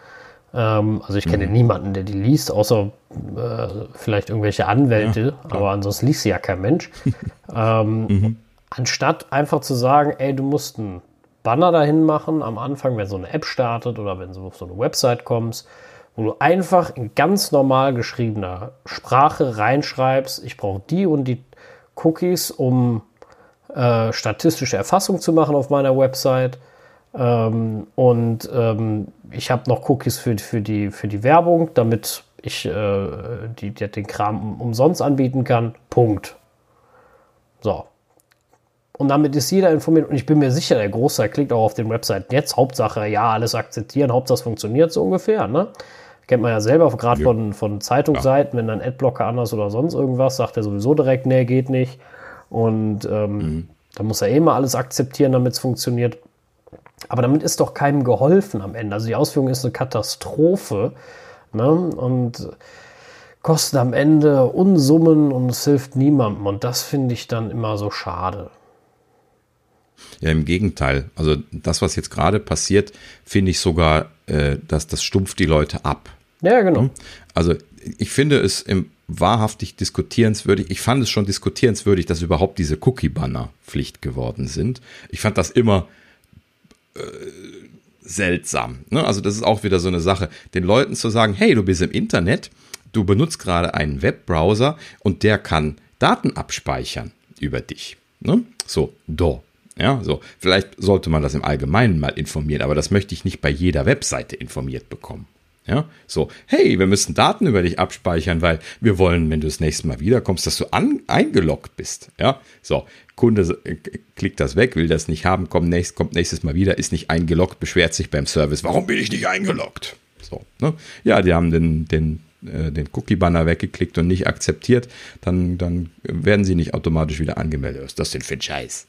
ähm, also ich kenne mhm. niemanden, der die liest, außer äh, vielleicht irgendwelche Anwälte, ja, aber ansonsten liest sie ja kein Mensch. ähm, mhm. Anstatt einfach zu sagen, ey, du musst einen Banner dahin machen am Anfang, wenn so eine App startet oder wenn du auf so eine Website kommst, wo du einfach in ganz normal geschriebener Sprache reinschreibst, ich brauche die und die Cookies, um äh, statistische Erfassung zu machen auf meiner Website. Ähm, und ähm, ich habe noch Cookies für, für, die, für die Werbung, damit ich äh, die, die, den Kram umsonst anbieten kann. Punkt. So. Und damit ist jeder informiert. Und ich bin mir sicher, der Großteil klickt auch auf den Webseiten jetzt. Hauptsache, ja, alles akzeptieren. Hauptsache, es funktioniert so ungefähr. Ne? Kennt man ja selber, gerade ja. von, von Zeitungsseiten, ja. wenn dann Adblocker anders oder sonst irgendwas, sagt er sowieso direkt, nee, geht nicht. Und ähm, mhm. dann muss er eh mal alles akzeptieren, damit es funktioniert. Aber damit ist doch keinem geholfen am Ende. Also die Ausführung ist eine Katastrophe ne? und kostet am Ende Unsummen und es hilft niemandem. Und das finde ich dann immer so schade. Ja, im Gegenteil. Also das, was jetzt gerade passiert, finde ich sogar, äh, dass das stumpft die Leute ab. Ja, genau. Hm? Also ich finde es im wahrhaftig diskutierenswürdig. Ich fand es schon diskutierenswürdig, dass überhaupt diese Cookie-Banner Pflicht geworden sind. Ich fand das immer seltsam. Ne? Also das ist auch wieder so eine Sache, den Leuten zu sagen, hey, du bist im Internet, du benutzt gerade einen Webbrowser und der kann Daten abspeichern über dich. Ne? So, do. Ja, so. Vielleicht sollte man das im Allgemeinen mal informieren, aber das möchte ich nicht bei jeder Webseite informiert bekommen. Ja, so, hey, wir müssen Daten über dich abspeichern, weil wir wollen, wenn du das nächste Mal wiederkommst, dass du an, eingeloggt bist. Ja, so, Kunde äh, klickt das weg, will das nicht haben, kommt, nächst, kommt nächstes Mal wieder, ist nicht eingeloggt, beschwert sich beim Service, warum bin ich nicht eingeloggt? So, ne? Ja, die haben den, den, äh, den Cookie-Banner weggeklickt und nicht akzeptiert, dann, dann werden sie nicht automatisch wieder angemeldet. Was ist das denn für ein Scheiß?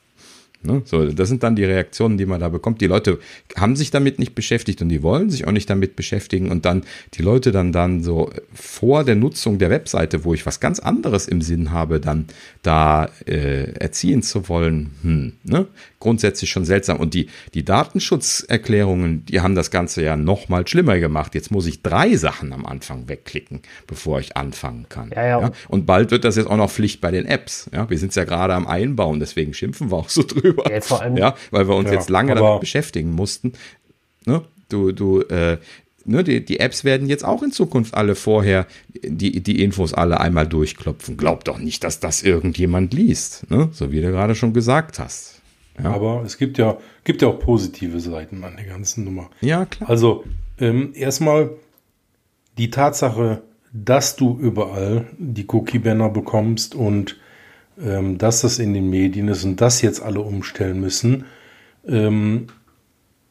Ne? So, das sind dann die Reaktionen, die man da bekommt. Die Leute haben sich damit nicht beschäftigt und die wollen sich auch nicht damit beschäftigen und dann die Leute dann dann so vor der Nutzung der Webseite, wo ich was ganz anderes im Sinn habe, dann da äh, erziehen zu wollen, hm, ne? Grundsätzlich schon seltsam. Und die, die Datenschutzerklärungen, die haben das Ganze ja noch mal schlimmer gemacht. Jetzt muss ich drei Sachen am Anfang wegklicken, bevor ich anfangen kann. Ja, ja. ja? Und bald wird das jetzt auch noch Pflicht bei den Apps. Ja? Wir sind ja gerade am Einbauen, deswegen schimpfen wir auch so drüber. Ja, vor allem, ja weil wir uns ja, jetzt lange damit beschäftigen mussten. Ne? Du, du, äh, ne, die, die Apps werden jetzt auch in Zukunft alle vorher die, die Infos alle einmal durchklopfen. Glaub doch nicht, dass das irgendjemand liest, ne? so wie du gerade schon gesagt hast. Ja. Aber es gibt ja, gibt ja auch positive Seiten an der ganzen Nummer. Ja, klar. Also ähm, erstmal die Tatsache, dass du überall die Cookie-Banner bekommst und ähm, dass das in den Medien ist und das jetzt alle umstellen müssen, ähm,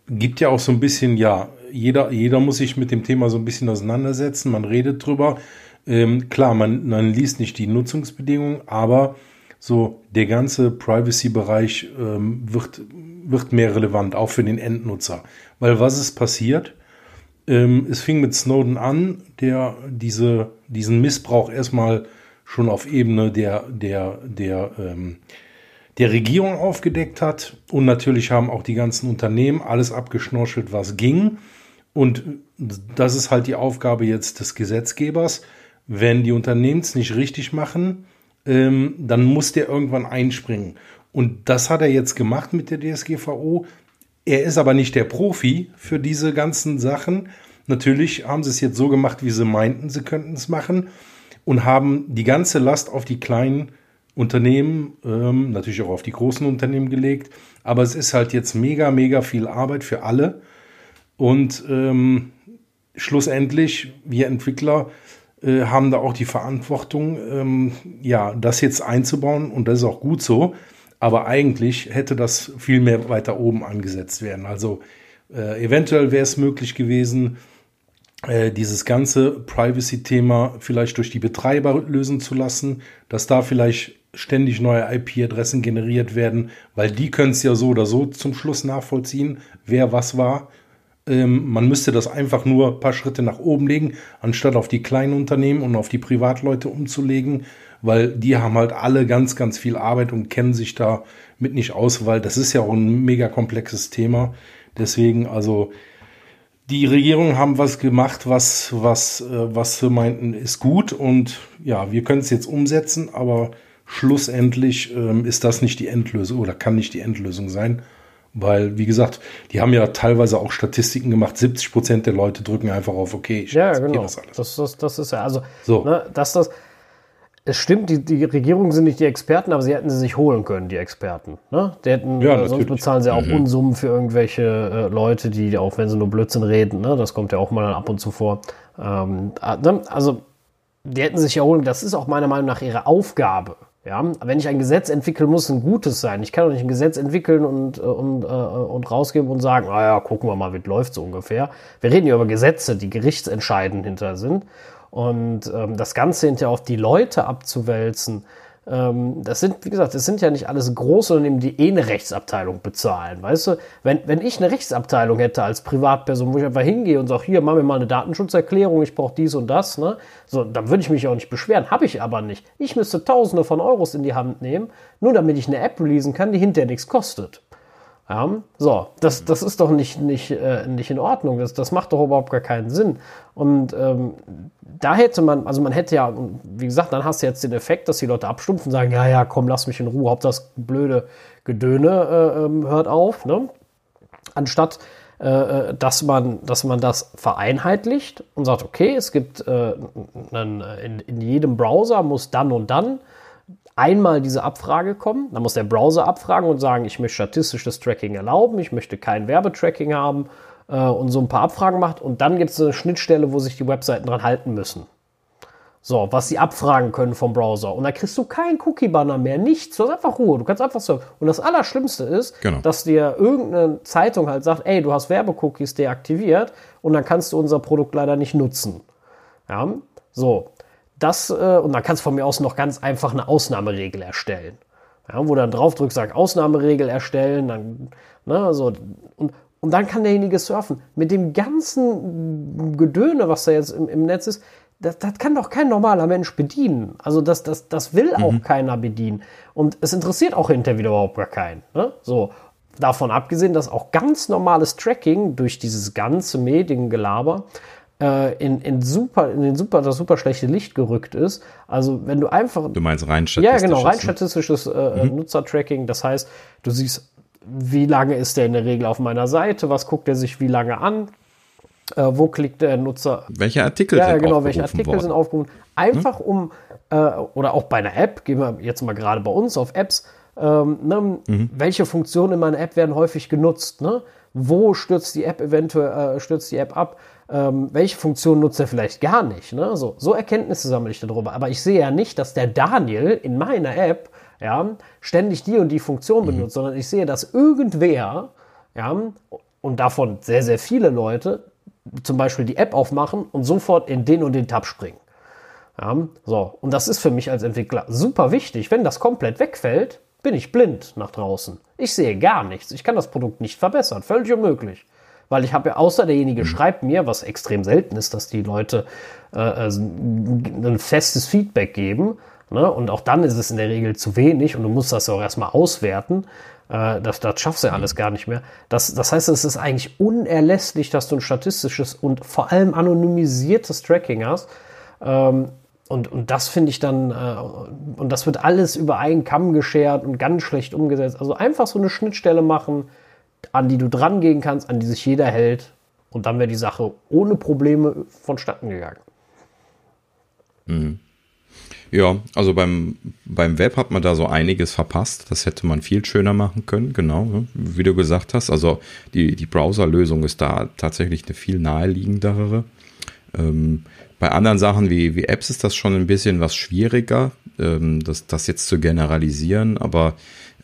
gibt ja auch so ein bisschen, ja, jeder, jeder muss sich mit dem Thema so ein bisschen auseinandersetzen, man redet drüber. Ähm, klar, man, man liest nicht die Nutzungsbedingungen, aber so der ganze Privacy-Bereich ähm, wird, wird mehr relevant, auch für den Endnutzer. Weil was ist passiert? Ähm, es fing mit Snowden an, der diese, diesen Missbrauch erstmal schon auf Ebene der, der, der, ähm, der Regierung aufgedeckt hat. Und natürlich haben auch die ganzen Unternehmen alles abgeschnorchelt, was ging. Und das ist halt die Aufgabe jetzt des Gesetzgebers. Wenn die Unternehmen es nicht richtig machen, ähm, dann muss der irgendwann einspringen. Und das hat er jetzt gemacht mit der DSGVO. Er ist aber nicht der Profi für diese ganzen Sachen. Natürlich haben sie es jetzt so gemacht, wie sie meinten, sie könnten es machen und haben die ganze Last auf die kleinen Unternehmen, ähm, natürlich auch auf die großen Unternehmen gelegt. Aber es ist halt jetzt mega, mega viel Arbeit für alle. Und ähm, schlussendlich, wir Entwickler äh, haben da auch die Verantwortung, ähm, ja, das jetzt einzubauen. Und das ist auch gut so. Aber eigentlich hätte das viel mehr weiter oben angesetzt werden. Also äh, eventuell wäre es möglich gewesen, äh, dieses ganze Privacy-Thema vielleicht durch die Betreiber lösen zu lassen, dass da vielleicht ständig neue IP-Adressen generiert werden, weil die können es ja so oder so zum Schluss nachvollziehen, wer was war. Ähm, man müsste das einfach nur ein paar Schritte nach oben legen, anstatt auf die kleinen Unternehmen und auf die Privatleute umzulegen, weil die haben halt alle ganz, ganz viel Arbeit und kennen sich da mit nicht aus, weil das ist ja auch ein mega komplexes Thema. Deswegen, also die Regierungen haben was gemacht, was, was, äh, was wir meinten, ist gut und ja, wir können es jetzt umsetzen, aber schlussendlich ähm, ist das nicht die Endlösung oder kann nicht die Endlösung sein. Weil, wie gesagt, die haben ja teilweise auch Statistiken gemacht. 70 Prozent der Leute drücken einfach auf OK. ja, genau. Das, das, das, das, ist ja, also, so. ne, dass das, es stimmt, die, die Regierungen sind nicht die Experten, aber sie hätten sie sich holen können, die Experten. Ne? Die hätten, ja, äh, sonst bezahlen sie auch mhm. Unsummen für irgendwelche äh, Leute, die, auch wenn sie nur Blödsinn reden, ne? das kommt ja auch mal ab und zu vor. Ähm, äh, ne? also, die hätten sich ja holen, das ist auch meiner Meinung nach ihre Aufgabe. Ja, wenn ich ein Gesetz entwickeln muss, ein gutes sein. Ich kann doch nicht ein Gesetz entwickeln und, äh, und, äh, und rausgeben und sagen, naja, gucken wir mal, wie läuft so ungefähr. Wir reden ja über Gesetze, die gerichtsentscheidend hinter sind. Und ähm, das Ganze hinterher auf die Leute abzuwälzen, das sind, wie gesagt, das sind ja nicht alles große Unternehmen, die eh eine Rechtsabteilung bezahlen. Weißt du, wenn, wenn ich eine Rechtsabteilung hätte als Privatperson, wo ich einfach hingehe und sage, hier, mach mir mal eine Datenschutzerklärung, ich brauche dies und das, ne? So, dann würde ich mich auch nicht beschweren. Habe ich aber nicht. Ich müsste Tausende von Euros in die Hand nehmen, nur damit ich eine App releasen kann, die hinterher nichts kostet. Ja, so, das, das ist doch nicht, nicht, äh, nicht in Ordnung. Das, das macht doch überhaupt gar keinen Sinn. Und ähm, da hätte man, also man hätte ja, wie gesagt, dann hast du jetzt den Effekt, dass die Leute abstumpfen und sagen, ja, ja, komm, lass mich in Ruhe, Haupt das blöde Gedöne äh, ähm, hört auf. Ne? Anstatt äh, äh, dass, man, dass man das vereinheitlicht und sagt, okay, es gibt äh, einen, in, in jedem Browser muss dann und dann einmal diese Abfrage kommen. Dann muss der Browser abfragen und sagen, ich möchte statistisches Tracking erlauben, ich möchte kein Werbetracking haben äh, und so ein paar Abfragen macht. Und dann gibt es eine Schnittstelle, wo sich die Webseiten dran halten müssen. So, was sie abfragen können vom Browser. Und da kriegst du keinen Cookie-Banner mehr, nichts. Du hast einfach Ruhe. Du kannst einfach so. Und das Allerschlimmste ist, genau. dass dir irgendeine Zeitung halt sagt, ey, du hast Werbecookies deaktiviert und dann kannst du unser Produkt leider nicht nutzen. Ja, so. Das, äh, und dann kannst du von mir aus noch ganz einfach eine Ausnahmeregel erstellen. Ja, wo dann drauf drückst, sagt Ausnahmeregel erstellen, dann, ne, so, und, und dann kann derjenige surfen. Mit dem ganzen Gedöne, was da jetzt im, im Netz ist, das, das kann doch kein normaler Mensch bedienen. Also das, das, das will auch mhm. keiner bedienen. Und es interessiert auch hinterher wieder überhaupt gar keinen. Ne? So, davon abgesehen, dass auch ganz normales Tracking durch dieses ganze Mediengelaber in, in, super, in den super, das super schlechte Licht gerückt ist. Also wenn du einfach. Du meinst rein statistisches? Ja, genau, rein ne? statistisches äh, mhm. Nutzertracking. Das heißt, du siehst, wie lange ist der in der Regel auf meiner Seite, was guckt er sich wie lange an, äh, wo klickt der Nutzer. Welche Artikel ja, sind genau, welche Artikel worden? sind aufgerufen. Einfach hm? um, äh, oder auch bei einer App, gehen wir jetzt mal gerade bei uns auf Apps, ähm, ne, mhm. welche Funktionen in meiner App werden häufig genutzt? Ne? Wo stürzt die App eventuell, äh, stürzt die App ab? Ähm, welche Funktion nutzt er vielleicht gar nicht? Ne? So, so Erkenntnisse sammle ich darüber. Aber ich sehe ja nicht, dass der Daniel in meiner App ja, ständig die und die Funktion mhm. benutzt, sondern ich sehe, dass irgendwer, ja, und davon sehr, sehr viele Leute, zum Beispiel die App aufmachen und sofort in den und den Tab springen. Ja, so, und das ist für mich als Entwickler super wichtig. Wenn das komplett wegfällt, bin ich blind nach draußen. Ich sehe gar nichts. Ich kann das Produkt nicht verbessern. Völlig unmöglich. Weil ich habe ja, außer derjenige mhm. schreibt mir, was extrem selten ist, dass die Leute äh, äh ein festes Feedback geben. Ne? Und auch dann ist es in der Regel zu wenig und du musst das ja auch erstmal auswerten. Äh, das, das schaffst du ja alles gar nicht mehr. Das, das heißt, es ist eigentlich unerlässlich, dass du ein statistisches und vor allem anonymisiertes Tracking hast. Ähm, und, und das finde ich dann, äh, und das wird alles über einen Kamm geschert und ganz schlecht umgesetzt. Also einfach so eine Schnittstelle machen, an die du dran gehen kannst, an die sich jeder hält. Und dann wäre die Sache ohne Probleme vonstatten gegangen. Mhm. Ja, also beim, beim Web hat man da so einiges verpasst. Das hätte man viel schöner machen können, genau, ne? wie du gesagt hast. Also die, die Browser-Lösung ist da tatsächlich eine viel naheliegendere. Ähm, bei anderen Sachen wie, wie Apps ist das schon ein bisschen was schwieriger, ähm, das, das jetzt zu generalisieren, aber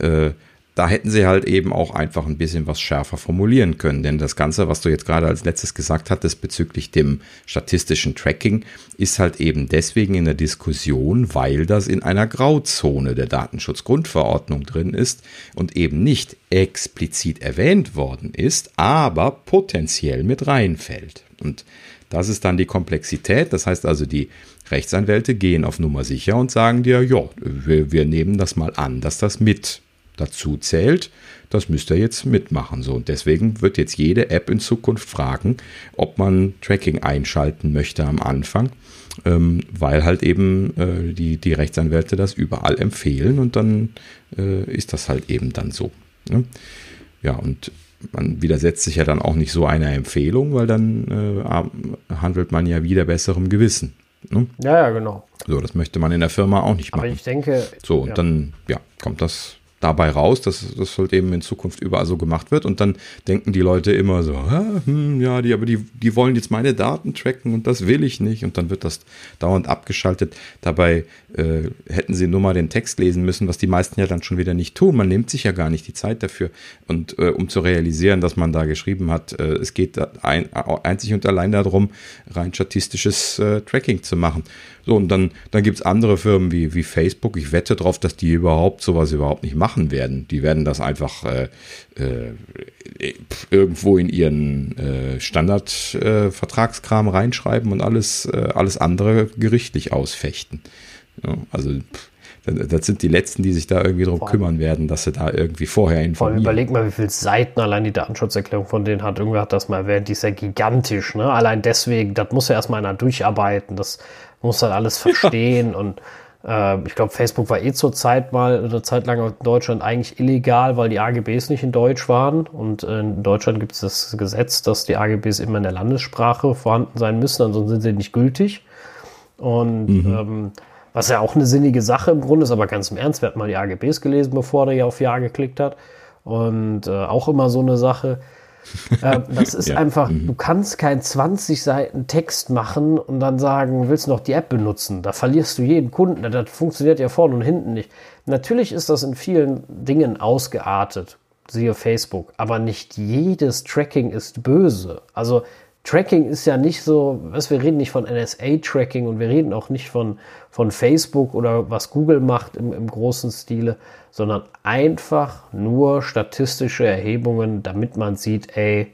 äh, da hätten sie halt eben auch einfach ein bisschen was schärfer formulieren können. Denn das Ganze, was du jetzt gerade als letztes gesagt hattest bezüglich dem statistischen Tracking, ist halt eben deswegen in der Diskussion, weil das in einer Grauzone der Datenschutzgrundverordnung drin ist und eben nicht explizit erwähnt worden ist, aber potenziell mit reinfällt. Und das ist dann die Komplexität. Das heißt also, die Rechtsanwälte gehen auf Nummer sicher und sagen dir, ja, wir, wir nehmen das mal an, dass das mit dazu zählt, das müsst ihr jetzt mitmachen. So, und deswegen wird jetzt jede App in Zukunft fragen, ob man Tracking einschalten möchte am Anfang, ähm, weil halt eben äh, die, die Rechtsanwälte das überall empfehlen und dann äh, ist das halt eben dann so. Ne? Ja, und man widersetzt sich ja dann auch nicht so einer Empfehlung, weil dann äh, handelt man ja wieder besserem Gewissen. Ne? Ja, ja, genau. So, das möchte man in der Firma auch nicht machen. Aber ich denke. So, und ja. dann, ja, kommt das dabei raus, dass das halt eben in Zukunft überall so gemacht wird. Und dann denken die Leute immer so, hm, ja, die, aber die, die wollen jetzt meine Daten tracken und das will ich nicht. Und dann wird das dauernd abgeschaltet. Dabei äh, hätten sie nur mal den Text lesen müssen, was die meisten ja dann schon wieder nicht tun. Man nimmt sich ja gar nicht die Zeit dafür. Und äh, um zu realisieren, dass man da geschrieben hat, äh, es geht ein, einzig und allein darum, rein statistisches äh, Tracking zu machen. So, und dann, dann gibt es andere Firmen wie, wie Facebook. Ich wette darauf, dass die überhaupt sowas überhaupt nicht machen werden. Die werden das einfach äh, äh, irgendwo in ihren äh, Standardvertragskram reinschreiben und alles, äh, alles andere gerichtlich ausfechten. Ja, also pff, das sind die Letzten, die sich da irgendwie drum kümmern werden, dass sie da irgendwie vorher informieren. Vor allem überleg mal, wie viele Seiten allein die Datenschutzerklärung von denen hat. Irgendwer hat das mal erwähnt, die ist ja gigantisch. Ne? Allein deswegen, das muss ja erstmal einer durcharbeiten. Das muss halt alles verstehen ja. und äh, ich glaube, Facebook war eh zur Zeit mal eine Zeit lang in Deutschland eigentlich illegal, weil die AGBs nicht in Deutsch waren. Und in Deutschland gibt es das Gesetz, dass die AGBs immer in der Landessprache vorhanden sein müssen, ansonsten sind sie nicht gültig. Und mhm. ähm, was ja auch eine sinnige Sache im Grunde ist, aber ganz im Ernst, wer hat mal die AGBs gelesen, bevor der ja auf Ja geklickt hat. Und äh, auch immer so eine Sache. Äh, das ist ja. einfach, mhm. du kannst kein 20 Seiten Text machen und dann sagen, willst du noch die App benutzen? Da verlierst du jeden Kunden. Das funktioniert ja vorne und hinten nicht. Natürlich ist das in vielen Dingen ausgeartet, siehe Facebook, aber nicht jedes Tracking ist böse. Also Tracking ist ja nicht so, was wir reden nicht von NSA-Tracking und wir reden auch nicht von, von Facebook oder was Google macht im, im großen Stile, sondern einfach nur statistische Erhebungen, damit man sieht, ey,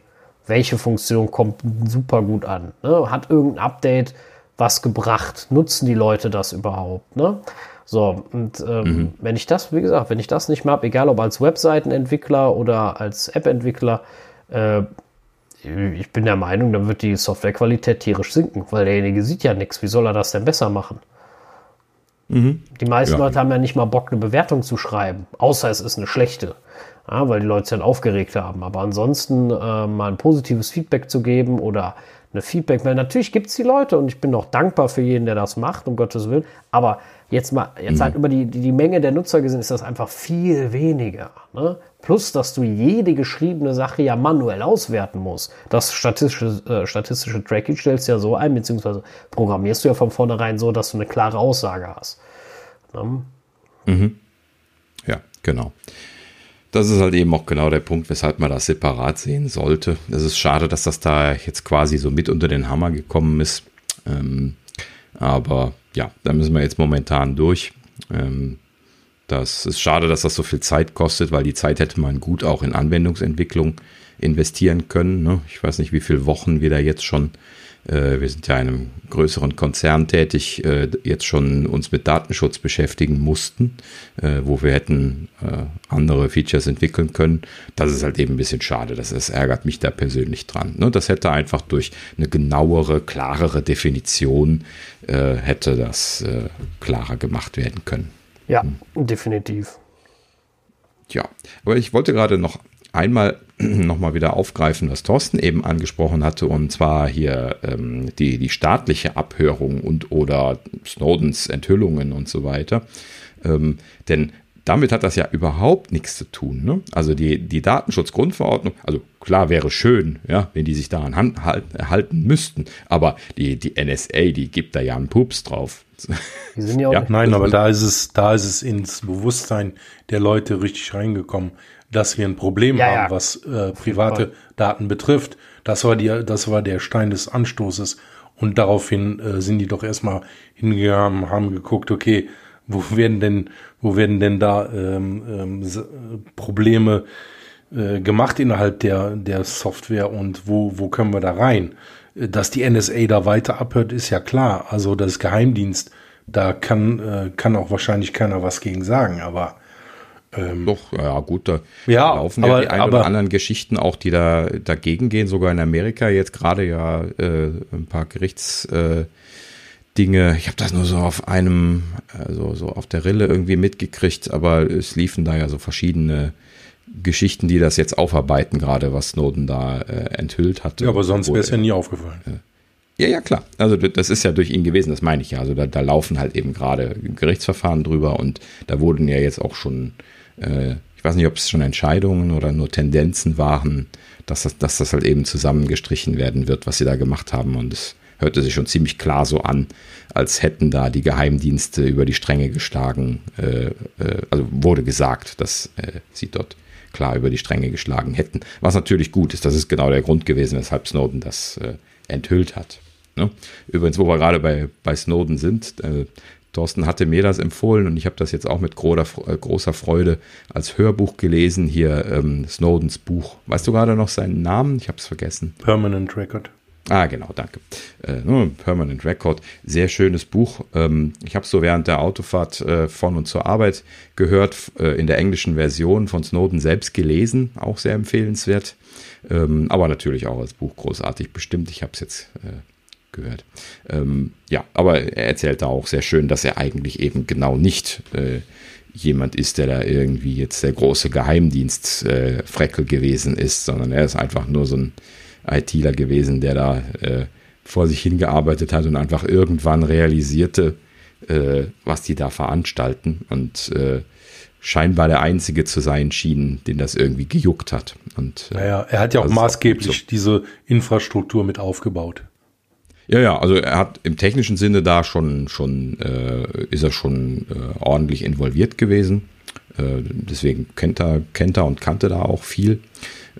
welche Funktion kommt super gut an. Ne? Hat irgendein Update was gebracht? Nutzen die Leute das überhaupt? Ne? So, und ähm, mhm. wenn ich das, wie gesagt, wenn ich das nicht mehr habe, egal ob als Webseitenentwickler oder als App-Entwickler, äh, ich bin der Meinung, dann wird die Softwarequalität tierisch sinken, weil derjenige sieht ja nichts. Wie soll er das denn besser machen? Mhm. Die meisten ja. Leute haben ja nicht mal Bock, eine Bewertung zu schreiben, außer es ist eine schlechte, ja, weil die Leute sich dann aufgeregt haben. Aber ansonsten äh, mal ein positives Feedback zu geben oder eine Feedback, weil natürlich gibt es die Leute und ich bin auch dankbar für jeden, der das macht, um Gottes Willen. Aber jetzt mal, jetzt mhm. halt über die, die, die, Menge der Nutzer gesehen, ist das einfach viel weniger. Ne? Plus, dass du jede geschriebene Sache ja manuell auswerten musst. Das statistische, äh, statistische Tracking stellst du ja so ein, beziehungsweise programmierst du ja von vornherein so, dass du eine klare Aussage hast. Ne? Mhm. Ja, genau. Das ist halt eben auch genau der Punkt, weshalb man das separat sehen sollte. Es ist schade, dass das da jetzt quasi so mit unter den Hammer gekommen ist. Ähm, aber ja, da müssen wir jetzt momentan durch. Ähm, das ist schade, dass das so viel Zeit kostet, weil die Zeit hätte man gut auch in Anwendungsentwicklung investieren können. Ne? Ich weiß nicht, wie viele Wochen wir da jetzt schon wir sind ja in einem größeren Konzern tätig, äh, jetzt schon uns mit Datenschutz beschäftigen mussten, äh, wo wir hätten andere Features entwickeln können. Das ist halt eben ein bisschen schade. Das, das ärgert mich da persönlich dran. Ne? Das hätte einfach durch eine genauere, klarere Definition hätte das klarer gemacht werden können. Ja, hm. definitiv. Ja, aber ich wollte gerade noch einmal nochmal wieder aufgreifen, was Thorsten eben angesprochen hatte, und zwar hier ähm, die, die staatliche Abhörung und oder Snowdens Enthüllungen und so weiter. Ähm, denn damit hat das ja überhaupt nichts zu tun. Ne? Also die, die Datenschutzgrundverordnung, also klar wäre schön, ja, wenn die sich daran hand, halten, halten müssten, aber die, die NSA, die gibt da ja einen Pups drauf. Ja ja, nein, aber da ist es, da ist es ins Bewusstsein der Leute richtig reingekommen dass wir ein Problem ja, haben, ja. was äh, private Daten betrifft. Das war, die, das war der Stein des Anstoßes. Und daraufhin äh, sind die doch erstmal hingegangen, haben geguckt, okay, wo werden denn, wo werden denn da ähm, ähm, Probleme äh, gemacht innerhalb der, der Software und wo, wo können wir da rein? Dass die NSA da weiter abhört, ist ja klar. Also das Geheimdienst, da kann, äh, kann auch wahrscheinlich keiner was gegen sagen, aber ähm, Doch, ja gut, da ja, laufen aber, ja die ein aber, oder anderen Geschichten auch, die da dagegen gehen, sogar in Amerika jetzt gerade ja äh, ein paar Gerichtsdinge. Äh, ich habe das nur so auf einem, also so auf der Rille irgendwie mitgekriegt, aber es liefen da ja so verschiedene Geschichten, die das jetzt aufarbeiten, gerade was Snowden da äh, enthüllt hatte. Ja, aber sonst wäre es ja nie aufgefallen. Ja, ja, klar. Also das ist ja durch ihn gewesen, das meine ich ja. Also da, da laufen halt eben gerade Gerichtsverfahren drüber und da wurden ja jetzt auch schon äh, ich weiß nicht, ob es schon Entscheidungen oder nur Tendenzen waren, dass das, dass das halt eben zusammengestrichen werden wird, was sie da gemacht haben. Und es hörte sich schon ziemlich klar so an, als hätten da die Geheimdienste über die Stränge geschlagen. Äh, äh, also wurde gesagt, dass äh, sie dort klar über die Stränge geschlagen hätten. Was natürlich gut ist. Das ist genau der Grund gewesen, weshalb Snowden das äh, enthüllt hat. Ne? Übrigens, wo wir gerade bei, bei Snowden sind, äh, Thorsten hatte mir das empfohlen und ich habe das jetzt auch mit großer, Freude als Hörbuch gelesen. Hier ähm, Snowdens Buch. Weißt du gerade noch seinen Namen? Ich habe es vergessen. Permanent Record. Ah, genau, danke. Äh, ne, Permanent Record, sehr schönes Buch. Ähm, ich habe es so während der Autofahrt äh, von und zur Arbeit gehört, äh, in der englischen Version von Snowden selbst gelesen, auch sehr empfehlenswert. Ähm, aber natürlich auch als Buch großartig bestimmt. Ich habe es jetzt äh, gehört. Ähm, ja, aber er erzählt da auch sehr schön, dass er eigentlich eben genau nicht äh, jemand ist, der da irgendwie jetzt der große Geheimdienst-Freckel äh, gewesen ist, sondern er ist einfach nur so ein ITler gewesen, der da äh, vor sich hingearbeitet hat und einfach irgendwann realisierte, äh, was die da veranstalten und äh, scheinbar der Einzige zu sein schien, den das irgendwie gejuckt hat. Und, äh, naja, er hat ja auch maßgeblich so. diese Infrastruktur mit aufgebaut. Ja, ja, also er hat im technischen Sinne da schon, schon äh, ist er schon äh, ordentlich involviert gewesen. Äh, deswegen kennt er, kennt er und kannte da auch viel.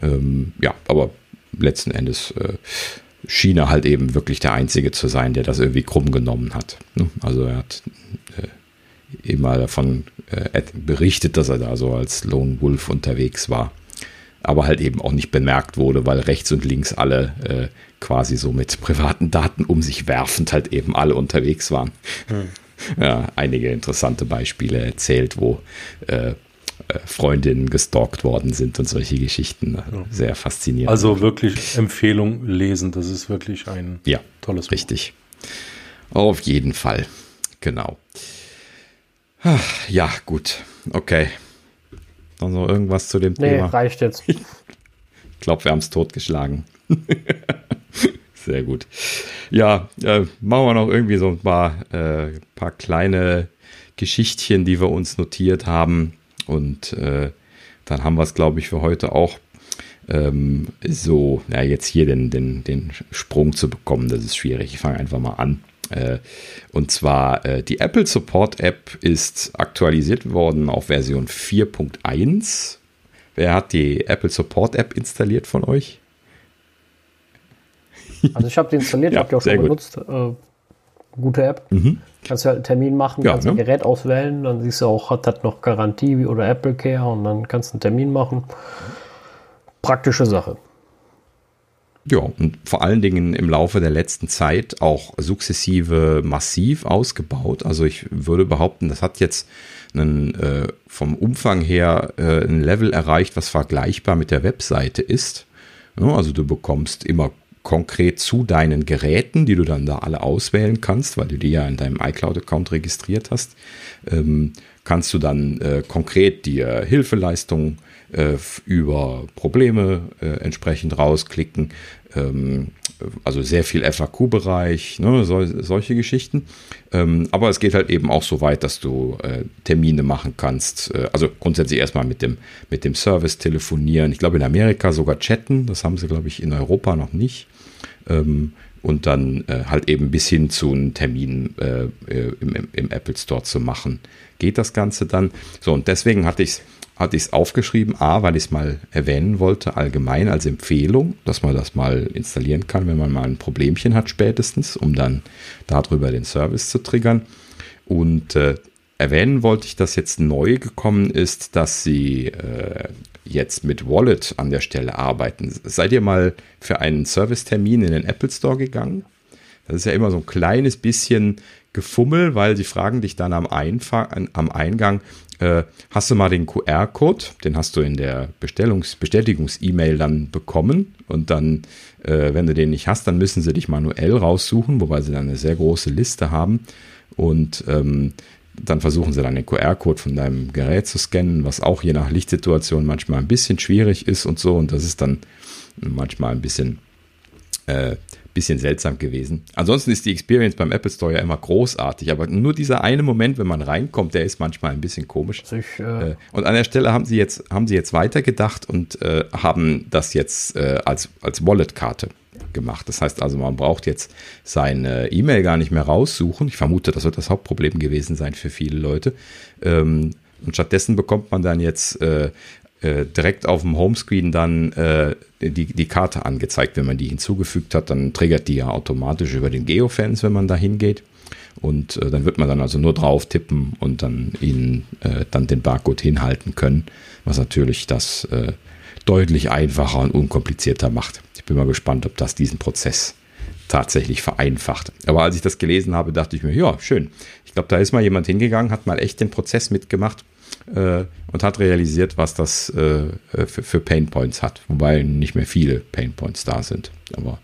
Ähm, ja, aber letzten Endes äh, schien er halt eben wirklich der Einzige zu sein, der das irgendwie krumm genommen hat. Ne? Also er hat äh, immer davon äh, berichtet, dass er da so als Lone Wolf unterwegs war. Aber halt eben auch nicht bemerkt wurde, weil rechts und links alle äh, quasi so mit privaten Daten um sich werfend halt eben alle unterwegs waren. Hm. Ja, einige interessante Beispiele erzählt, wo äh, äh, Freundinnen gestalkt worden sind und solche Geschichten. Ja. Sehr faszinierend. Also wirklich Empfehlung lesen, das ist wirklich ein ja, tolles Buch. Richtig. Auf jeden Fall. Genau. Ja, gut. Okay. Dann noch irgendwas zu dem nee, Thema. reicht jetzt. ich glaube, wir haben es totgeschlagen. Sehr gut. Ja, äh, machen wir noch irgendwie so ein paar, äh, paar kleine Geschichtchen, die wir uns notiert haben. Und äh, dann haben wir es, glaube ich, für heute auch ähm, so, ja, jetzt hier den, den, den Sprung zu bekommen, das ist schwierig. Ich fange einfach mal an. Äh, und zwar äh, die Apple Support App ist aktualisiert worden auf Version 4.1. Wer hat die Apple Support App installiert von euch? Also ich habe die installiert, ja, habe die auch schon gut. benutzt. Äh, gute App. Mhm. Kannst du halt einen Termin machen, ja, kannst ne? ein Gerät auswählen, dann siehst du auch, hat das noch Garantie oder Apple Care und dann kannst du einen Termin machen. Praktische Sache. Ja, und vor allen Dingen im Laufe der letzten Zeit auch sukzessive massiv ausgebaut. Also ich würde behaupten, das hat jetzt einen, äh, vom Umfang her äh, ein Level erreicht, was vergleichbar mit der Webseite ist. Also du bekommst immer konkret zu deinen Geräten, die du dann da alle auswählen kannst, weil du die ja in deinem iCloud-Account registriert hast, ähm, kannst du dann äh, konkret dir Hilfeleistungen äh, über Probleme äh, entsprechend rausklicken. Ähm, also sehr viel FAQ-Bereich, ne, so, solche Geschichten. Ähm, aber es geht halt eben auch so weit, dass du äh, Termine machen kannst. Äh, also grundsätzlich erstmal mit dem, mit dem Service telefonieren. Ich glaube in Amerika sogar chatten. Das haben sie, glaube ich, in Europa noch nicht. Ähm, und dann äh, halt eben bis hin zu einem Termin äh, äh, im, im, Apple Store zu machen. Geht das Ganze dann? So, und deswegen hatte ich es hatte ich es aufgeschrieben, A, weil ich es mal erwähnen wollte, allgemein als Empfehlung, dass man das mal installieren kann, wenn man mal ein Problemchen hat spätestens, um dann darüber den Service zu triggern. Und äh, erwähnen wollte ich, dass jetzt neu gekommen ist, dass sie äh, jetzt mit Wallet an der Stelle arbeiten. Seid ihr mal für einen Servicetermin in den Apple Store gegangen? Das ist ja immer so ein kleines bisschen Gefummel, weil sie fragen dich dann am, Einfang, am Eingang, äh, hast du mal den QR-Code, den hast du in der Bestätigungs-E-Mail dann bekommen und dann, äh, wenn du den nicht hast, dann müssen sie dich manuell raussuchen, wobei sie dann eine sehr große Liste haben und ähm, dann versuchen sie dann den QR-Code von deinem Gerät zu scannen, was auch je nach Lichtsituation manchmal ein bisschen schwierig ist und so. Und das ist dann manchmal ein bisschen, äh, bisschen seltsam gewesen. Ansonsten ist die Experience beim Apple Store ja immer großartig, aber nur dieser eine Moment, wenn man reinkommt, der ist manchmal ein bisschen komisch. Ich, äh, äh und an der Stelle haben sie jetzt, haben sie jetzt weitergedacht und äh, haben das jetzt äh, als, als Wallet-Karte gemacht. Das heißt also, man braucht jetzt seine E-Mail gar nicht mehr raussuchen. Ich vermute, das wird das Hauptproblem gewesen sein für viele Leute. Ähm, und stattdessen bekommt man dann jetzt äh, äh, direkt auf dem Homescreen dann äh, die, die Karte angezeigt. Wenn man die hinzugefügt hat, dann triggert die ja automatisch über den Geofans, wenn man da hingeht. Und äh, dann wird man dann also nur drauf tippen und dann ihnen äh, dann den Barcode hinhalten können, was natürlich das äh, deutlich einfacher und unkomplizierter macht. Ich bin mal gespannt, ob das diesen Prozess tatsächlich vereinfacht. Aber als ich das gelesen habe, dachte ich mir, ja, schön. Ich glaube, da ist mal jemand hingegangen, hat mal echt den Prozess mitgemacht äh, und hat realisiert, was das äh, für, für Painpoints hat. Wobei nicht mehr viele Painpoints da sind. Aber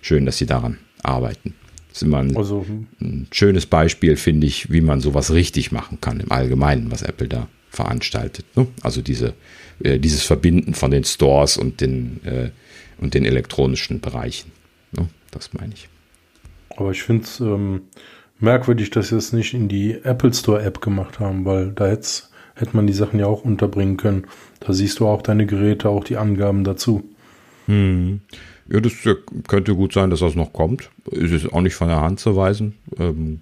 schön, dass sie daran arbeiten. Das ist immer ein, also, ein schönes Beispiel, finde ich, wie man sowas richtig machen kann im Allgemeinen, was Apple da veranstaltet. Ne? Also diese, äh, dieses Verbinden von den Stores und den, äh, und den elektronischen Bereichen. Ne? Das meine ich. Aber ich finde es ähm, merkwürdig, dass sie es nicht in die Apple Store App gemacht haben, weil da hätte man die Sachen ja auch unterbringen können. Da siehst du auch deine Geräte, auch die Angaben dazu. Hm. Ja, das könnte gut sein, dass das noch kommt. Ist es auch nicht von der Hand zu weisen. Ähm,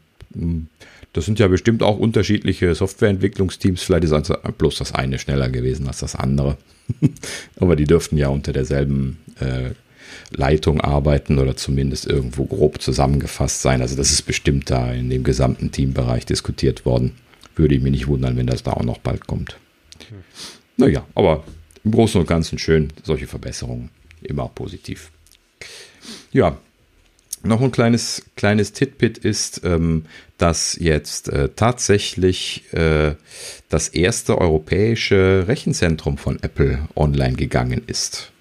das sind ja bestimmt auch unterschiedliche Softwareentwicklungsteams. Vielleicht ist bloß das eine schneller gewesen als das andere. Aber die dürften ja unter derselben äh, Leitung arbeiten oder zumindest irgendwo grob zusammengefasst sein. Also das ist bestimmt da in dem gesamten Teambereich diskutiert worden. Würde ich mich nicht wundern, wenn das da auch noch bald kommt. Hm. Naja, aber im Großen und Ganzen schön, solche Verbesserungen. Immer positiv. Ja, noch ein kleines, kleines Titbit ist, ähm, dass jetzt äh, tatsächlich äh, das erste europäische Rechenzentrum von Apple online gegangen ist.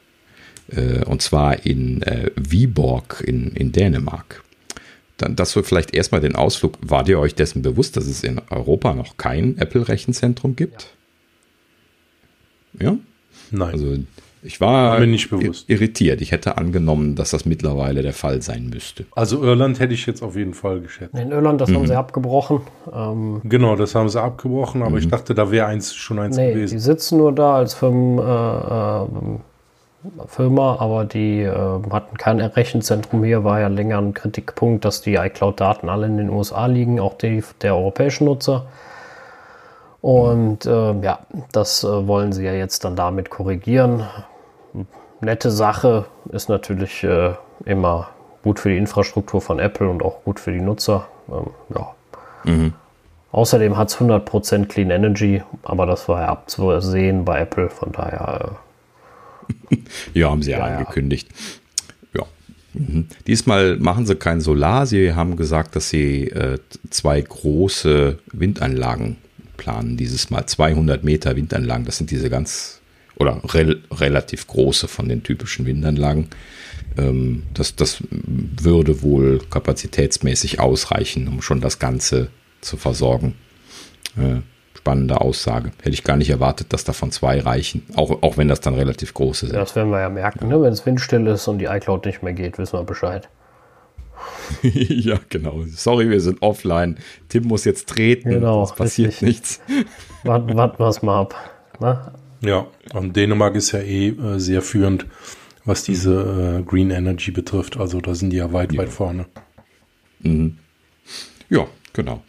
Äh, und zwar in äh, Viborg in, in Dänemark. Dann, das wird vielleicht erstmal den Ausflug. Wart ihr euch dessen bewusst, dass es in Europa noch kein Apple-Rechenzentrum gibt? Ja. ja? Nein. Also ich war, war nicht bewusst. irritiert. Ich hätte angenommen, dass das mittlerweile der Fall sein müsste. Also Irland hätte ich jetzt auf jeden Fall geschätzt. In Irland, das mhm. haben sie abgebrochen. Ähm, genau, das haben sie abgebrochen, aber mhm. ich dachte, da wäre eins schon eins nee, gewesen. Die sitzen nur da als Firmen, äh, äh, Firma, aber die äh, hatten kein Rechenzentrum hier. War ja länger ein Kritikpunkt, dass die iCloud-Daten alle in den USA liegen, auch die der europäischen Nutzer. Und äh, ja, das äh, wollen sie ja jetzt dann damit korrigieren. Nette Sache ist natürlich äh, immer gut für die Infrastruktur von Apple und auch gut für die Nutzer. Ähm, ja. Mhm. Außerdem hat es 100% Clean Energy, aber das war ja abzusehen bei Apple, von daher. Ja, haben sie ja, angekündigt. Ja. Mhm. Diesmal machen sie kein Solar. Sie haben gesagt, dass sie äh, zwei große Windanlagen planen dieses Mal 200 Meter Windanlagen. Das sind diese ganz oder rel relativ große von den typischen Windanlagen. Ähm, das, das würde wohl kapazitätsmäßig ausreichen, um schon das Ganze zu versorgen. Äh, spannende Aussage. Hätte ich gar nicht erwartet, dass davon zwei reichen. Auch, auch wenn das dann relativ große sind. Das werden wir ja merken. Ne? Wenn es windstill ist und die iCloud nicht mehr geht, wissen wir Bescheid. ja, genau. Sorry, wir sind offline. Tim muss jetzt treten. Genau. Es passiert richtig. nichts. Warten, warten wir es mal ab. Na? Ja, und Dänemark ist ja eh äh, sehr führend, was diese äh, Green Energy betrifft. Also da sind die ja weit, ja. weit vorne. Mhm. Ja, genau.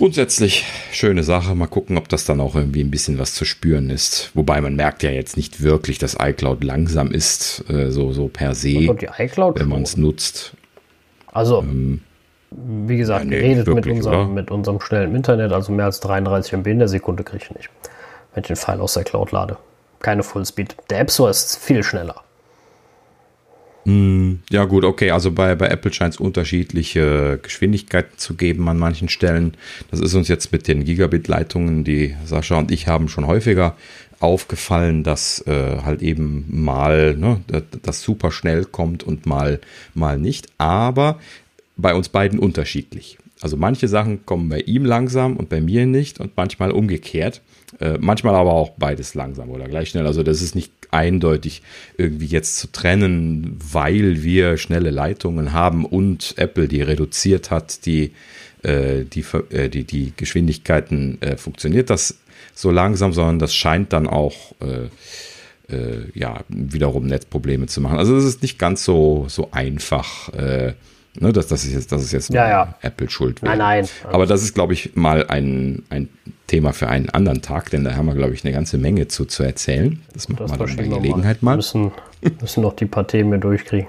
Grundsätzlich schöne Sache. Mal gucken, ob das dann auch irgendwie ein bisschen was zu spüren ist. Wobei man merkt ja jetzt nicht wirklich, dass iCloud langsam ist, äh, so, so per se, wenn man es nutzt. Also, ähm, wie gesagt, ja, nee, redet wirklich, mit, unserem, mit unserem schnellen Internet, also mehr als 33 MB in der Sekunde kriege ich nicht, wenn ich den File aus der Cloud lade. Keine Fullspeed. Der App Store ist viel schneller. Hm, ja gut, okay, also bei, bei Apple scheint es unterschiedliche Geschwindigkeiten zu geben an manchen Stellen. Das ist uns jetzt mit den Gigabit-Leitungen, die Sascha und ich haben schon häufiger aufgefallen, dass äh, halt eben mal ne, das super schnell kommt und mal, mal nicht. Aber bei uns beiden unterschiedlich. Also manche Sachen kommen bei ihm langsam und bei mir nicht und manchmal umgekehrt. Äh, manchmal aber auch beides langsam oder gleich schnell. Also das ist nicht eindeutig irgendwie jetzt zu trennen, weil wir schnelle Leitungen haben und Apple die reduziert hat, die, äh, die, äh, die, die Geschwindigkeiten äh, funktioniert das so langsam, sondern das scheint dann auch äh, äh, ja, wiederum Netzprobleme zu machen. Also das ist nicht ganz so, so einfach. Ne, dass das ist jetzt, das ist jetzt ja, ja. Apple schuld. Wäre. Nein, nein. Aber das ist, glaube ich, mal ein, ein Thema für einen anderen Tag, denn da haben wir, glaube ich, eine ganze Menge zu, zu erzählen. Das machen das wir dann bei Gelegenheit mal. Wir müssen, müssen noch die paar Themen mehr durchkriegen.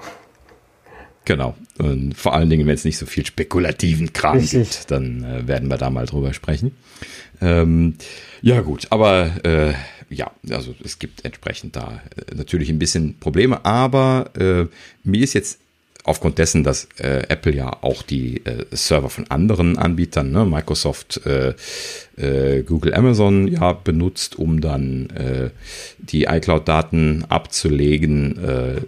Genau. Und vor allen Dingen, wenn es nicht so viel spekulativen Kram Richtig. gibt, dann äh, werden wir da mal drüber sprechen. Ähm, ja, gut, aber äh, ja, also es gibt entsprechend da äh, natürlich ein bisschen Probleme, aber äh, mir ist jetzt aufgrund dessen, dass äh, Apple ja auch die äh, Server von anderen Anbietern, ne, Microsoft, äh, äh, Google, Amazon ja benutzt, um dann äh, die iCloud-Daten abzulegen, äh,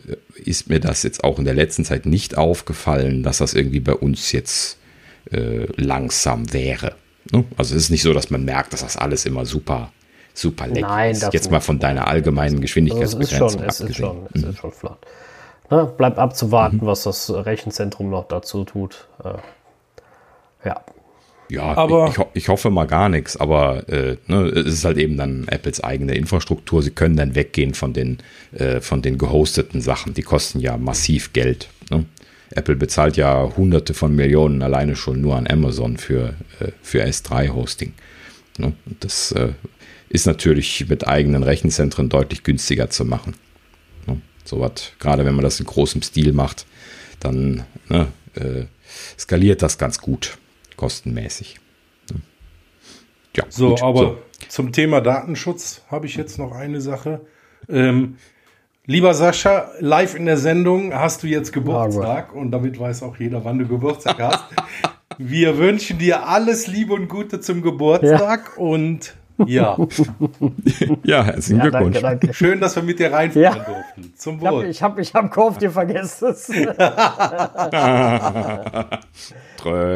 ist mir das jetzt auch in der letzten Zeit nicht aufgefallen, dass das irgendwie bei uns jetzt äh, langsam wäre. Ne? Also es ist nicht so, dass man merkt, dass das alles immer super super leck Nein, ist. Jetzt mal von deiner allgemeinen Geschwindigkeitsbegrenzung also es ist schon, es ist schon, es ist schon flott. Ne? Bleibt abzuwarten, mhm. was das Rechenzentrum noch dazu tut. Äh, ja. Ja, aber ich, ich, ich, hoffe mal gar nichts, aber äh, ne, es ist halt eben dann Apples eigene Infrastruktur. Sie können dann weggehen von den, äh, von den gehosteten Sachen. Die kosten ja massiv Geld. Ne? Apple bezahlt ja hunderte von Millionen alleine schon nur an Amazon für, äh, für S3-Hosting. Ne? Das äh, ist natürlich mit eigenen Rechenzentren deutlich günstiger zu machen. Sowas, gerade wenn man das in großem Stil macht, dann ne, äh, skaliert das ganz gut, kostenmäßig. Ja, so, gut, aber so. zum Thema Datenschutz habe ich jetzt noch eine Sache. Ähm, lieber Sascha, live in der Sendung hast du jetzt Geburtstag und damit weiß auch jeder, wann du Geburtstag hast. Wir wünschen dir alles Liebe und Gute zum Geburtstag ja. und ja. ja, herzlichen ja, Glückwunsch. Danke, danke. Schön, dass wir mit dir reinfahren ja. durften. Zum Wohl. Ich habe ich hab, ich hab gehofft, ihr vergesst es.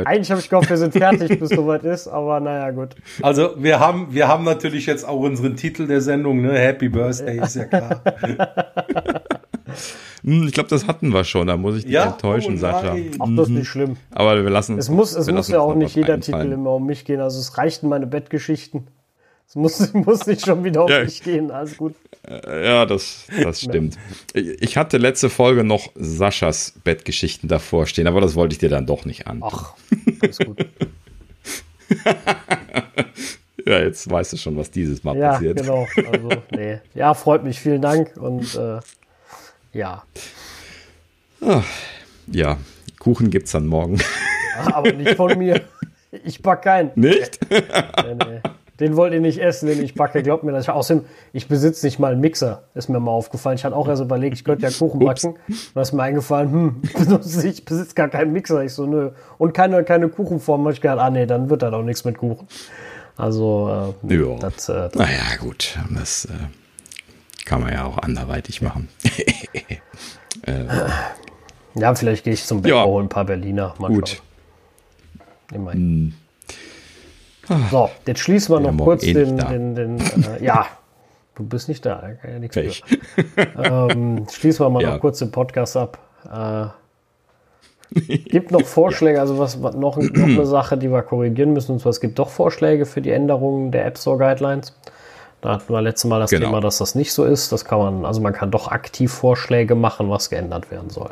Eigentlich habe ich gehofft, wir sind fertig, bis soweit ist, aber naja, gut. Also, wir haben, wir haben natürlich jetzt auch unseren Titel der Sendung, ne? Happy Birthday, ist ja klar. Hm, ich glaube, das hatten wir schon. Da muss ich dich ja? enttäuschen, oh, Sascha. Ach, das ist nicht schlimm. Aber wir lassen es. muss, es muss ja auch nicht jeder Titel immer um mich gehen. Also es reichten meine Bettgeschichten. Es muss, muss nicht schon wieder um ja. mich gehen. Alles gut. Äh, ja, das, das stimmt. Ich hatte letzte Folge noch Saschas Bettgeschichten davor stehen, aber das wollte ich dir dann doch nicht an. Ach, alles gut. ja, jetzt weißt du schon, was dieses Mal ja, passiert. Genau. Also, nee. Ja, freut mich. Vielen Dank und äh, ja. Ach, ja, Kuchen gibt es dann morgen. Aber nicht von mir. Ich back keinen. Nicht? Nee, nee. Den wollt ihr nicht essen, den ich backe. Glaubt mir das. Außerdem, ich besitze nicht mal einen Mixer. Ist mir mal aufgefallen. Ich hatte auch erst überlegt, ich könnte ja Kuchen backen. Und da ist mir eingefallen, hm, ich besitze gar keinen Mixer. Ich so, nö. Und keine, keine Kuchenform. Da ich gedacht, ah nee, dann wird da doch nichts mit Kuchen. Also, äh, ja. das, äh, das Naja, gut. Das äh, kann man ja auch anderweitig machen. äh, ja, vielleicht gehe ich zum Bäcker ja. holen, ein paar Berliner. Mal gut. Immerhin. Hm. So, jetzt schließen wir noch kurz eh den, den, den, äh, ja, du bist nicht da, kann ja nichts ich. ähm, Schließen wir mal ja. noch kurz den Podcast ab. Äh, gibt noch Vorschläge, also was, was noch, noch, eine Sache, die wir korrigieren müssen, und zwar es gibt doch Vorschläge für die Änderungen der App Store Guidelines. Da hatten wir letztes Mal das genau. Thema, dass das nicht so ist. Das kann man, also man kann doch aktiv Vorschläge machen, was geändert werden soll.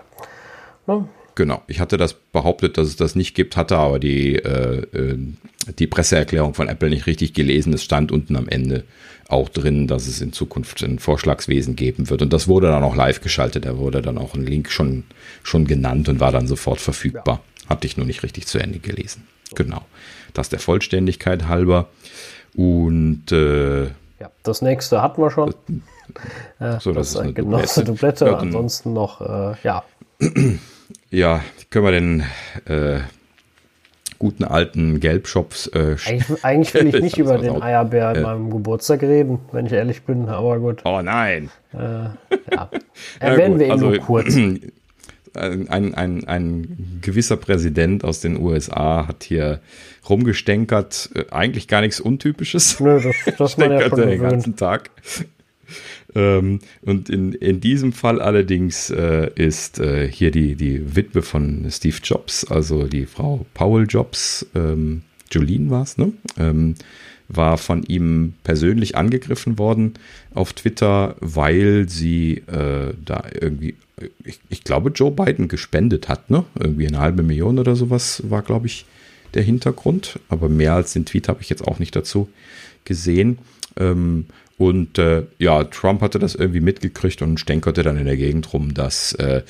Ne? Genau, ich hatte das behauptet, dass es das nicht gibt, hatte aber die, äh, äh, die Presseerklärung von Apple nicht richtig gelesen. Es stand unten am Ende auch drin, dass es in Zukunft ein Vorschlagswesen geben wird. Und das wurde dann auch live geschaltet. Da wurde dann auch ein Link schon, schon genannt und war dann sofort verfügbar. Ja. Hatte ich nur nicht richtig zu Ende gelesen. Genau. Das der Vollständigkeit halber. Und äh, ja, das nächste hatten wir schon. Äh, so, das, das ist eine Dublette. Dublette. Ja, Ansonsten noch, äh, ja. Ja, können wir den äh, guten alten Gelbshops. Äh, eigentlich, eigentlich, will ich nicht über den Eierbär an äh, meinem Geburtstag reden, wenn ich ehrlich bin, aber gut. Oh nein. Äh, ja. Erwähnen wir ihn also, nur kurz. Ein, ein, ein gewisser Präsident aus den USA hat hier rumgestänkert, äh, eigentlich gar nichts Untypisches. Nö, das, das man ja schon den ganzen Tag. Ähm, und in, in diesem Fall allerdings äh, ist äh, hier die, die Witwe von Steve Jobs, also die Frau Paul Jobs, ähm, Jolene war es, ne? Ähm, war von ihm persönlich angegriffen worden auf Twitter, weil sie äh, da irgendwie, ich, ich, glaube, Joe Biden gespendet hat, ne? Irgendwie eine halbe Million oder sowas war, glaube ich, der Hintergrund. Aber mehr als den Tweet habe ich jetzt auch nicht dazu gesehen. Ähm, und äh, ja, Trump hatte das irgendwie mitgekriegt und stänkerte dann in der Gegend rum, dass äh,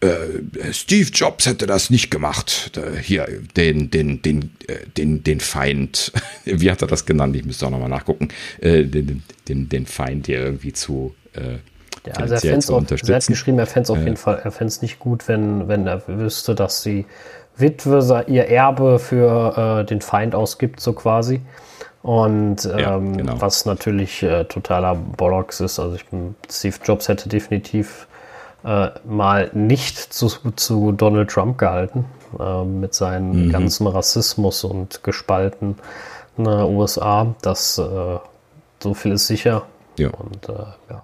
äh, Steve Jobs hätte das nicht gemacht. Äh, hier, den, den, den, äh, den, den Feind, wie hat er das genannt? Ich müsste auch nochmal nachgucken. Äh, den, den, den Feind hier irgendwie zu. Äh, ja, also er, auch, er hat geschrieben, er fände es auf jeden Fall, er fände es nicht gut, wenn, wenn er wüsste, dass die Witwe ihr Erbe für den Feind ausgibt, so quasi. Und ähm, ja, genau. was natürlich äh, totaler Bollocks ist, also ich bin, Steve Jobs hätte definitiv äh, mal nicht zu, zu Donald Trump gehalten, äh, mit seinem mhm. ganzen Rassismus und gespalten den USA. Das äh, so viel ist sicher. Ja. Und äh, ja.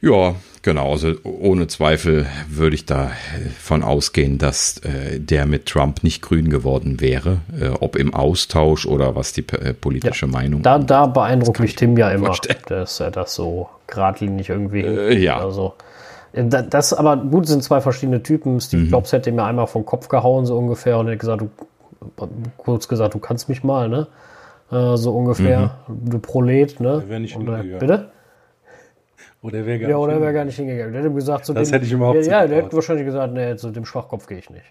Ja, genau. Also ohne Zweifel würde ich davon ausgehen, dass äh, der mit Trump nicht grün geworden wäre, äh, ob im Austausch oder was die äh, politische ja, Meinung. Da, da beeindruckt mich Tim ja immer, dass er das so geradlinig irgendwie. Äh, ja. Also, äh, das aber gut sind zwei verschiedene Typen. Steve mhm. Jobs hätte mir einmal vom Kopf gehauen, so ungefähr, und hätte gesagt, du, kurz gesagt, du kannst mich mal, ne? Äh, so ungefähr, mhm. du Prolet, ne? Wäre nicht und, Bitte? Oder wäre gar, Ja, nicht oder wäre hin. gar nicht hingegangen. Der hätte gesagt, zu Das dem, hätte ich ihm auch Ja, ja der hätte wahrscheinlich gesagt, nee, zu dem Schwachkopf gehe ich nicht.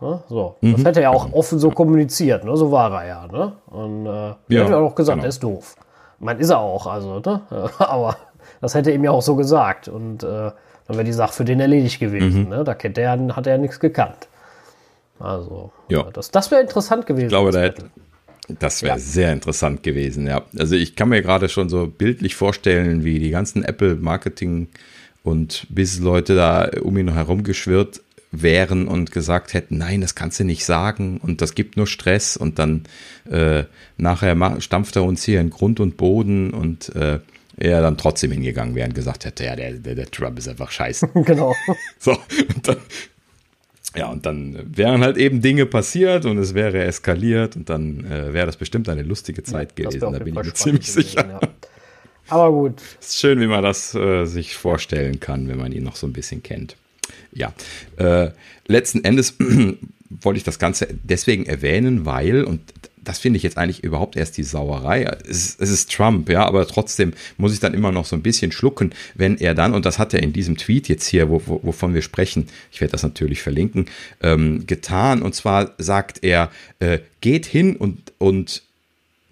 Ne? So. Mhm. Das hätte er auch offen so kommuniziert, ne? so war er ja. Ne? Und äh, Ja, hätte auch gesagt, genau. der ist doof. Meine, ist er auch, also, ne? aber das hätte er ihm ja auch so gesagt. Und äh, dann wäre die Sache für den erledigt Mhm. gewesen. Ne? Da kennt der, hat er ja nichts gekannt. Also, Ja. das, das wäre interessant gewesen. Ich glaube, da hätte, das wäre sehr interessant gewesen, ja. Also ich kann mir gerade schon so bildlich vorstellen, wie die ganzen Apple-Marketing- und Business-Leute da um ihn herum geschwirrt wären und gesagt hätten, nein, das kannst du nicht sagen und das gibt nur Stress und dann äh, nachher stampft er uns hier in Grund und Boden und äh, er dann trotzdem hingegangen wäre und gesagt hätte, ja, der, der, der Trump ist einfach scheiße. genau. So, und dann, ja, und dann wären halt eben Dinge passiert und es wäre eskaliert und dann äh, wäre das bestimmt eine lustige Zeit wär gewesen, da bin ich mir ziemlich sicher. gewesen, ja. Aber gut, Ist schön, wie man das äh, sich vorstellen kann, wenn man ihn noch so ein bisschen kennt. Ja, äh, letzten Endes wollte ich das Ganze deswegen erwähnen, weil, und das finde ich jetzt eigentlich überhaupt erst die Sauerei. Es ist, es ist Trump, ja, aber trotzdem muss ich dann immer noch so ein bisschen schlucken, wenn er dann, und das hat er in diesem Tweet jetzt hier, wo, wo, wovon wir sprechen, ich werde das natürlich verlinken, ähm, getan. Und zwar sagt er, äh, geht hin und, und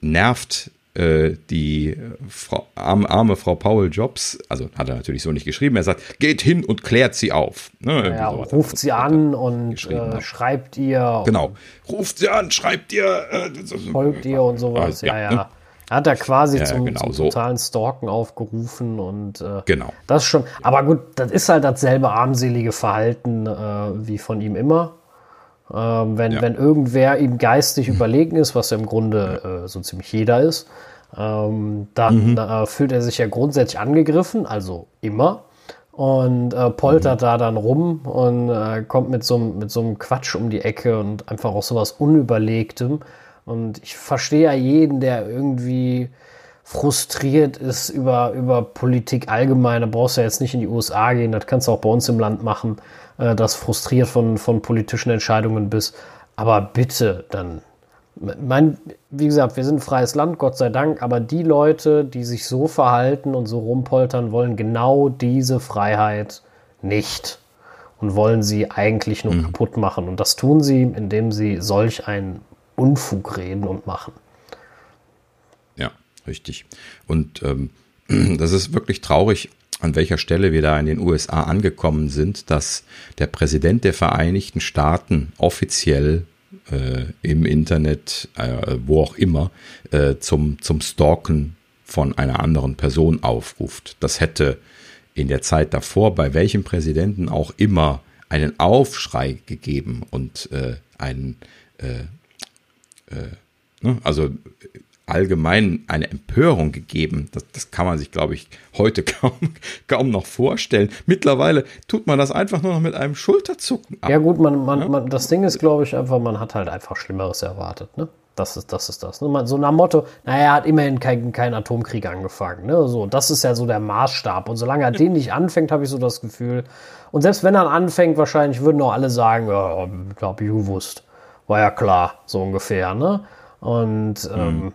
nervt die äh, Frau, arme, arme Frau Paul Jobs, also hat er natürlich so nicht geschrieben, er sagt, geht hin und klärt sie auf. Ne, ja, sowas. ruft sie an und äh, schreibt ihr, Genau. Ruft sie an, schreibt ihr. Äh, folgt ihr und sowas. Ja, Ja, ja. ne? Er hat da quasi Ja, zum, genau zum so. totalen Stalken aufgerufen und äh, Genau. das schon. Aber gut, das ist halt dasselbe armselige Verhalten äh, wie von ihm immer. Ähm, wenn, Ja. wenn irgendwer ihm geistig überlegen ist, was ja im Grunde äh, so ziemlich jeder ist, ähm, dann äh, fühlt er sich ja grundsätzlich angegriffen, also immer. Und äh, poltert da dann rum und äh, kommt mit so, einem- mit so einem Quatsch um die Ecke und einfach auch sowas Unüberlegtem. Und ich verstehe ja jeden, der irgendwie frustriert ist über, über Politik allgemein. Da brauchst du ja jetzt nicht in die USA gehen, das kannst du auch bei uns im Land machen, äh, dass frustriert von, von politischen Entscheidungen bist. Aber bitte dann. Mein, wie gesagt, wir sind ein freies Land, Gott sei Dank, aber die Leute, die sich so verhalten und so rumpoltern, wollen genau diese Freiheit nicht und wollen sie eigentlich nur kaputt machen. Und das tun sie, indem sie solch einen Unfug reden und machen. Ja, richtig. Und ähm, das ist wirklich traurig, an welcher Stelle wir da in den USA angekommen sind, dass der Präsident der Vereinigten Staaten offiziell äh, im Internet, äh, wo auch immer, äh, zum, zum Stalken von einer anderen Person aufruft. Das hätte in der Zeit davor bei welchem Präsidenten auch immer einen Aufschrei gegeben und äh, einen Ne? Also allgemein eine Empörung gegeben. Das, das kann man sich, glaube ich, heute kaum, kaum noch vorstellen. Mittlerweile tut man das einfach nur noch mit einem Schulterzucken ab. Ja, gut, man, man, man, das Ding ist, glaube ich, einfach, man hat halt einfach Schlimmeres erwartet. Ne? Das ist das. Ist das ne? so nach dem Motto, naja, er hat immerhin keinen kein Atomkrieg angefangen. Ne? So, das ist ja so der Maßstab. Und solange er den nicht anfängt, habe ich so das Gefühl. Und selbst wenn er anfängt, wahrscheinlich würden auch alle sagen, ja, habe ich gewusst. War ja klar, so ungefähr. Ne? Und ähm,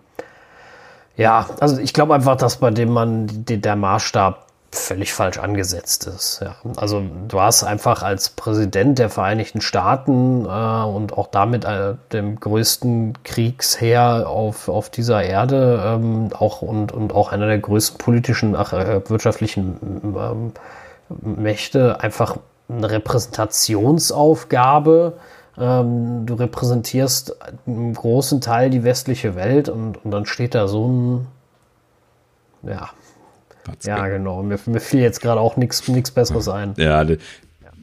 ja, also ich glaube einfach, dass bei dem die, der Maßstab völlig falsch angesetzt ist. Ja. Also du hast einfach als Präsident der Vereinigten Staaten äh, und auch damit äh, dem größten Kriegsheer auf, auf dieser Erde ähm, auch und, und auch einer der größten politischen, ach, äh, wirtschaftlichen ähm, Mächte einfach eine Repräsentationsaufgabe. Ähm, du repräsentierst einen großen Teil die westliche Welt und, und dann steht da so ein ja, ja, genau. Mir, mir fiel jetzt gerade auch nichts Besseres ein. Ja,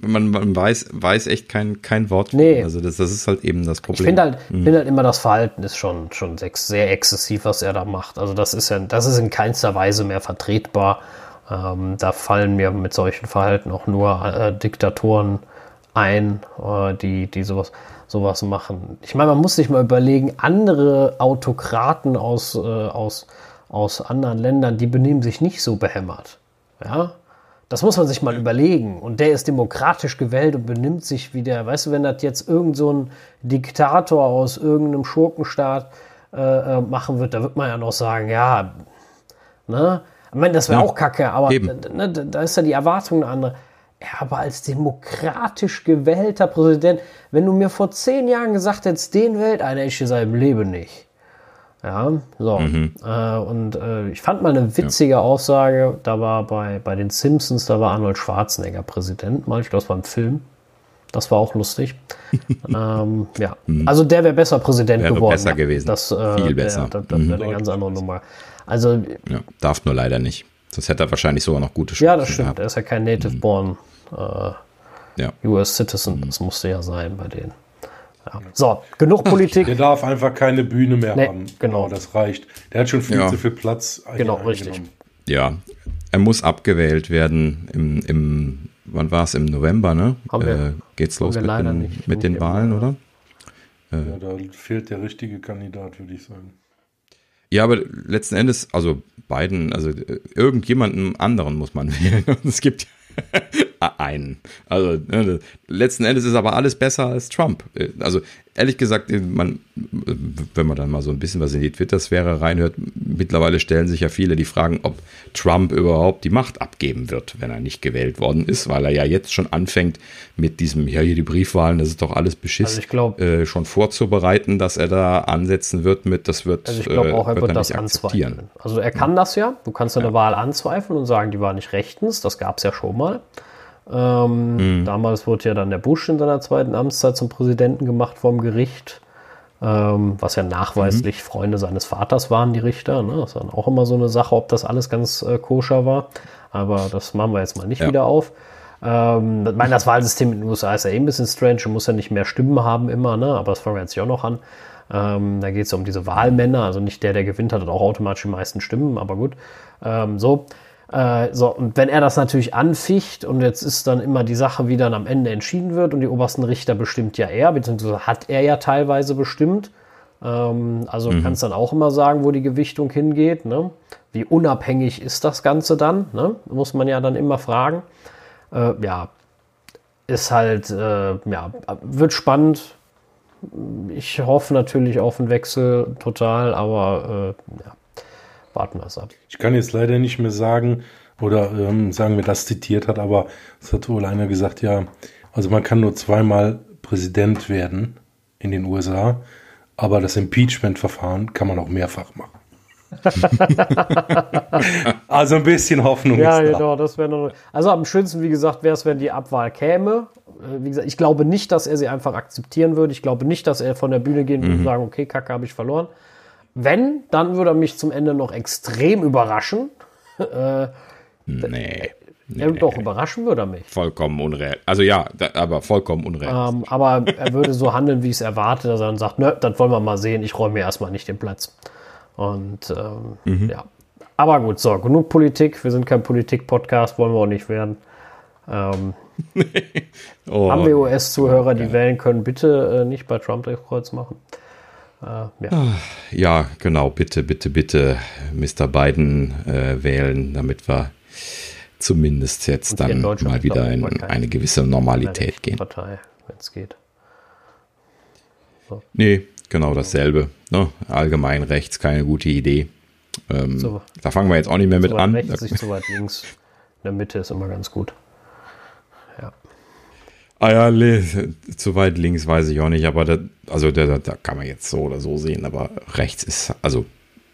man, man weiß, weiß echt kein, kein Wort. Nee. Also das, das ist halt eben das Ich Problem. finde halt, find halt immer, das Verhalten ist schon, schon sehr exzessiv, was er da macht. Also das ist ja, das ist in keinster Weise mehr vertretbar. Ähm, da fallen mir mit solchen Verhalten auch nur äh, Diktatoren ein, äh, die, die sowas, sowas machen. Ich meine, man muss sich mal überlegen, andere Autokraten aus, äh, aus, aus anderen Ländern, die benehmen sich nicht so behämmert. Ja, das muss man sich mal überlegen. Und der ist demokratisch gewählt und benimmt sich wie der, weißt du, wenn das jetzt irgend so ein Diktator aus irgendeinem Schurkenstaat äh, äh, machen wird, da wird man ja noch sagen, ja, ne? Ich meine, das wäre Ja, auch kacke, aber ne, da ist ja die Erwartung eine andere. Ja, aber als demokratisch gewählter Präsident, wenn du mir vor zehn Jahren gesagt hättest, den wählt einer, ich in seinem Leben nicht. Ja, so. Äh, und äh, ich fand mal eine witzige Aussage, da war bei, bei den Simpsons, da war Arnold Schwarzenegger Präsident, mal, ich glaube, das war ein Film. Das war auch lustig. ähm, ja, also der wäre besser Präsident Wäre geworden. besser gewesen. Das, äh, Viel der- besser. Das, das wäre eine ganz andere Nummer. Also, Ja, darf nur leider nicht. Sonst hätte er wahrscheinlich sogar noch gute ja, Chancen das stimmt. gehabt. Er ist ja kein Native-born äh, Ja. US Citizen. Das musste ja sein bei denen. Ja. So, genug Politik. Der darf einfach keine Bühne mehr Nee, haben. genau. das reicht. Der hat schon viel Ja. zu viel Platz. Genau, richtig. ja, er muss abgewählt werden im, im wann war es? Im November, ne? Haben wir- äh, geht's los mit den, nicht. mit den Wahlen, oder? Ja, da fehlt der richtige Kandidat, würde ich sagen. Ja, aber letzten Endes, also beiden, also äh, irgendjemanden anderen muss man wählen. Es gibt einen. Also ne, letzten Endes ist aber alles besser als Trump. Äh, Also ehrlich gesagt, man, wenn man dann mal so ein bisschen was in die Twitter-Sphäre reinhört, mittlerweile stellen sich ja viele die Fragen, ob Trump überhaupt die Macht abgeben wird, wenn er nicht gewählt worden ist, weil er ja jetzt schon anfängt mit diesem, ja hier die Briefwahlen, das ist doch alles Beschiss, Also ich glaub- äh, schon vorzubereiten, dass er da ansetzen wird mit, das wird, Also ich glaube äh, auch, er wird er das anzweifeln. Also er kann das ja. Du kannst eine Wahl anzweifeln und sagen, die war nicht rechtens. Das gab es ja schon mal. Ähm, Mhm. Damals wurde ja dann der Bush in seiner zweiten Amtszeit zum Präsidenten gemacht vom Gericht. Ähm, was ja nachweislich Mhm. Freunde seines Vaters waren, die Richter. Ne? Das ist dann auch immer so eine Sache, ob das alles ganz äh, koscher war. Aber das machen wir jetzt mal nicht Ja. wieder auf. Ähm, ich meine, das Wahlsystem in den USA ist ja eh ein bisschen strange. Du musst ja nicht mehr Stimmen haben immer, ne? aber das fangen wir jetzt hier auch noch an. Ähm, da geht es um diese Wahlmänner, also nicht der, der gewinnt, hat, hat auch automatisch die meisten Stimmen, aber gut. Ähm, so. Äh, so, und wenn er das natürlich anficht und jetzt ist dann immer die Sache, wie dann am Ende entschieden wird und die obersten Richter bestimmt ja er, beziehungsweise hat er ja teilweise bestimmt. Ähm, also kannst dann auch immer sagen, wo die Gewichtung hingeht. Ne? Wie unabhängig ist das Ganze dann? Ne? Muss man ja dann immer fragen. Äh, ja, ist halt, äh, ja, wird spannend. Ich hoffe natürlich auf einen Wechsel total, aber äh, ja, warten wir es ab. Ich kann jetzt leider nicht mehr sagen oder ähm, sagen, wer das zitiert hat, aber es hat wohl einer gesagt, ja, also man kann nur zweimal Präsident werden in den USA, aber das Impeachment-Verfahren kann man auch mehrfach machen. also ein bisschen Hoffnung Ja, ist da. genau, das wäre noch. Also am schönsten, wie gesagt, wäre es, wenn die Abwahl käme. Äh, Wie gesagt, ich glaube nicht, dass er sie einfach akzeptieren würde. Ich glaube nicht, dass er von der Bühne gehen würde und sagen, okay, Kacke, habe ich verloren. Wenn, dann würde er mich zum Ende noch extrem überraschen. Nee. Ja, doch, überraschen würde er mich. Vollkommen unreal. Also ja, da, aber vollkommen unreal. Ähm, aber er würde so handeln, wie ich es erwarte, dass er dann sagt, nö, das wollen wir mal sehen, ich räume mir erstmal nicht den Platz. Und ähm, ja. Aber gut, so, genug Politik. Wir sind kein Politik-Podcast, wollen wir auch nicht werden. Ähm, oh, haben wir US-Zuhörer, die wählen können, bitte äh, nicht bei Trump das Kreuz machen. Äh, ja. ja, genau, bitte, bitte, bitte Mr. Biden äh, wählen, damit wir zumindest jetzt dann mal wieder in eine gewisse Normalität gehen. Partei, wenn es geht. Nee, genau dasselbe. Ne? Allgemein rechts keine gute Idee. Ähm, So. Da fangen wir jetzt auch nicht mehr mit weit an. rechts, nicht zu weit links. In der Mitte ist immer ganz gut. Ah ja, zu weit links weiß ich auch nicht, aber da, also da, da kann man jetzt so oder so sehen, aber rechts ist, also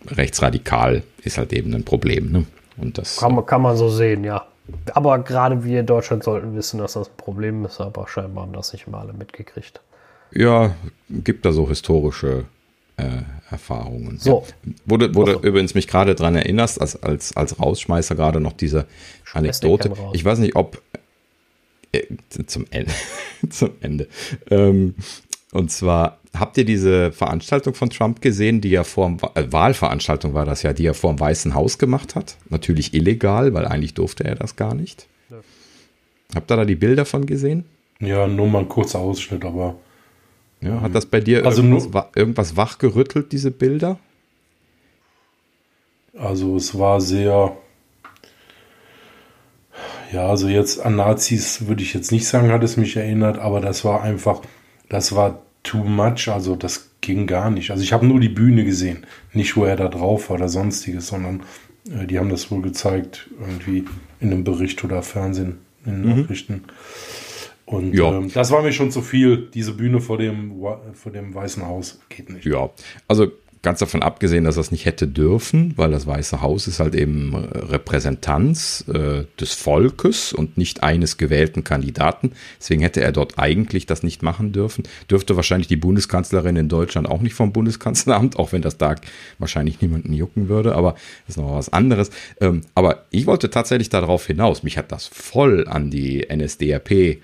rechtsradikal ist halt eben ein Problem. Ne? Und das Kann, man- kann man so sehen, ja. Aber gerade wir in Deutschland sollten wissen, dass das ein Problem ist, aber scheinbar haben das nicht immer alle mitgekriegt. Ja, gibt da so historische äh, Erfahrungen. So. Ja. Wurde, wurde Ach so. übrigens mich gerade dran erinnerst, als, als, als Rausschmeißer gerade noch diese Anekdote. Ich weiß nicht, ob äh, zum Ende. zum Ende. Ähm, und zwar, habt ihr diese Veranstaltung von Trump gesehen, die er vor dem äh, Wahlveranstaltung war das ja, die er vor dem Weißen Haus gemacht hat? Natürlich illegal, weil eigentlich durfte er das gar nicht. Habt ihr da die Bilder von gesehen? Ja, nur mal ein kurzer Ausschnitt, aber Ja, hat das bei dir Also irgendwas, nur- wa- irgendwas wachgerüttelt, diese Bilder? Also es war sehr, ja, also jetzt an Nazis würde ich jetzt nicht sagen, hat es mich erinnert, aber das war einfach, das war too much, also das ging gar nicht. Also ich habe nur die Bühne gesehen, nicht wo er da drauf war oder sonstiges, sondern Äh, die haben das wohl gezeigt, irgendwie in einem Bericht oder Fernsehen, in den Nachrichten. Und Ja. ähm, das war mir schon zu viel. Diese Bühne vor dem, vor dem Weißen Haus geht nicht. Ja, also ganz davon abgesehen, dass es nicht hätte dürfen, weil das Weiße Haus ist halt eben äh, Repräsentanz äh, des Volkes und nicht eines gewählten Kandidaten. Deswegen hätte er dort eigentlich das nicht machen dürfen. Dürfte wahrscheinlich die Bundeskanzlerin in Deutschland auch nicht vom Bundeskanzleramt, auch wenn das da wahrscheinlich niemanden jucken würde, aber das ist noch was anderes. Ähm, aber ich wollte tatsächlich darauf hinaus. Mich hat das voll an die NSDAP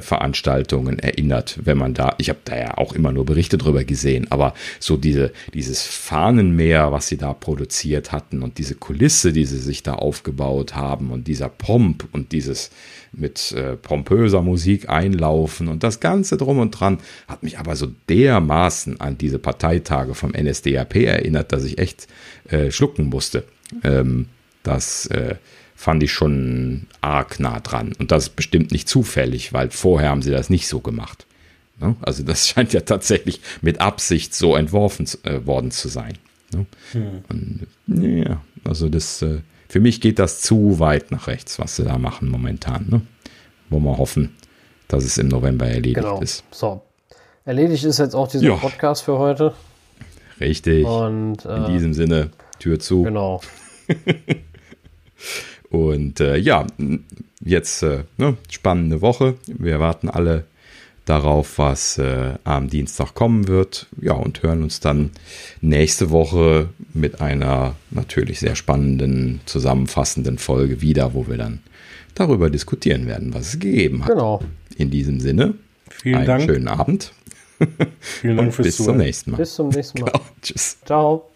Veranstaltungen erinnert, wenn man da, ich habe da ja auch immer nur Berichte drüber gesehen, aber so diese, dieses Fahnenmeer, was sie da produziert hatten und diese Kulisse, die sie sich da aufgebaut haben und dieser Pomp und dieses mit äh, pompöser Musik einlaufen und das Ganze drum und dran, hat mich aber so dermaßen an diese Parteitage vom NSDAP erinnert, dass ich echt äh, schlucken musste. Ähm, das äh, fand ich schon arg nah dran. Und das ist bestimmt nicht zufällig, weil vorher haben sie das nicht so gemacht. Ne? Also das scheint ja tatsächlich mit Absicht so entworfen äh, worden zu sein. Ne? Und, ja, also das, äh, für mich geht das zu weit nach rechts, was sie da machen momentan. Ne? Wollen wir hoffen, dass es im November erledigt Genau. ist. So. Erledigt ist jetzt auch dieser Ja. Podcast für heute. Richtig. Und In äh, diesem Sinne, Tür zu. genau. Und äh, ja, jetzt äh, ne, spannende Woche. Wir warten alle darauf, was äh, am Dienstag kommen wird. Ja, und hören uns dann nächste Woche mit einer natürlich sehr spannenden, zusammenfassenden Folge wieder, wo wir dann darüber diskutieren werden, was es gegeben hat. Genau. In diesem Sinne, Vielen einen Dank. schönen Abend Vielen Dank und fürs bis zum Zuhören. nächsten Mal. Bis zum nächsten Mal. Genau, tschüss. Ciao.